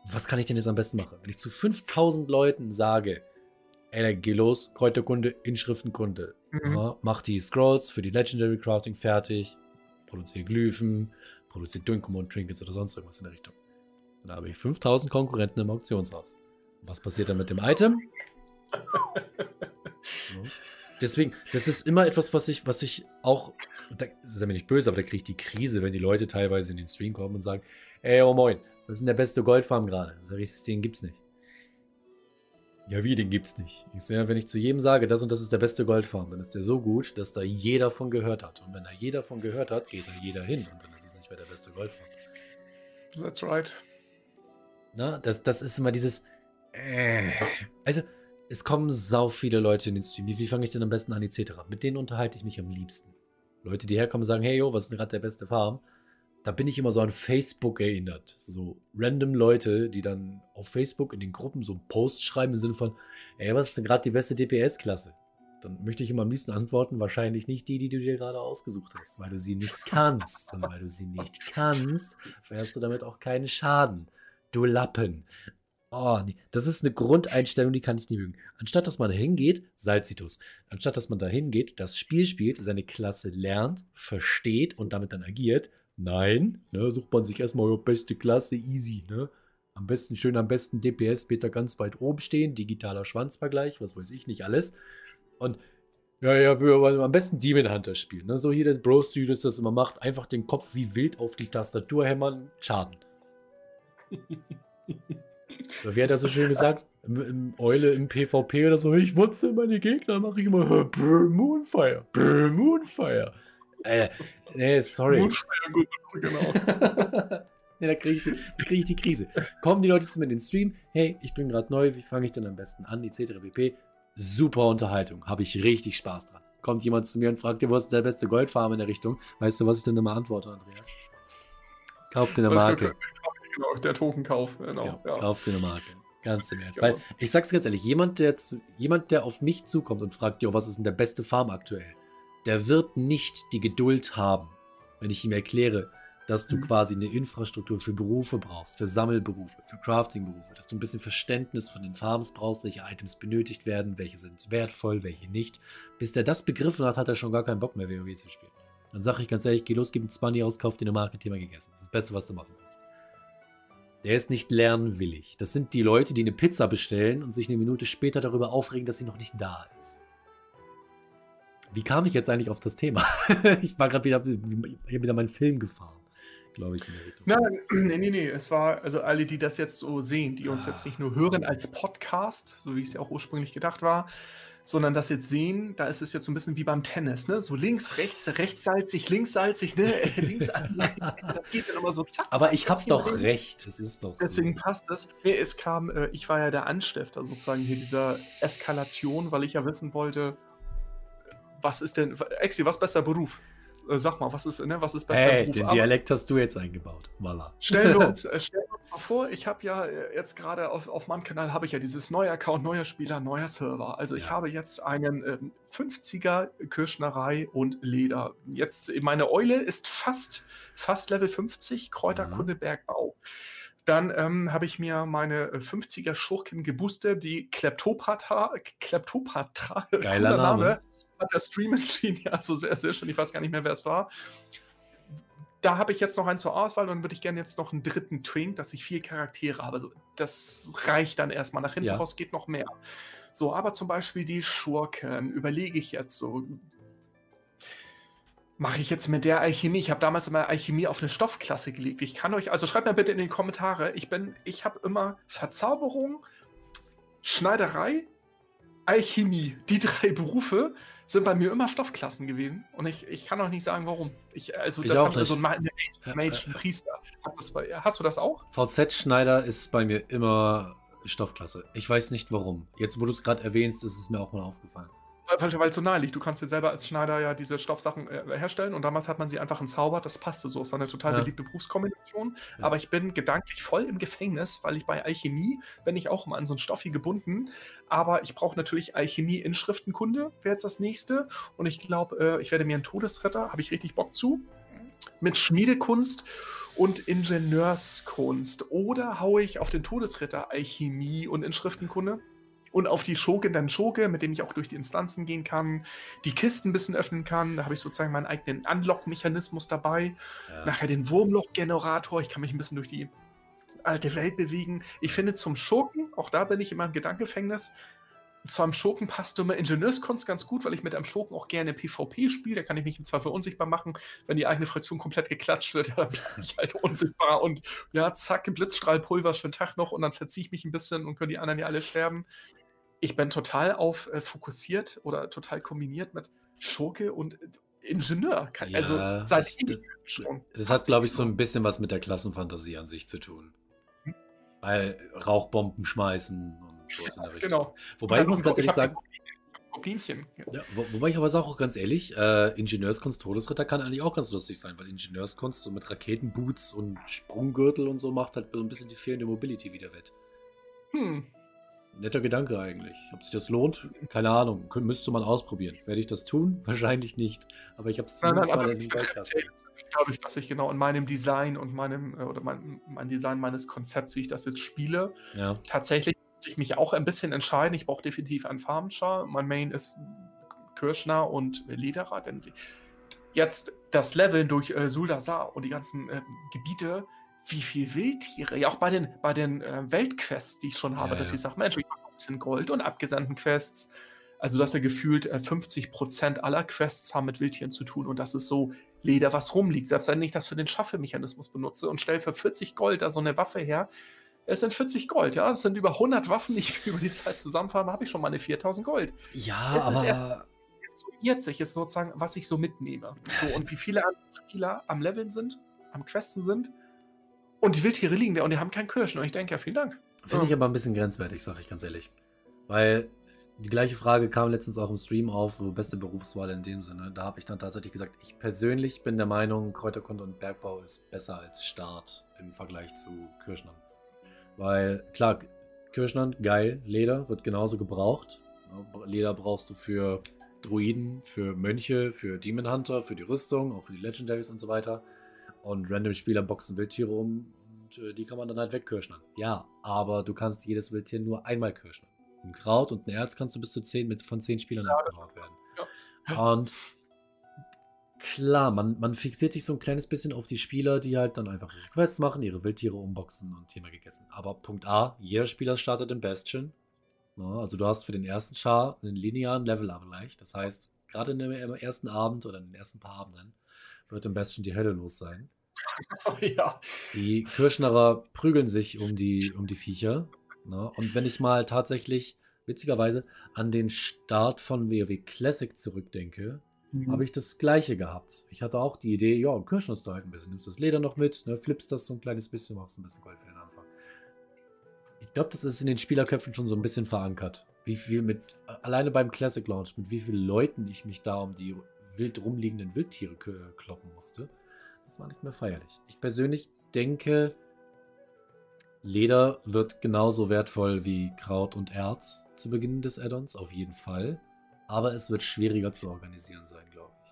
Was kann ich denn jetzt am besten machen? Wenn ich zu 5000 Leuten sage, ey, geh los, Kräuterkunde, Inschriftenkunde. Mhm. Ja, mach die Scrolls für die Legendary Crafting fertig, produziere Glyphen, produziere Dunkelmond Trinkets oder sonst irgendwas in der Richtung. Und da habe ich 5000 Konkurrenten im Auktionshaus. Was passiert dann mit dem Item? so. Deswegen, das ist immer etwas, was ich, was ich auch, das ist ja mir nicht böse, aber da kriege ich die Krise, wenn die Leute teilweise in den Stream kommen und sagen, ey, oh moin, was ist denn der beste Goldfarm gerade? Sag ich, den gibt's nicht. Ja, wie, den gibt's nicht. Ich sehe, wenn ich zu jedem sage, das und das ist der beste Goldfarm, dann ist der so gut, dass da jeder von gehört hat. Und wenn da jeder von gehört hat, geht da jeder hin und dann ist es nicht mehr der beste Goldfarm. That's right. Na, das, das ist immer dieses. Äh, also, es kommen sau viele Leute in den Stream. Wie, fange ich denn am besten an, etc. Mit denen unterhalte ich mich am liebsten. Leute, die herkommen und sagen, hey, yo, was ist denn gerade der beste Farm? Da bin ich immer so an Facebook erinnert. So random Leute, die dann auf Facebook in den Gruppen so einen Post schreiben im Sinne von, ey, was ist denn gerade die beste DPS-Klasse? Dann möchte ich immer am liebsten antworten, wahrscheinlich nicht die, die du dir gerade ausgesucht hast, weil du sie nicht kannst. Und weil du sie nicht kannst, fährst du damit auch keinen Schaden. Du Lappen. Oh, nee. Das ist eine Grundeinstellung, die kann ich nicht mögen. Anstatt dass man hingeht, Salzitus. Anstatt dass man da hingeht, das Spiel spielt, seine Klasse lernt, versteht und damit dann agiert. Nein, ne, sucht man sich erstmal beste Klasse, easy, ne? Am besten schön, am besten DPS später ganz weit oben stehen, digitaler Schwanzvergleich, was weiß ich nicht alles. Und ja, ja, am besten Demon Hunter spielen. Ne? So hier das Bro Studios das immer macht, einfach den Kopf wie wild auf die Tastatur hämmern, Schaden. Wie hat er so schön gesagt? Im, Im, Eule im PvP oder so, ich wutze meine Gegner, mache ich immer Brr, Moonfire, Brr, Moonfire. Äh, nee, sorry. Gut, genau. nee, da kriege ich, krieg ich die Krise. Kommen die Leute zu mir in den Stream, hey, ich bin gerade neu, wie fange ich denn am besten an, etc. pp. Super Unterhaltung, habe ich richtig Spaß dran. Kommt jemand zu mir und fragt dir, was ist der beste Goldfarm in der Richtung? Weißt du, was ich dann immer antworte, Andreas? Kauf dir eine Marke. Genau, der Tokenkauf. Genau, ja, ja. Kauf dir eine Marke. Ganz im Ernst. Genau. Weil ich sag's ganz ehrlich, jemand der, zu, jemand, der auf mich zukommt und fragt, jo, was ist denn der beste Farm aktuell, der wird nicht die Geduld haben, wenn ich ihm erkläre, dass du mhm. quasi eine Infrastruktur für Berufe brauchst, für Sammelberufe, für Craftingberufe, dass du ein bisschen Verständnis von den Farms brauchst, welche Items benötigt werden, welche sind wertvoll, welche nicht. Bis der das begriffen hat, hat er schon gar keinen Bock mehr, WoW zu spielen. Dann sage ich ganz ehrlich, geh los, gib ein 20 aus, kauf dir eine Marke, Thema gegessen. Das ist das Beste, was du machen kannst. Der ist nicht lernwillig. Das sind die Leute, die eine Pizza bestellen und sich eine Minute später darüber aufregen, dass sie noch nicht da ist. Wie kam ich jetzt eigentlich auf das Thema? ich war gerade wieder, ich habe wieder meinen Film gefahren, glaube ich. Nein, nee, nee, nee. Es war, also alle, die das jetzt so sehen, die uns ah. jetzt nicht nur hören als Podcast, so wie es ja auch ursprünglich gedacht war, sondern das jetzt sehen, da ist es jetzt so ein bisschen wie beim Tennis, ne? So links, rechts, rechts salzig, links salzig, ne? links, das geht dann immer so zack. Aber ich habe doch rein. recht, es ist doch Deswegen so. passt es. Nee, es kam, äh, ich war ja der Anstifter sozusagen hier dieser Eskalation, weil ich ja wissen wollte, was ist denn, Exi, was bester Beruf? Äh, sag mal, was ist, ne, was ist bester hey, Beruf? Den Dialekt hast du jetzt eingebaut. Voila. Stellen wir uns, äh, stellen wir uns mal vor, ich habe ja äh, jetzt gerade auf, auf meinem Kanal habe ich ja dieses neue Account, neuer Spieler, neuer Server. Also ich habe jetzt einen ähm, 50er Kirschnerei und Leder. Jetzt, meine Eule ist fast, fast Level 50, Kräuterkunde mhm. Bergbau. Dann ähm, habe ich mir meine 50er Schurken geboostet, die Kleptopatra. Kleptopatra. Geiler Name. Hat der Stream entschieden. Ja, also sehr, sehr schön. Ich weiß gar nicht mehr, wer es war. Da habe ich jetzt noch einen zur Auswahl und würde ich gerne jetzt noch einen dritten Twink, dass ich vier Charaktere habe. Also, das reicht dann erstmal. Nach hinten ja. raus geht noch mehr. So, aber zum Beispiel die Schurken überlege ich jetzt so. mache ich jetzt mit der Alchemie? Ich habe damals immer Alchemie auf eine Stoffklasse gelegt. Ich kann euch, also schreibt mir bitte in die Kommentare. Ich bin, ich habe immer Verzauberung, Schneiderei, Alchemie. Die drei Berufe sind bei mir immer Stoffklassen gewesen. Und ich, ich kann auch nicht sagen, warum. Ich, also, Ich das auch hat so ein Mage, Mage ja. Priester. Hat das bei, hast du das auch? VZ-Schneider ist bei mir immer Stoffklasse. Ich weiß nicht warum. Jetzt, wo du es gerade erwähnst, ist es mir auch mal aufgefallen. Weil es so nahe liegt. Du kannst dir selber als Schneider ja diese Stoffsachen äh, herstellen und damals hat man sie einfach entzaubert. Das passte so. Es war eine total Ja. beliebte Berufskombination. Ja. Aber ich bin gedanklich voll im Gefängnis, weil ich bei Alchemie bin ich auch immer an so ein Stoffi gebunden. Aber ich brauche natürlich Alchemie in Schriftenkunde, wäre jetzt das nächste. Und ich glaube, äh, ich werde mir einen Todesretter, habe ich richtig Bock zu. Mit Schmiedekunst und Ingenieurskunst. Oder haue ich auf den Todesritter Alchemie und Inschriftenkunde? Und auf die Schurke dann Schurke, mit dem ich auch durch die Instanzen gehen kann, die Kisten ein bisschen öffnen kann. Da habe ich sozusagen meinen eigenen Unlock-Mechanismus dabei. Ja. Nachher den Wurmloch-Generator. Ich kann mich ein bisschen durch die alte Welt bewegen. Ich finde zum Schurken, auch da bin ich immer im Gedankengefängnis, zu einem Schurken passt immer Ingenieurskunst ganz gut, weil ich mit einem Schurken auch gerne PvP spiele. Da kann ich mich im Zweifel unsichtbar machen. Wenn die eigene Fraktion komplett geklatscht wird, dann bin ich halt unsichtbar und ja, zack, Blitzstrahlpulver den Tag noch und dann verziehe ich mich ein bisschen und können die anderen ja alle sterben. Ich bin total auf äh, fokussiert oder total kombiniert mit Schurke und äh, Ingenieur. Ja, also seit ich- ich schon. Das hat, glaube ich, so ein bisschen was mit der Klassenfantasie an sich zu tun. Hm. Weil Rauchbomben schmeißen und sowas in der Richtung. Genau. Wobei ich muss ganz Ich ehrlich sagen, Goblinchen. ja, wo, wobei ich aber sage auch ganz ehrlich, äh, Ingenieurskunst Todesritter kann eigentlich auch ganz lustig sein, weil Ingenieurskunst so mit Raketenboots und Sprunggürtel und so macht halt so ein bisschen die fehlende Mobility wieder wett. Hm. Netter Gedanke eigentlich. Ob sich das lohnt? Keine Ahnung. Kön- Müsste man ausprobieren. Werde ich das tun? Wahrscheinlich nicht. Aber ich habe es Nein, nein, zumindest mal in den Goldkasten. dadurch, dass ich genau in meinem Design und meinem, äh, oder mein, mein Design meines Konzepts, wie ich das jetzt spiele, Ja. tatsächlich musste ich mich auch ein bisschen entscheiden. Ich brauche definitiv einen Farmchar. Mein Main ist Kirschner und Lederer, denn jetzt das Leveln durch äh, Suldasar und die ganzen äh, Gebiete, wie viel Wildtiere, ja auch bei den, bei den äh, Weltquests, die ich schon habe, Ja, dass ja. ich sage, Mensch, ich mache ein bisschen Gold und abgesandten Quests. Also, dass er gefühlt äh, 50% aller Quests haben mit Wildtieren zu tun und das ist so Leder, was rumliegt. Selbst wenn ich das für den Schaffe-Mechanismus benutze und stelle für 40 Gold da so eine Waffe her, es sind 40 Gold, ja. Das sind über 100 Waffen, die ich über die Zeit zusammenfahre, habe ich schon mal eine 4000 Gold. Ja, Es ist aber Jetzt summiert sich, ist sozusagen, was ich so mitnehme. So, und wie viele andere Spieler am Leveln sind, am Questen sind. Und die Wildtiere liegen da und die haben keinen Kirschen. Und ich denke, ja, vielen Dank. Finde ich aber ein bisschen grenzwertig, sage ich ganz ehrlich. Weil die gleiche Frage kam letztens auch im Stream auf, so beste Berufswahl in dem Sinne. Da habe ich dann tatsächlich gesagt, ich persönlich bin der Meinung, Kräuterkunde und Bergbau ist besser als Start im Vergleich zu Kirschnern. Weil, klar, Kirschnern, geil, Leder wird genauso gebraucht. Leder brauchst du für Druiden, für Mönche, für Demon Hunter, für die Rüstung, auch für die Legendaries und so weiter. Und random Spieler boxen Wildtiere um und äh, die kann man dann halt wegkirschnern. Ja, aber du kannst jedes Wildtier nur einmal kirschnern. Ein Kraut und ein Erz kannst du bis zu 10 mit, von 10 Spielern abgebaut werden. Und klar, man, man fixiert sich so ein kleines bisschen auf die Spieler, die halt dann einfach ihre Quests machen, ihre Wildtiere umboxen und Thema gegessen. Aber Punkt A, jeder Spieler startet im Bastion. Ja, also du hast für den ersten Char einen linearen Level-Abgleich. Das heißt, gerade in dem ersten Abend oder in den ersten paar Abenden wird im Bastion die Hölle los sein. ja. Die Kirschnerer prügeln sich um die, um die Viecher. Ne? Und wenn ich mal tatsächlich, witzigerweise, an den Start von WoW Classic zurückdenke, Mhm. habe ich das gleiche gehabt. Ich hatte auch die Idee, ja, kirschnerst du halt ein bisschen, nimmst das Leder noch mit, ne, flippst das so ein kleines bisschen, machst ein bisschen Gold für den Anfang. Ich glaube, das ist in den Spielerköpfen schon so ein bisschen verankert. Wie viel mit, alleine beim Classic Launch, mit wie vielen Leuten ich mich da um die wild rumliegenden Wildtiere kloppen musste, das war nicht mehr feierlich. Ich persönlich denke, Leder wird genauso wertvoll wie Kraut und Erz zu Beginn des Add-ons, auf jeden Fall. Aber es wird schwieriger zu organisieren sein, glaube ich.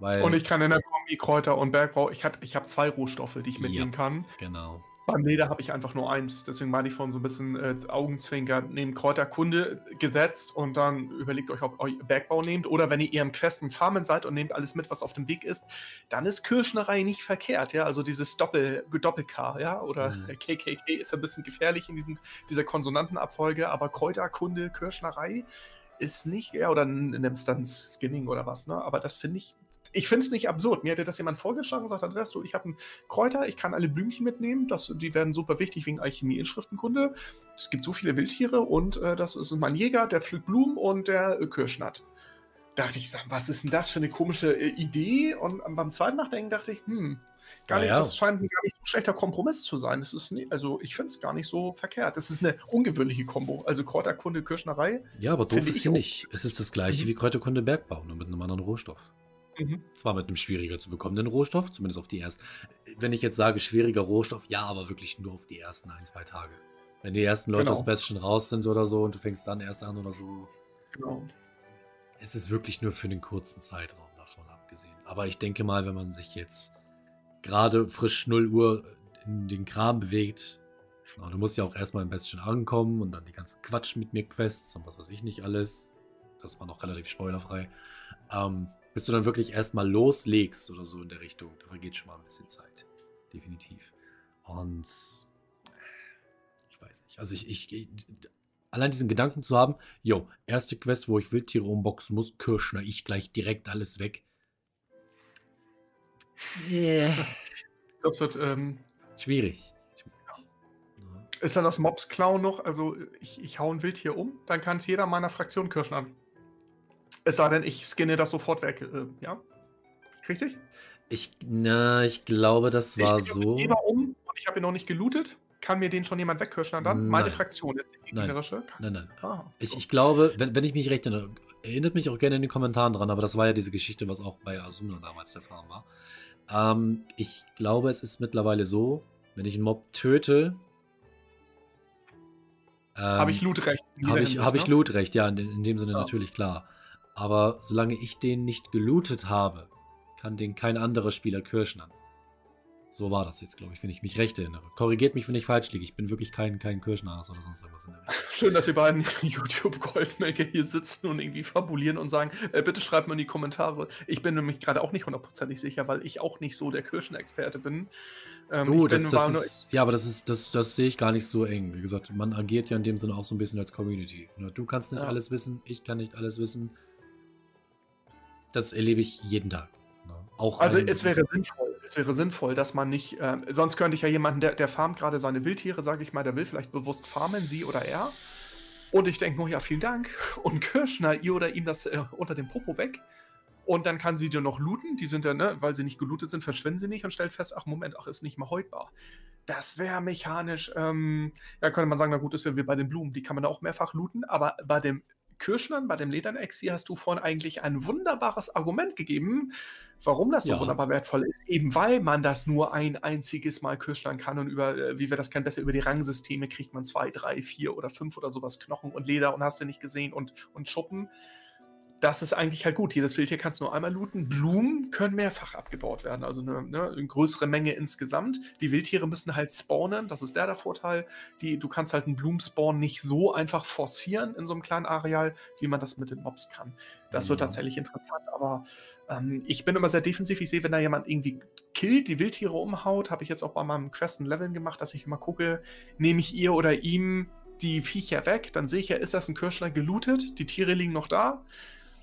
Weil, Und ich kann in der Kombi Kräuter und Bergbau, ich, hab- ich habe zwei Rohstoffe, die ich Ja. mitnehmen kann. genau. Beim Leder habe ich einfach nur eins. Deswegen meine ich von so ein bisschen äh, Augenzwinker, nehmt Kräuterkunde gesetzt und dann überlegt euch, ob ihr Bergbau nehmt. Oder wenn ihr eher im Quest und Farmen seid und nehmt alles mit, was auf dem Weg ist, dann ist Kirschnerei nicht verkehrt. Ja, also dieses Doppel, Doppel-K, ja, oder Mhm. KKK ist ein bisschen gefährlich in diesen, dieser Konsonantenabfolge, aber Kräuterkunde, Kirschnerei ist nicht, ja, oder nimmst dann Skinning oder was, ne? Aber das finde ich ich finde es nicht absurd. Mir hätte das jemand vorgeschlagen und sagt, Andreas, du, ich habe einen Kräuter, ich kann alle Blümchen mitnehmen, das, die werden super wichtig wegen Alchemie-Inschriftenkunde. Es gibt so viele Wildtiere und äh, das ist mein Jäger, der pflückt Blumen und der äh, Kirschnatt. Da dachte ich, was ist denn das für eine komische äh, Idee? Und beim zweiten Nachdenken dachte ich, hm, gar nicht, ja. das scheint gar nicht so ein schlechter Kompromiss zu sein. Das ist nie, also ich finde es gar nicht so verkehrt. Das ist eine ungewöhnliche Kombo. Also Kräuterkunde, Kirschnerei. Ja, aber doof ist sie nicht. Es ist das gleiche mhm. wie Kräuterkunde Bergbau, nur mit einem anderen Rohstoff. Mhm. Zwar mit einem schwieriger zu bekommenden Rohstoff, zumindest auf die ersten. Wenn ich jetzt sage schwieriger Rohstoff, ja, aber wirklich nur auf die ersten ein, zwei Tage. Wenn die ersten Leute genau. aus Bastion raus sind oder so und du fängst dann erst an oder so. Genau. Es ist wirklich nur für einen kurzen Zeitraum davon abgesehen. Aber ich denke mal, wenn man sich jetzt gerade frisch 0 Uhr in den Kram bewegt, genau, du musst ja auch erstmal im Bastion ankommen und dann die ganzen Quatsch mit mir Quests und was weiß ich nicht alles. Das war noch relativ spoilerfrei. Ähm, bis du dann wirklich erstmal loslegst oder so in der Richtung. Da vergeht schon mal ein bisschen Zeit. Definitiv. Und ich weiß nicht. Also ich, ich, allein diesen Gedanken zu haben, jo, erste Quest, wo ich Wildtiere umboxen muss, Kirschner, ich gleich direkt alles weg. Yeah. Das wird ähm, schwierig. Ist dann das Mobs Clown noch? Also ich, ich hau ein Wildtier um, dann kann es jeder meiner Fraktion Kirschner es sei denn, ich scanne das sofort weg. Äh, ja? Richtig? Ich, na, ich glaube, das war ich so. Ich um und ich habe ihn noch nicht gelootet. Kann mir den schon jemand wegkirschen dann? Nein. Meine Fraktion, jetzt die gegnerische? Nein, nein. nein. Ah, ich, ich glaube, wenn, wenn ich mich recht erinnere, erinnert mich auch gerne in den Kommentaren dran, aber das war ja diese Geschichte, was auch bei Asuna damals der Fall war. Ähm, ich glaube, es ist mittlerweile so, wenn ich einen Mob töte. Ähm, habe ich Lootrecht? Habe ich, hab ich ne? Lootrecht, ja, in, in dem Sinne ja. natürlich klar. Aber solange ich den nicht gelootet habe, kann den kein anderer Spieler kirschnern. So war das jetzt, glaube ich, wenn ich mich recht erinnere. Korrigiert mich, wenn ich falsch liege. Ich bin wirklich kein, kein Kirschnase oder sonst irgendwas in der Richtung. Schön, dass ihr beiden YouTube-Goldmaker hier sitzen und irgendwie fabulieren und sagen, äh, bitte schreibt mal in die Kommentare. Ich bin nämlich gerade auch nicht hundertprozentig sicher, weil ich auch nicht so der Kirschenexperte bin. Ähm, du, das, das ist, ja, aber das ist, das, das sehe ich gar nicht so eng. Wie gesagt, man agiert ja in dem Sinne auch so ein bisschen als Community. Du kannst nicht ja. alles wissen, ich kann nicht alles wissen das erlebe ich jeden Tag. Ne? Auch also es wäre sinnvoll, es wäre sinnvoll, dass man nicht, äh, sonst könnte ich ja jemanden, der, der farmt gerade seine Wildtiere, sage ich mal, der will vielleicht bewusst farmen, sie oder er. Und ich denke nur, ja, vielen Dank. Und Kirschner, ihr oder ihm das äh, unter dem Popo weg. Und dann kann sie dir noch looten. Die sind ja, ne, weil sie nicht gelootet sind, verschwinden sie nicht und stellt fest, ach Moment, ach, ist nicht mehr heutbar. Das wäre mechanisch, ähm, ja, könnte man sagen, na gut, ist ja wie bei den Blumen, die kann man auch mehrfach looten, aber bei dem Kirschnern, bei dem Ledern-Exi hast du vorhin eigentlich ein wunderbares Argument gegeben, warum das so ja. wunderbar wertvoll ist. Eben weil man das nur ein einziges Mal kirschnern kann und über, äh, wie wir das kennen, besser über die Rangsysteme kriegt man zwei, drei, vier oder fünf oder sowas Knochen und Leder und hast du nicht gesehen und, und Schuppen das ist eigentlich halt gut. Jedes Wildtier kannst du nur einmal looten. Blumen können mehrfach abgebaut werden, also eine, ne, eine, größere Menge insgesamt. Die Wildtiere müssen halt spawnen, das ist der der Vorteil. Die, du kannst halt einen Blumenspawn nicht so einfach forcieren in so einem kleinen Areal, wie man das mit den Mobs kann. Das ja. wird tatsächlich interessant, aber ähm, ich bin immer sehr defensiv. Ich sehe, wenn da jemand irgendwie killt, die Wildtiere umhaut, habe ich jetzt auch bei meinem Questen Leveln gemacht, dass ich immer gucke, nehme ich ihr oder ihm die Viecher weg, dann sehe ich ja, ist das ein Kirschler gelootet, die Tiere liegen noch da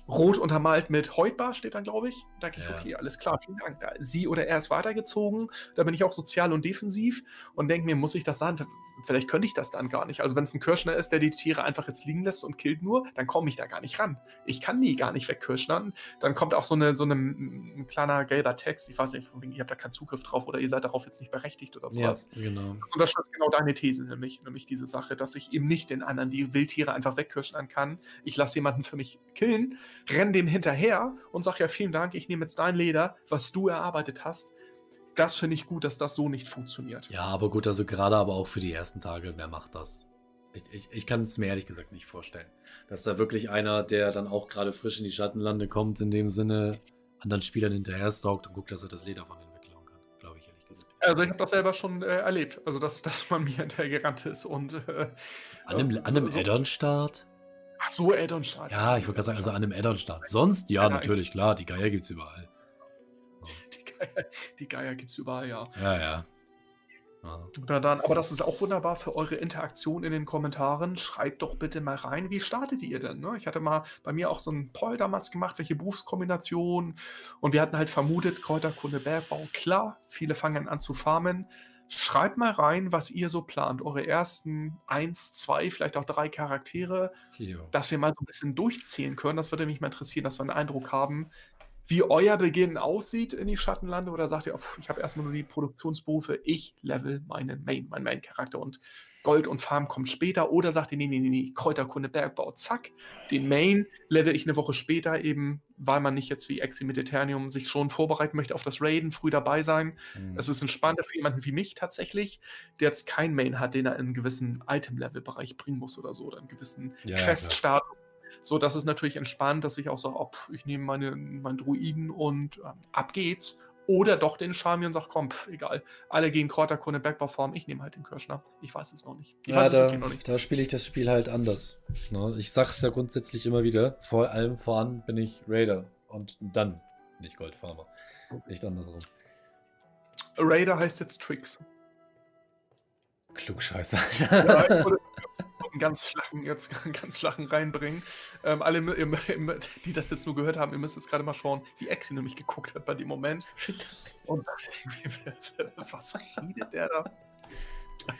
rot untermalt mit Heutbar steht dann, glaube ich. Da denke ich, ja. okay, alles klar, vielen Dank. Da, sie oder er ist weitergezogen. Da bin ich auch sozial und defensiv und denke mir, muss ich das sein? Vielleicht könnte ich das dann gar nicht. Also wenn es ein Kirschner ist, der die Tiere einfach jetzt liegen lässt und killt nur, dann komme ich da gar nicht ran. Ich kann die gar nicht wegkirschnern. Dann kommt auch so, eine, so eine, ein kleiner gelber Text. Ich weiß nicht, ihr habt da keinen Zugriff drauf oder ihr seid darauf jetzt nicht berechtigt oder sowas. Ja, genau. Das unterstützt genau deine These, nämlich, nämlich diese Sache, dass ich eben nicht den anderen die Wildtiere einfach wegkirschnern kann. Ich lasse jemanden für mich killen renn dem hinterher und sag ja, vielen Dank, ich nehme jetzt dein Leder, was du erarbeitet hast. Das finde ich gut, dass das so nicht funktioniert. Ja, aber gut, also gerade aber auch für die ersten Tage, wer macht das? Ich, ich, ich kann es mir ehrlich gesagt nicht vorstellen. Dass da wirklich einer, der dann auch gerade frisch in die Schattenlande kommt, in dem Sinne anderen Spielern hinterher stalkt und guckt, dass er das Leder von denen wegklauen kann. Glaube ich ehrlich gesagt. Also ich habe das selber schon äh, erlebt. Also dass, dass man mir hinterhergerannt ist und äh, an einem, an einem so, Addon-Start? Ach so, Addon-Start. Ja, ich wollte gerade sagen, also an einem Addon-Start. Sonst, ja, ja natürlich, klar, die Geier gibt es überall. Die Geier, die Geier gibt es überall, ja. Ja, ja. Na dann, aber das ist auch wunderbar für eure Interaktion in den Kommentaren. Schreibt doch bitte mal rein, wie startet ihr denn? Ne? Ich hatte mal bei mir auch so einen Poll damals gemacht, welche Berufskombination. Und wir hatten halt vermutet, Kräuterkunde, Bergbau, klar, viele fangen an zu farmen. Schreibt mal rein, was ihr so plant. Eure ersten eins, zwei, vielleicht auch drei Charaktere, jo. dass wir mal so ein bisschen durchzählen können. Das würde mich mal interessieren, dass wir einen Eindruck haben, wie euer Beginn aussieht in die Schattenlande oder sagt ihr, oh, ich habe erstmal nur die Produktionsberufe, ich level meinen Main, meinen Main-Charakter und Gold und Farm kommt später oder sagt ihr, nee, nee, nee, nee, Kräuterkunde, Bergbau, zack, den Main level ich eine Woche später eben, weil man nicht jetzt wie Exi mit Eternium sich schon vorbereiten möchte auf das Raiden, früh dabei sein. Mhm. Das ist entspannter für jemanden wie mich tatsächlich, der jetzt kein Main hat, den er in einen gewissen Item-Level-Bereich bringen muss oder so, oder einen gewissen ja, Quest-Status so, das ist natürlich entspannt, dass ich auch sage, oh, ich nehme meine, meinen Druiden und äh, ab geht's. Oder doch den Charmian und sage, komm, pff, egal. Alle gehen Kräuterkunde, Bergbauform, ich nehme halt den Kirschner. Ich weiß es noch nicht. Ich ja, da, da spiele ich das Spiel halt anders. Ne? Ich sage es ja grundsätzlich immer wieder. Vor allem voran bin ich Raider und dann nicht Goldfarmer. Nicht andersrum. Raider heißt jetzt Tricks. Klugscheißer. ja, ich einen ganz flachen, jetzt ganz flachen reinbringen. Ähm, alle, die das jetzt nur gehört haben, ihr müsst jetzt gerade mal schauen, wie Exi nämlich geguckt hat bei dem Moment. Und was redet der da?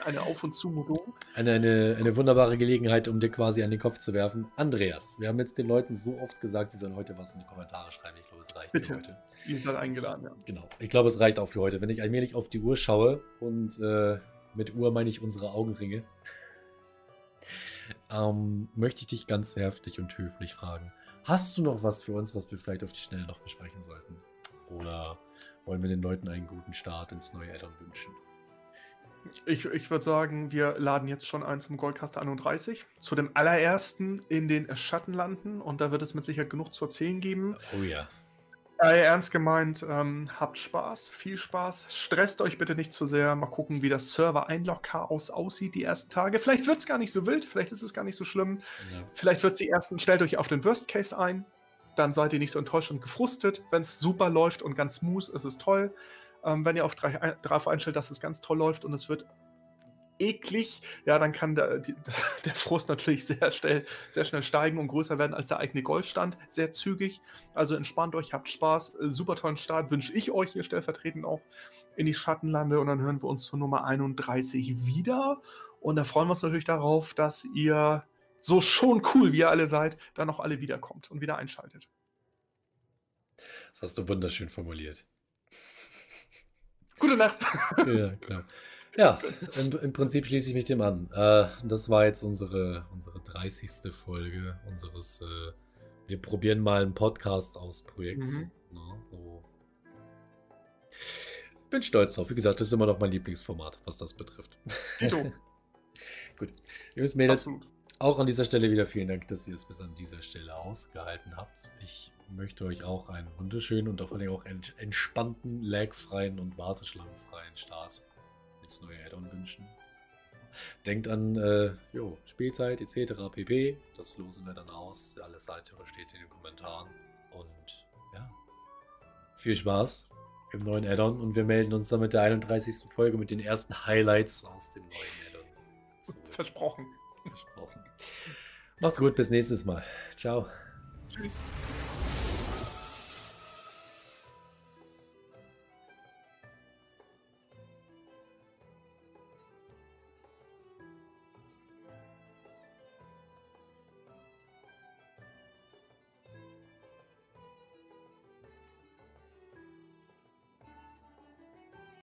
Eine Auf- und Zumutung. Eine, eine, eine wunderbare Gelegenheit, um dir quasi an den Kopf zu werfen. Andreas, wir haben jetzt den Leuten so oft gesagt, sie sollen heute was in die Kommentare schreiben. Ich glaube, es reicht Bitte. für heute. Ihr seid eingeladen, ja. Genau. Ich glaube, es reicht auch für heute. Wenn ich allmählich auf die Uhr schaue und äh, mit Uhr meine ich unsere Augenringe ähm, möchte ich dich ganz herzlich und höflich fragen. Hast du noch was für uns, was wir vielleicht auf die Schnelle noch besprechen sollten? Oder wollen wir den Leuten einen guten Start ins neue Addon wünschen? Ich, ich würde sagen, wir laden jetzt schon ein zum Goldcaster 31. Zu dem allerersten in den Schattenlanden. Und da wird es mit Sicherheit genug zu erzählen geben. Oh ja. Äh, ernst gemeint, ähm, habt Spaß, viel Spaß. Stresst euch bitte nicht zu sehr. Mal gucken, wie das Server-Einlog-Chaos aussieht die ersten Tage. Vielleicht wird es gar nicht so wild, vielleicht ist es gar nicht so schlimm. Ja. Vielleicht wird es die ersten, stellt euch auf den Worst Case ein. Dann seid ihr nicht so enttäuscht und gefrustet. Wenn es super läuft und ganz smooth, ist es toll. Ähm, wenn ihr auf drauf einstellt, dass es ganz toll läuft und es wird eklig, ja, dann kann der, die, der Frust natürlich sehr schnell, sehr schnell steigen und größer werden als der eigene Goldstand. Sehr zügig. Also entspannt euch, habt Spaß. Äh, super tollen Start wünsche ich euch hier stellvertretend auch in die Schattenlande und dann hören wir uns zur Nummer 31 wieder. Und da freuen wir uns natürlich darauf, dass ihr so schon cool, wie ihr alle seid, dann auch alle wiederkommt und wieder einschaltet. Das hast du wunderschön formuliert. Gute Nacht. Ja, klar. Ja, im, im, Prinzip schließe ich mich dem an. Äh, das war jetzt unsere, unsere 30. Folge unseres äh, Wir probieren mal einen Podcast aus Projekts. Mhm. Na, so. Bin stolz drauf. Wie gesagt, das ist immer noch mein Lieblingsformat, was das betrifft. Tito. Gut. Jungs, Mädels, Absolut. auch an dieser Stelle wieder vielen Dank, dass ihr es bis an dieser Stelle ausgehalten habt. Ich möchte euch auch einen wunderschönen und vor allem auch entspannten, lagfreien und warteschlangenfreien Start ins neue Addon wünschen. Denkt an äh, jo, Spielzeit etc. pp. Das losen wir dann aus. Alles weitere steht in den Kommentaren. Und ja, viel Spaß im neuen Addon und wir melden uns dann mit der 31. Folge mit den ersten Highlights aus dem neuen Addon. So. Versprochen. Versprochen. Macht's gut, bis nächstes Mal. Ciao. Tschüss.